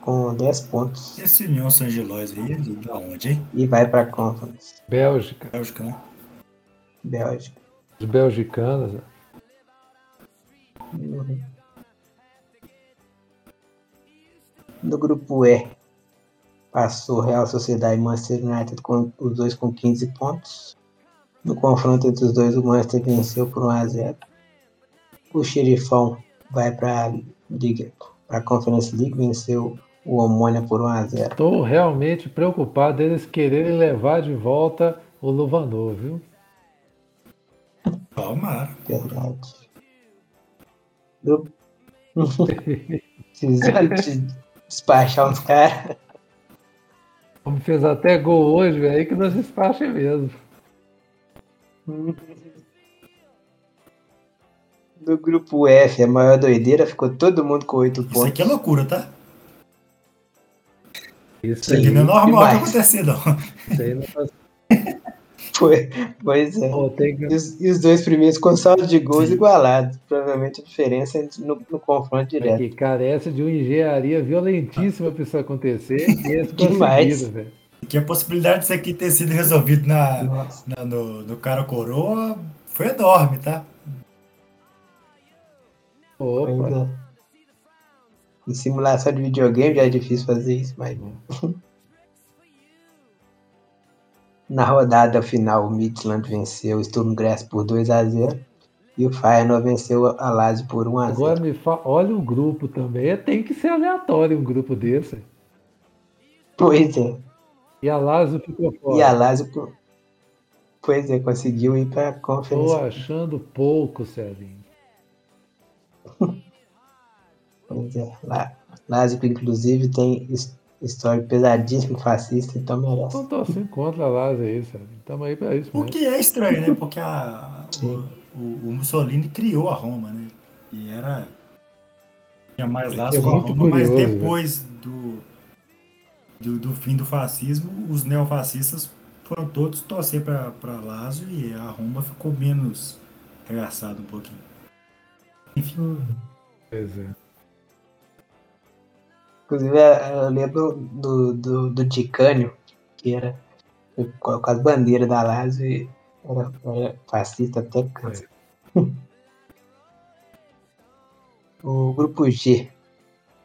Speaker 2: com 10 pontos.
Speaker 3: Esse União São Gelóis aí, da onde, hein?
Speaker 2: E vai pra Conference.
Speaker 1: Bélgica.
Speaker 3: Bélgica, né?
Speaker 2: Bélgica.
Speaker 1: Os belgicanos.
Speaker 2: Uhum. No grupo E, passou Real Sociedade e Manchester United com os dois com 15 pontos. No confronto entre os dois, o Manchester venceu por 1 a 0. O Xerifão vai para a Liga, para a Conference League, venceu o Omônia por 1 a 0.
Speaker 1: Estou realmente preocupado eles quererem levar de volta o Luvanor, viu?
Speaker 3: Palmar.
Speaker 2: Verdade. Eu... Precisando de despachar uns caras.
Speaker 1: Como fez até gol hoje, velho, aí que nós despacha mesmo.
Speaker 2: Do grupo F, a maior doideira, ficou todo mundo com 8 pontos. Isso
Speaker 3: aqui é loucura, tá? Isso, Isso aqui não é normal que acontecer, não. Isso aí não faz
Speaker 2: foi, pois é. Oh, que... e, os, e, os, dois primeiros com saldo de gols Sim. igualados. Provavelmente a diferença é no, no confronto direto.
Speaker 1: Que carece de uma engenharia violentíssima para isso acontecer. E esse
Speaker 2: Demais.
Speaker 3: Velho. Que a possibilidade disso aqui ter sido resolvido na, na no, no cara coroa foi enorme, tá?
Speaker 2: Opa. É. Em simulação de videogame já é difícil fazer isso, mas. Na rodada final, o Midland venceu o Sturm Grass por 2 a 0 E o Feyenoord venceu a Lazio por 1 a 0.
Speaker 1: Agora me fala, olha o grupo também. Tem que ser aleatório um grupo desse.
Speaker 2: Pois é.
Speaker 1: E a Lazio ficou fora.
Speaker 2: E a Lazio, pois é, conseguiu ir para a
Speaker 1: Tô
Speaker 2: conferência.
Speaker 1: achando pouco, Celinho.
Speaker 2: É. Que inclusive, tem his- história pesadíssimo fascista, então merece.
Speaker 1: Não tô assim contra a Lazio aí, Celinho. Estamos aí pra isso
Speaker 3: O
Speaker 1: mesmo.
Speaker 3: que é estranho, né? Porque a, o, o- o Mussolini criou a Roma, né? E era. Tinha mais laço
Speaker 1: É
Speaker 3: com a
Speaker 1: muito
Speaker 3: Roma, mas
Speaker 1: curioso,
Speaker 3: depois do, do, do fim do fascismo, os neofascistas foram todos torcer para Lazio e a Roma ficou menos regaçada um pouquinho. Enfim,
Speaker 1: Pois é.
Speaker 2: Inclusive, eu lembro do, do, do Ticânio, que era com as bandeiras da Lazio e era, era fascista até cansa. O grupo G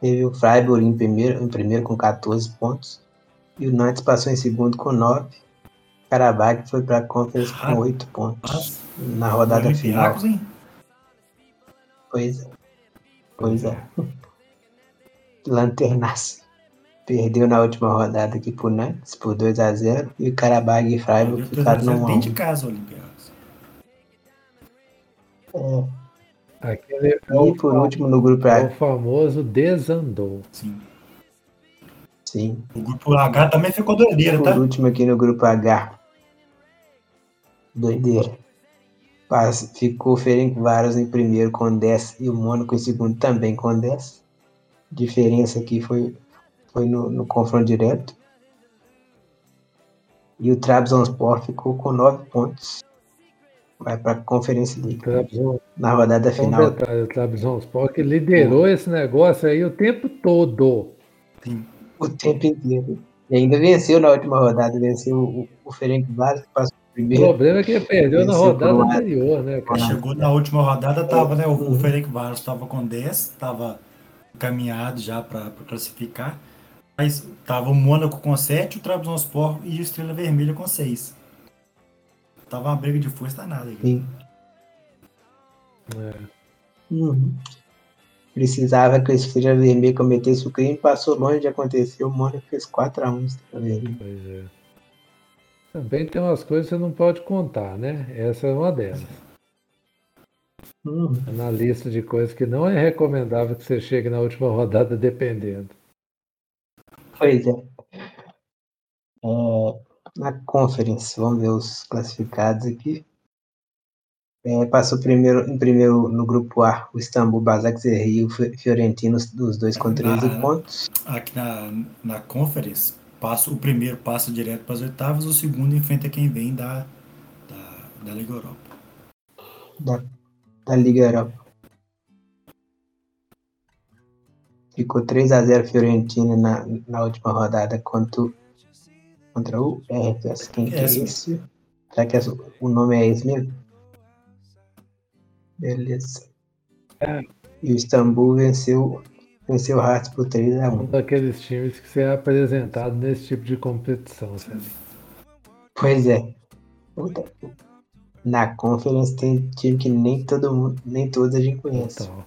Speaker 2: teve o Freiburg em primeiro, em primeiro com 14 pontos e o Nantes passou em segundo com 9. Karabakh foi para a Conference com 8 pontos
Speaker 3: mas
Speaker 2: na rodada final. Pois é. Pois é. Lanternaço. Perdeu na última rodada aqui pro Nantes por 2x0 e o Karabakh e Freiburg ficaram no 1 a
Speaker 3: Dentro de
Speaker 2: 1.
Speaker 3: casa, Olympiacos.
Speaker 1: Aquele é
Speaker 2: E
Speaker 1: o,
Speaker 2: por último no grupo
Speaker 1: é o
Speaker 2: A.
Speaker 1: famoso desandou.
Speaker 3: Sim.
Speaker 2: Sim.
Speaker 3: O grupo H também ficou doideira, tá?
Speaker 2: Por último aqui no grupo H. Doideira. Ficou o Ferencváros em primeiro com 10 e o Mônaco em segundo também com 10. Diferença aqui foi, foi no, no confronto direto. E o Trabzonspor ficou com 9 pontos. Vai para a Conferência League.
Speaker 1: Trabzon,
Speaker 2: Na rodada
Speaker 1: um
Speaker 2: final.
Speaker 1: detalhe, o Trabzonspor que liderou esse negócio aí o tempo todo.
Speaker 3: Sim.
Speaker 2: O tempo inteiro. E ainda venceu na última rodada. Venceu o, o Ferencváros, que passou
Speaker 1: O
Speaker 2: primeiro.
Speaker 1: problema é que ele perdeu na rodada anterior, né, cara?
Speaker 3: Chegou na última rodada, tava, né? O, o Ferencváros estava com 10, estava encaminhado já para classificar. Mas tava o Mônaco com 7, o Trabzonspor e o Estrela Vermelha com 6. Tava uma briga de força danada aqui.
Speaker 2: Sim.
Speaker 1: É.
Speaker 2: Uhum. Precisava que o Estrela Vermelha cometesse o crime, passou longe de acontecer. O Mônaco fez 4x1 Estrela Vermelha.
Speaker 1: Pois é. Também tem umas coisas que você não pode contar, né? Essa é uma delas.
Speaker 2: Uhum.
Speaker 1: Na lista de coisas que não é recomendável que você chegue na última rodada dependendo.
Speaker 2: Pois é. É, Na Conference, vamos ver os classificados aqui. É, passou primeiro, em primeiro no grupo A, o Istambul, Basaksehir e o Fi- Fiorentino, os- dois com 13
Speaker 3: Ah.
Speaker 2: pontos.
Speaker 3: Aqui na, na Conference, passo, o primeiro passa direto para as oitavas, o segundo enfrenta quem vem da, da, da Liga Europa.
Speaker 2: da, da Liga Europa. Ficou 3 a 0 Fiorentina na, na última rodada contra, o- contra o RFS. Quem que é
Speaker 3: Esse.
Speaker 2: esse? Será que esse- o nome é esse mesmo? Beleza.
Speaker 1: É.
Speaker 2: E o Istambul venceu, venceu o Hearts por 3 a
Speaker 1: Um
Speaker 2: 1
Speaker 1: daqueles times que você é apresentado nesse tipo de competição, sabe?
Speaker 2: Pois é. Puta. Na Conference tem time que nem todo mundo, nem todos a gente conhece.
Speaker 1: Total.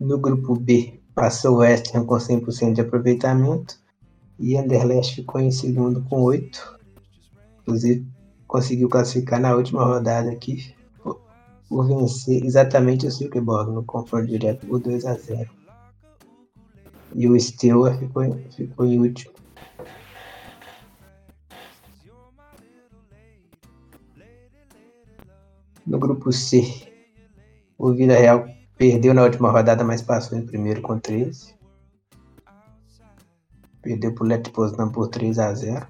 Speaker 2: No grupo B, passou o West Ham com 100% de aproveitamento e Anderlecht ficou em segundo com 8. Inclusive, conseguiu classificar na última rodada aqui por, vencer exatamente o Silkeborg no confronto direto por 2 a 0. E o Steaua ficou, ficou em último. No grupo C, o Vila Real Perdeu na última rodada, mas passou em primeiro com 13. Perdeu pro Let Poznan por 3 a 0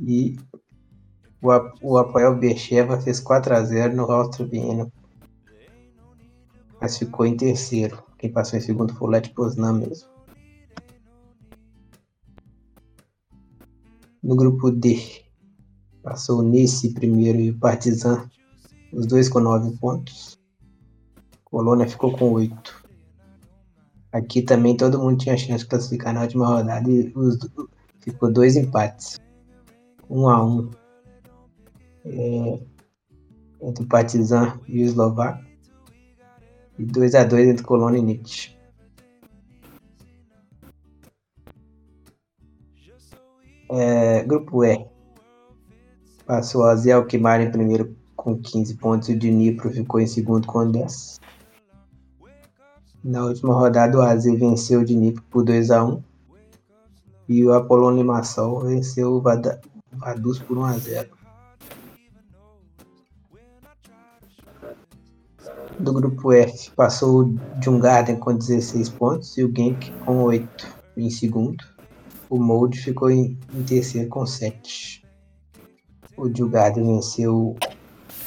Speaker 2: E o, o Apoel Bercheva fez 4 a 0 no Austria Viena. Mas ficou em terceiro. Quem passou em segundo foi o Let Poznan mesmo. No grupo D, passou Nice primeiro e o Partizan, os dois com 9 pontos. Colônia ficou com 8. Aqui também todo mundo tinha chance de classificar na última rodada e os, ficou dois empates. 1 a 1 é, entre o Partizan e o Eslovaco. E 2 a 2 entre Colônia e Nietzsche. É, grupo E. Passou a Zé Alquimar em primeiro com 15 pontos e o Dnipro ficou em segundo com 10. Na última rodada, o AZ venceu o Dnipro por 2 a 1 e o Apolônio Limassol venceu o Vaduz por 1 a 0. Do grupo F, passou o Djungarden com 16 pontos e o Genk com 8 em segundo. O Molde ficou em, em terceiro com 7. O Djungarden venceu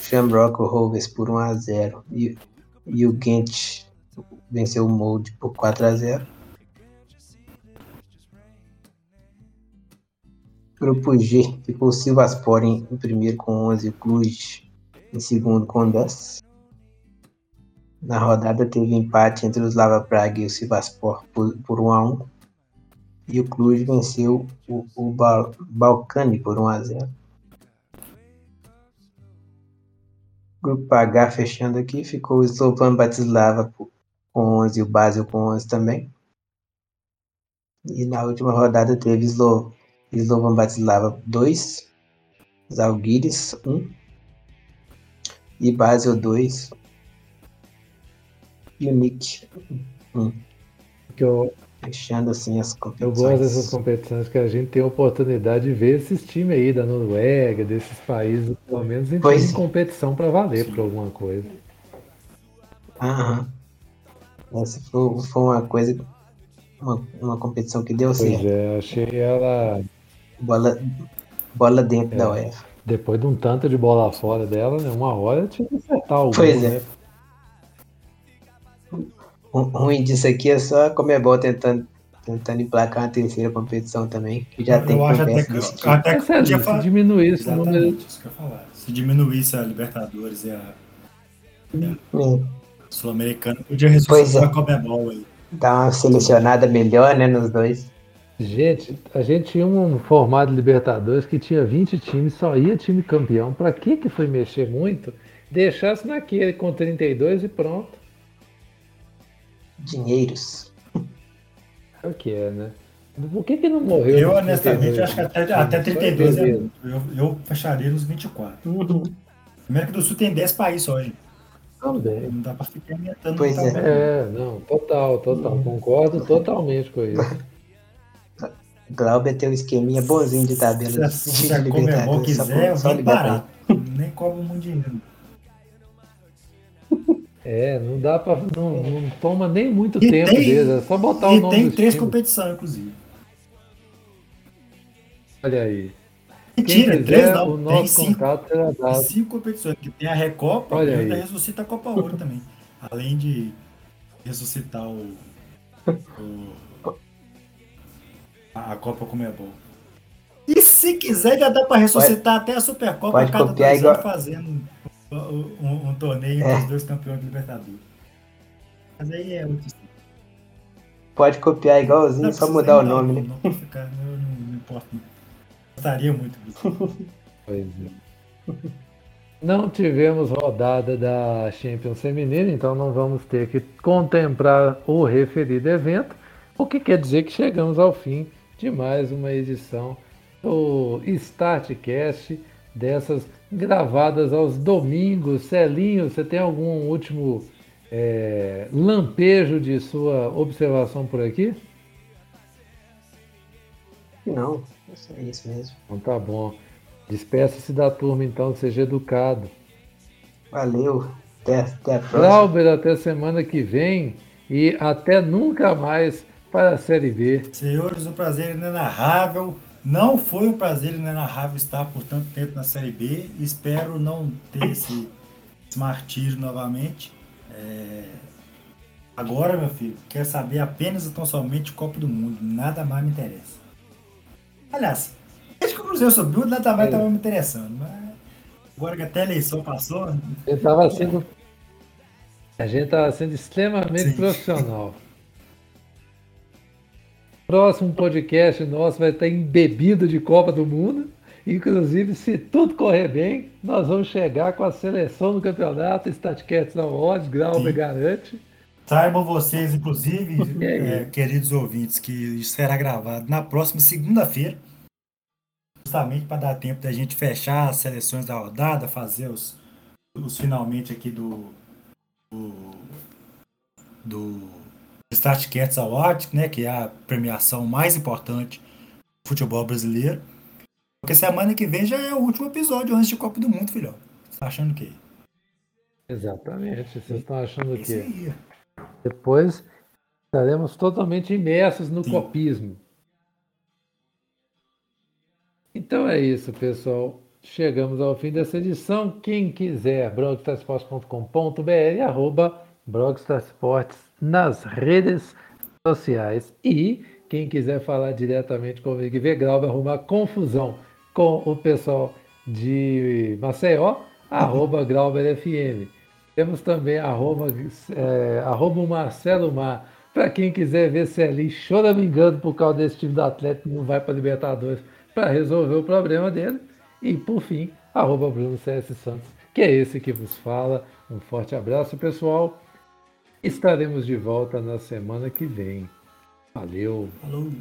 Speaker 2: Shamrock Rovers por 1 a 0 e, e o Gent venceu o Molde por 4 a 0. Grupo G ficou Silvaspor em, primeiro com 11 e o Cluj em segundo com 10. Na rodada teve empate entre o Slava Praga e o Sivaspor por, por 1 a 1 e o Cluj venceu o, o Bal, Balcani por 1 Grupo H fechando aqui ficou o Slovan Bratislava com 11 e o Basel com 11 também. E na última rodada teve Slo, Slovan Bratislava 2, Zalgiris 1 e Basel 2 Unique. Hum.
Speaker 1: Que eu,
Speaker 2: Fechando assim as
Speaker 1: eu
Speaker 2: competições.
Speaker 1: gosto dessas competições que a gente tem a oportunidade de ver esses times aí da Noruega, desses países, pelo menos em
Speaker 2: Pois é.
Speaker 1: competição para valer por alguma coisa.
Speaker 2: Aham. Essa foi, foi uma coisa, uma, uma competição que deu
Speaker 1: Pois
Speaker 2: certo.
Speaker 1: é, achei ela,
Speaker 2: Bola, bola dentro
Speaker 1: É.
Speaker 2: da UEFA.
Speaker 1: depois de um tanto de bola fora dela, né? Uma hora tinha que acertar o
Speaker 2: Pois
Speaker 1: gol,
Speaker 2: é.
Speaker 1: né?
Speaker 2: O ruim disso aqui é só a Comebol tentando, tentando emplacar uma terceira competição também, que já tem
Speaker 3: eu acho
Speaker 2: com
Speaker 3: até que,
Speaker 2: desse tipo.
Speaker 3: até que
Speaker 1: Mas, é,
Speaker 3: podia
Speaker 1: se
Speaker 3: falar.
Speaker 1: número.
Speaker 3: Exatamente, isso que eu falar. Se diminuísse a Libertadores e a
Speaker 2: Hum,
Speaker 3: Sul-Americana, podia ressuscitar
Speaker 2: é.
Speaker 3: a Comebol aí.
Speaker 2: Dá uma selecionada melhor, né, nos dois.
Speaker 1: Gente, a gente tinha um formato de Libertadores que tinha 20 times, só ia time campeão. Pra que que foi mexer muito? Deixasse naquele com 32 e pronto.
Speaker 2: Dinheiros.
Speaker 1: É o que é, né? Por que que não morreu?
Speaker 3: Eu, honestamente,
Speaker 1: 32?
Speaker 3: acho que até, até
Speaker 1: Só
Speaker 3: 32 é muito. Eu, eu fecharia nos 24.
Speaker 2: Uhum.
Speaker 3: América do Sul tem 10 países hoje.
Speaker 1: Também.
Speaker 3: Não dá pra ficar aumentando
Speaker 2: Pois é.
Speaker 1: É, não, total, total. Concordo totalmente com isso.
Speaker 2: Glauber tem um esqueminha bonzinho de tabela
Speaker 3: Se,
Speaker 2: de
Speaker 3: se a Comebol.
Speaker 2: Só,
Speaker 3: quiser,
Speaker 2: só
Speaker 3: vem
Speaker 2: ligar pra
Speaker 3: barato. Nem cobra muito dinheiro.
Speaker 1: É, não dá pra. Não, não toma nem muito
Speaker 3: E
Speaker 1: tempo
Speaker 3: tem-
Speaker 1: deles, é só botar o
Speaker 3: E
Speaker 1: nome
Speaker 3: tem três competições, inclusive.
Speaker 1: Olha aí.
Speaker 3: Mentira,
Speaker 1: Quem
Speaker 3: três
Speaker 1: quiser,
Speaker 3: não.
Speaker 1: o
Speaker 3: Tem
Speaker 1: nosso
Speaker 3: cinco,
Speaker 1: contato será
Speaker 3: tem
Speaker 1: dado.
Speaker 3: cinco competições. Que tem a Recopa
Speaker 1: Olha
Speaker 3: e ainda
Speaker 1: aí.
Speaker 3: ressuscita a Copa Ouro também. Além de ressuscitar o, o- a, a Copa Comebol. E se quiser, já dá pra ressuscitar até a Supercopa
Speaker 2: pode
Speaker 3: a cada dois
Speaker 2: igual-
Speaker 3: fazendo um, um- torneio entre
Speaker 2: É.
Speaker 3: os dois campeões de Libertadores. Mas aí é outro
Speaker 2: Pode copiar igualzinho,
Speaker 3: Não
Speaker 2: só mudar o nome,
Speaker 3: não,
Speaker 2: né?
Speaker 3: Não, pode ficar, eu não, não importo. Não. Gostaria muito disso.
Speaker 1: Pois é. Não tivemos rodada da Champions Feminina, então não vamos ter que contemplar o referido evento, o que quer dizer que chegamos ao fim de mais uma edição do Startcast, dessas gravadas aos domingos. Celinho, você tem algum último é, lampejo de sua observação por aqui?
Speaker 2: Não, é isso mesmo.
Speaker 1: Então tá bom. Despeça-se da turma então, seja educado.
Speaker 2: Valeu. Até, até a próxima.
Speaker 1: Glauber, até semana que vem e até nunca mais para a Série B.
Speaker 3: Senhores, o prazer inenarrável. Não foi um prazer inenarrável estar por tanto tempo na Série B. Espero não ter esse, esse martírio novamente. É, Agora, meu filho, quero saber apenas e tão somente Copa do Mundo. Nada mais me interessa. Aliás, desde que o Cruzeiro subiu, nada mais estava me interessando. Mas agora que até a eleição passou,
Speaker 1: A gente estava sendo, a gente estava sendo extremamente
Speaker 3: Sim.
Speaker 1: profissional. Próximo podcast nosso vai estar embebido de Copa do Mundo. Inclusive, se tudo correr bem, nós vamos chegar com a seleção do campeonato, Statcats não odds, Grauber garante.
Speaker 3: Saibam vocês, inclusive, é, queridos ouvintes, que isso será gravado na próxima segunda-feira, justamente para dar tempo da gente fechar as seleções da rodada, fazer os, os finalmente aqui do, do, do Statcats Award, né, que é a premiação mais importante do futebol brasileiro. Porque semana que vem já é o último episódio antes de Copa do Mundo, filhão. Você tá achando o quê?
Speaker 1: Exatamente. Vocês estão achando o quê? Depois estaremos totalmente imersos no Sim. copismo. Então é isso, pessoal. Chegamos ao fim dessa edição. Quem quiser, brogstarsports.com.br, arroba brogstarsports nas redes sociais. E quem quiser falar diretamente comigo e ver Grau vai arrumar confusão com o pessoal de Maceió, arroba GrauberFM. Temos também arroba, é, arroba Marcelo Mar. Para quem quiser ver se ali choramingando por causa desse time do Atlético não vai para Libertadores para resolver o problema dele. E por fim, arroba Bruno CS Santos, que é esse que vos fala. Um forte abraço, pessoal. Estaremos de volta na semana que vem. Valeu.
Speaker 3: Falou.